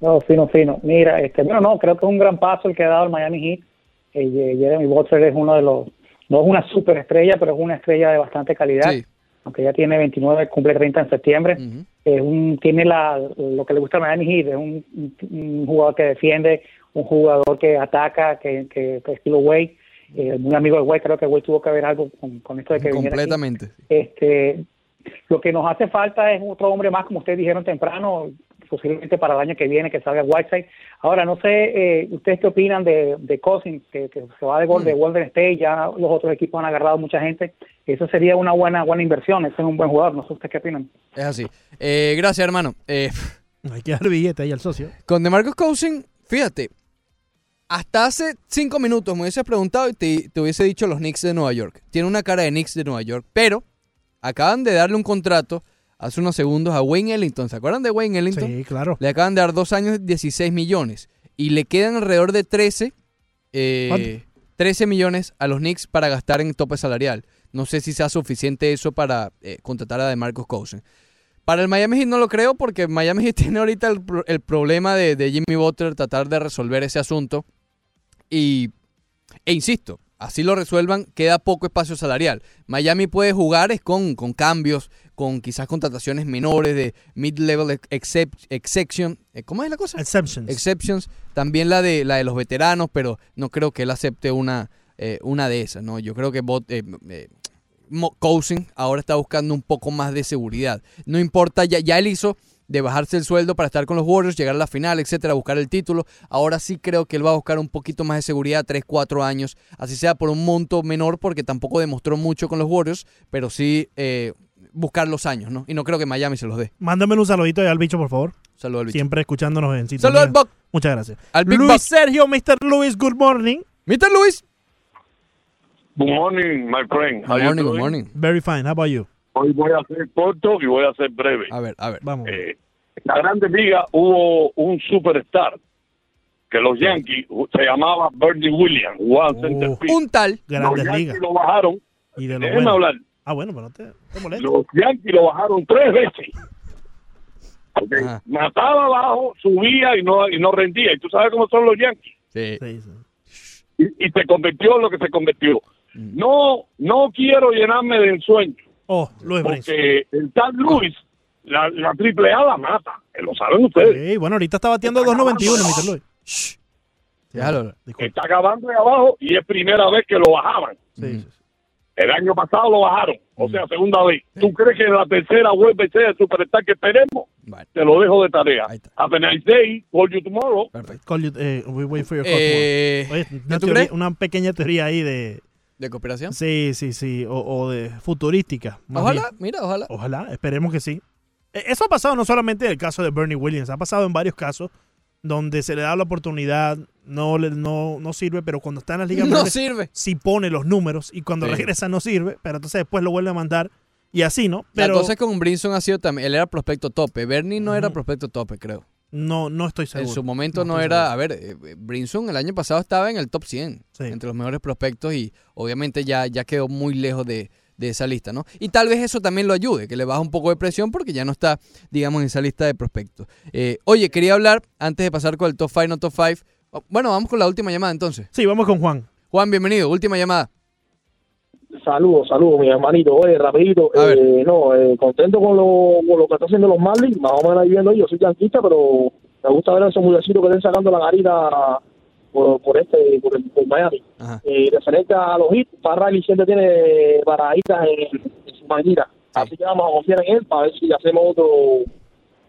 No, fino, fino. Mira, este, bueno, no, creo que es un gran paso el que ha dado el Miami Heat. Eh, Jeremy Butler es uno de los, no es una superestrella, pero es una estrella de bastante calidad. Sí. Aunque ya tiene 29, cumple 30 en septiembre. Es un, tiene la, lo que le gusta al Miami Heat, es un, un- un jugador que defiende, un jugador que ataca, que, que, que estilo Wade. Eh, muy amigo de Wade, creo que Wade tuvo que ver algo con, con esto de que viniera aquí. Completamente. Este, lo que nos hace falta es otro hombre más, como ustedes dijeron temprano, posiblemente para el año que viene, que salga Whiteside. Ahora, no sé, eh, ¿ustedes qué opinan de, de Cousins, que, que se va de, gol de Golden State? Ya los otros equipos han agarrado mucha gente. Eso sería una buena buena inversión. Ese es un buen jugador. No sé ustedes qué opinan. Es así. Eh, gracias, hermano. Eh, Hay que dar billete ahí al socio. Con DeMarcus Cousins, fíjate, hasta hace cinco minutos me hubieses preguntado y te, te hubiese dicho los Knicks de Nueva York. Tiene una cara de Knicks de Nueva York, pero acaban de darle un contrato hace unos segundos a Wayne Ellington. ¿Se acuerdan de Wayne Ellington? Sí, claro. Le acaban de dar dos años 16 millones y le quedan alrededor de 13, eh, 13 millones a los Knicks para gastar en tope salarial. No sé si sea suficiente eso para eh, contratar a DeMarcus Cousins. Para el Miami Heat no lo creo porque Miami Heat tiene ahorita el, el problema de, de Jimmy Butler tratar de resolver ese asunto. Y, e insisto, así lo resuelvan, queda poco espacio salarial. Miami puede jugar es con, con cambios, con quizás contrataciones menores de mid-level excep- exception. eh, ¿Cómo es la cosa? Exceptions. Exceptions. También la de, la de los veteranos, pero no creo que él acepte una, eh, una de esas. ¿no? Yo creo que Bot- eh, eh, Cousins ahora está buscando un poco más de seguridad. No importa, ya, ya él hizo de bajarse el sueldo para estar con los Warriors, llegar a la final, etcétera, buscar el título. Ahora sí creo que él va a buscar un poquito más de seguridad, 3, 4 años, así sea por un monto menor, porque tampoco demostró mucho con los Warriors, pero sí eh, buscar los años, ¿no? Y no creo que Miami se los dé. Mándame un saludito ahí al bicho, por favor. Saludos al bicho. Siempre escuchándonos en sintonía. Saludos al Buck. Muchas gracias. Al Big Luis Buck. Sergio, Mr. Luis, good morning. Mr. Luis. Good morning, my friend. How Good you morning, good doing? morning. Very fine. How about you? Hoy voy a ser corto y voy a ser breve. A ver, a ver. Vamos. Eh, en la Grande Liga hubo un superstar que los Yankees se llamaba Bernie Williams, jugaba en center field. Un tal. Los Grandes Yankees ligas. lo bajaron. Y de lo Déjeme bueno. hablar. Ah, bueno, pero no te, te molestes. Los Yankees lo bajaron tres veces. Mataba abajo, subía y no y no rendía. Y tú sabes cómo son los Yankees. Sí. Y, y se convirtió en lo que se convirtió. No, no quiero llenarme de ensueño. Oh, Luis. Porque el tal Luis, la, la triple A la mata. que Lo saben ustedes. Sí, bueno, ahorita está bateando 2.91, Mr. Luis. Déjalo. Está acabando de abajo y es primera vez que lo bajaban. Sí, sí, El año pasado lo bajaron, o sea, segunda vez. ¿Tú crees que la tercera vuelve a ser el superstar que esperemos? Te lo dejo de tarea. Have a nice day. Call you tomorrow. Call you, eh, we wait for your call Eh, tomorrow. Oye, ¿qué una, tú teoría- crees? una pequeña teoría ahí de... ¿De cooperación? Sí, sí, sí. O, o de futurística. Ojalá, bien. mira, ojalá. Ojalá, esperemos que sí. Eh, Eso ha pasado no solamente en el caso de Bernie Williams, ha pasado en varios casos donde se le da la oportunidad, no, le- no, no sirve, pero cuando está en las ligas No menores, sirve. sí pone los números y cuando Sí. regresa no sirve, pero entonces después lo vuelve a mandar y así, ¿no? Pero La cosa es que con Brinson ha sido también, él era prospecto tope. Bernie no era prospecto tope, creo. no, no estoy seguro. En su momento no, era, a ver, eh, eh, Brinson el año pasado estaba en el top 100, entre los mejores prospectos y obviamente ya, ya quedó muy lejos de, de esa lista, ¿no? Y tal vez eso también lo ayude, que le baja un poco de presión porque ya no está, digamos, en esa lista de prospectos. Eh, oye, quería hablar, antes de pasar con el top 5, no top 5, oh, bueno, vamos con la última llamada entonces. Sí, vamos con Juan. Juan, bienvenido, última llamada. Saludos, saludos, mi hermanito. Oye, rapidito. eh, no, eh, contento con lo, con lo que está haciendo los Marlins. Más o menos ahí viendo. Yo soy yanquista, pero me gusta ver a esos muchachitos que estén sacando la garita por, por este, por, el- por Miami. Eh, referente a los hits, Farrell siempre tiene paraditas en, en su manguita. Así que vamos a confiar en él para ver si hacemos otro,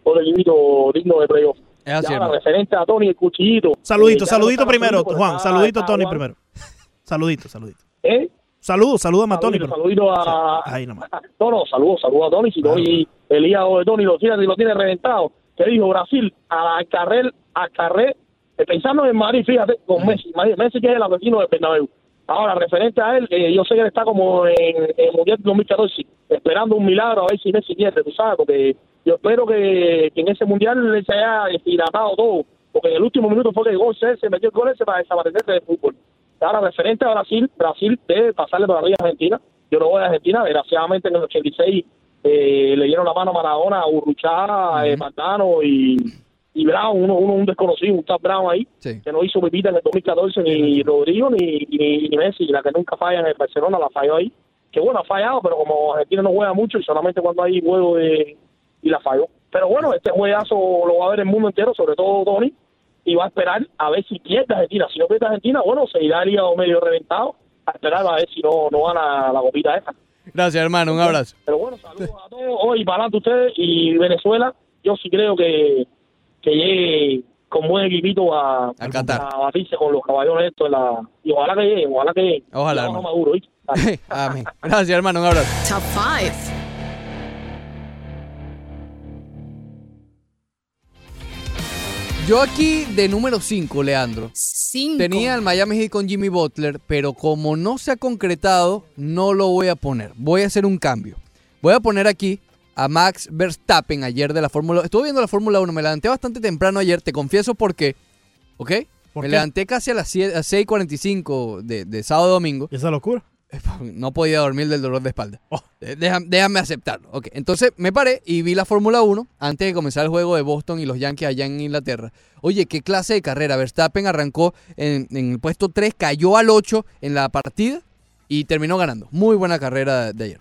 otro equipito digno de playoff. Es así, ahora, referente a Tony, el cuchillito. Saludito, Eh, saludito primero, Juan. Saludito, está Tony Juan. primero. Saludito, saludito. ¿Eh? Saludos, salúdame a Tony. Saludito a, Ahí nomás. No, no, saludos, saludos a Tony. Si Tony, el hígado de Tony lo tiene, lo tiene reventado. Te dijo Brasil, a Carrel, a Carré, eh, pensando en Madrid, fíjate, con Messi. Messi que es el asesino del Bernabéu. Ahora, referente a él, eh, yo sé que él está como en, el Mundial 2014, esperando un milagro a ver si Messi pierde, tú sabes, porque yo espero que, que en ese Mundial se haya dilatado todo, porque en el último minuto fue que el gol se, se metió el gol ese para desaparecerse del fútbol. Ahora, referente a Brasil, Brasil debe pasarle por arriba a Argentina. Yo no voy a Argentina, desgraciadamente en el 86 eh, le dieron la mano a Maradona, a Urruchá, eh, Martano y, y Brown, uno, uno un desconocido, un Tap Brown ahí, que no hizo pipita en el 2014 ni Rodrigo ni, ni, ni Messi, la que nunca falla en el Barcelona, la falló ahí. Que bueno, ha fallado, pero como Argentina no juega mucho y solamente cuando hay juego de, y la falló. Pero bueno, este juegazo lo va a ver el mundo entero, sobre todo Tony, y va a esperar a ver si pierde Argentina. Si no pierde Argentina, bueno, se irá el hígado medio reventado a esperar a ver si no, no gana la copita esta. Gracias, hermano, un abrazo. Pero bueno, saludos a todos. Hoy para adelante ustedes y Venezuela. Yo sí creo que, que llegue con buen equipito a, a, batirse con los caballones estos. en La, y ojalá que llegue, ojalá que llegue. Ojalá, hermano. Maduro. Amén. Gracias, hermano, un abrazo. Top 5. Yo aquí de número 5, Leandro. Cinco. Tenía el Miami Heat con Jimmy Butler, pero como no se ha concretado, no lo voy a poner. Voy a hacer un cambio. Voy a poner aquí a Max Verstappen ayer de la Fórmula Estuve viendo la Fórmula 1, me levanté bastante temprano ayer, te confieso porque, ¿ok? ¿Por me qué? levanté casi a las 7 a 6.45 de, de sábado a domingo. ¿Y esa locura? No podía dormir del dolor de espalda. Deja- déjame aceptarlo. Ok, entonces me paré y vi la Fórmula 1 antes de comenzar el juego de Boston y los Yankees allá en Inglaterra. Oye, qué clase de carrera. Verstappen arrancó en, en el puesto 3, cayó al 8 en la partida y terminó ganando. Muy buena carrera de ayer.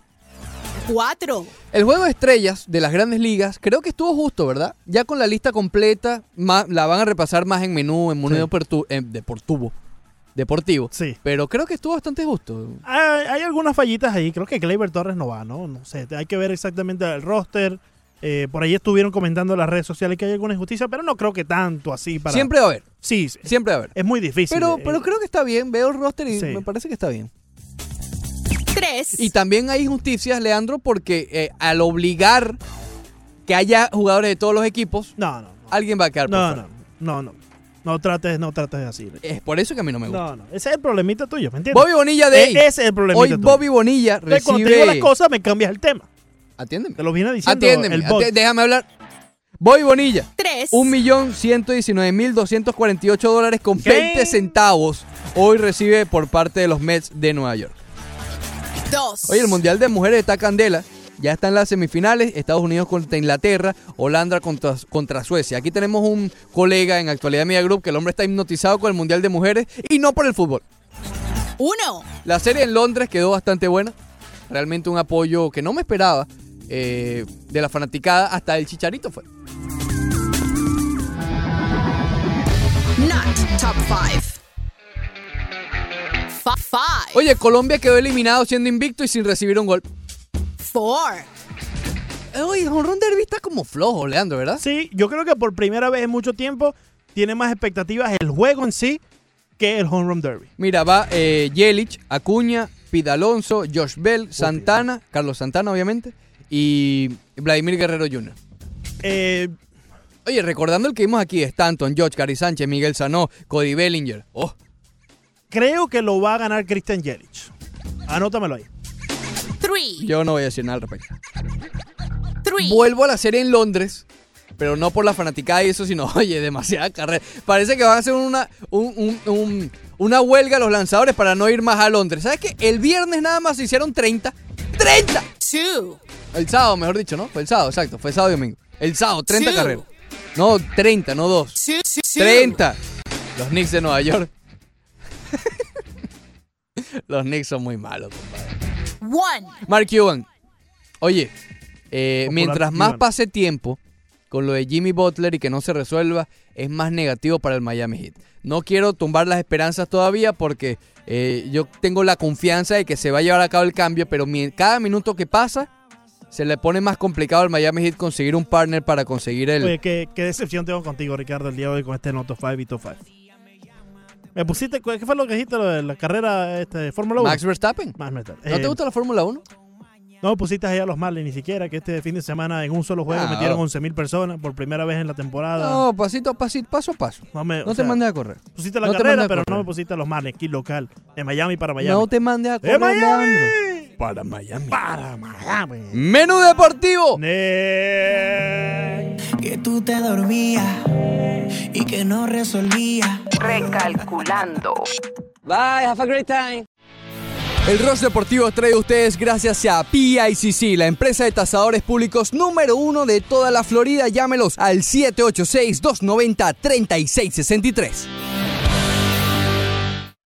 4. El juego de estrellas de las grandes ligas creo que estuvo justo, ¿verdad? Ya con la lista completa, la van a repasar más en menú, en menú deportu- eh, deportivo. Deportivo. Sí. Pero creo que estuvo bastante justo. Hay, hay algunas fallitas ahí. Creo que Gleyber Torres no va, ¿no? No sé. Hay que ver exactamente el roster. Eh, por ahí estuvieron comentando en las redes sociales que hay alguna injusticia, pero no creo que tanto así para. Siempre va a haber. Sí, sí. Siempre va a haber. Es muy difícil. Pero, eh, pero creo que está bien. Veo el roster y Sí. me parece que está bien. 3. Y también hay injusticias, Leandro, porque eh, al obligar que haya jugadores de todos los equipos, no, no, alguien va a quedar por No, fuera. no, no, no. No trates, no trates así. Es por eso que a mí no me gusta. No, no. Ese es el problemita tuyo, ¿me entiendes? Bobby Bonilla de E-. Ese es el problemita Hoy tuyo. Bobby Bonilla Entonces, Cuando te digo las recibe... cosas, me cambias el tema. Atiéndeme. Te lo viene diciendo Atiéndeme. el bot. déjame hablar. Bobby Bonilla. 3. 1.119.248 dólares con ¿Qué? 20 centavos. Hoy recibe por parte de los Mets de Nueva York. 2. Oye, el Mundial de Mujeres está candela. Ya está en las semifinales. Estados Unidos contra Inglaterra. Holanda contra, contra Suecia. Aquí tenemos un colega en Actualidad Media Group que el hombre está hipnotizado con el Mundial de Mujeres y no por el fútbol. 1. La serie en Londres quedó bastante buena. Realmente un apoyo que no me esperaba eh, de la fanaticada. Hasta el chicharito fue. Not top 5. Five. Oye, Colombia quedó eliminado siendo invicto y sin recibir un gol. Four. Oye, el Honrón Derby está como flojo, Leandro, ¿verdad? Sí, yo creo que por primera vez en mucho tiempo tiene más expectativas el juego en sí que el Home Run Derby. Mira, va eh, Yelich, Acuña, Pete Alonso, Josh Bell, Santana, Carlos Santana, obviamente, y Vladimir Guerrero Jr. Eh, Oye, recordando el que vimos aquí, Stanton, George, Cari Sánchez, Miguel Sanó, Cody Bellinger. Oh, Creo que lo va a ganar Christian Yelich. Anótamelo ahí. Three. yo no voy a decir nada al respecto. Three. Vuelvo a la serie en Londres, pero no por la fanaticada y eso, sino, oye, demasiada carrera. Parece que van a hacer una, un- un- un- una huelga los lanzadores para no ir más a Londres. ¿Sabes qué? El viernes nada más se hicieron 30. ¡30! Two. El sábado, mejor dicho, ¿no? Fue el sábado, exacto. Fue sábado y domingo. El sábado, 30 Two. carreras. No, 30, no 2. Two. Two. 30. Los Knicks de Nueva York. Los Knicks son muy malos, compadre. One. Mark Cuban. Oye, eh, mientras más Cuban. pase tiempo con lo de Jimmy Butler y que no se resuelva, es más negativo para el Miami Heat. No quiero tumbar las esperanzas todavía porque eh, yo tengo la confianza de que se va a llevar a cabo el cambio, pero mi- cada minuto que pasa se le pone más complicado al Miami Heat conseguir un partner para conseguir el... Oye, qué, qué decepción tengo contigo, Ricardo, el día de hoy con este Noto 5 y Top 5. Me pusiste, ¿qué fue lo que dijiste lo de la carrera este, de Fórmula 1? Max Verstappen. Max Verstappen. ¿No Eh, te gusta la Fórmula 1? No pusiste allá a los Marlins ni siquiera, que este fin de semana en un solo juego Ah, metieron oh. 11 mil personas por primera vez en la temporada. No, pasito a pasito, paso a paso. No, me- No te sea, mandes a correr. Pusiste la No carrera, pero no me pusiste a los Marlins, aquí local, de Miami para Miami. No te mandes a ¡De correr, Miami! Leandro. Para Miami. Para Miami. Menú deportivo. Que tú te dormías y que no resolvías. Recalculando. Bye, have a great time. El Rush Deportivo trae a ustedes gracias a PICC, la empresa de tasadores públicos número uno de toda la Florida. Llámelos al 786-290-3663.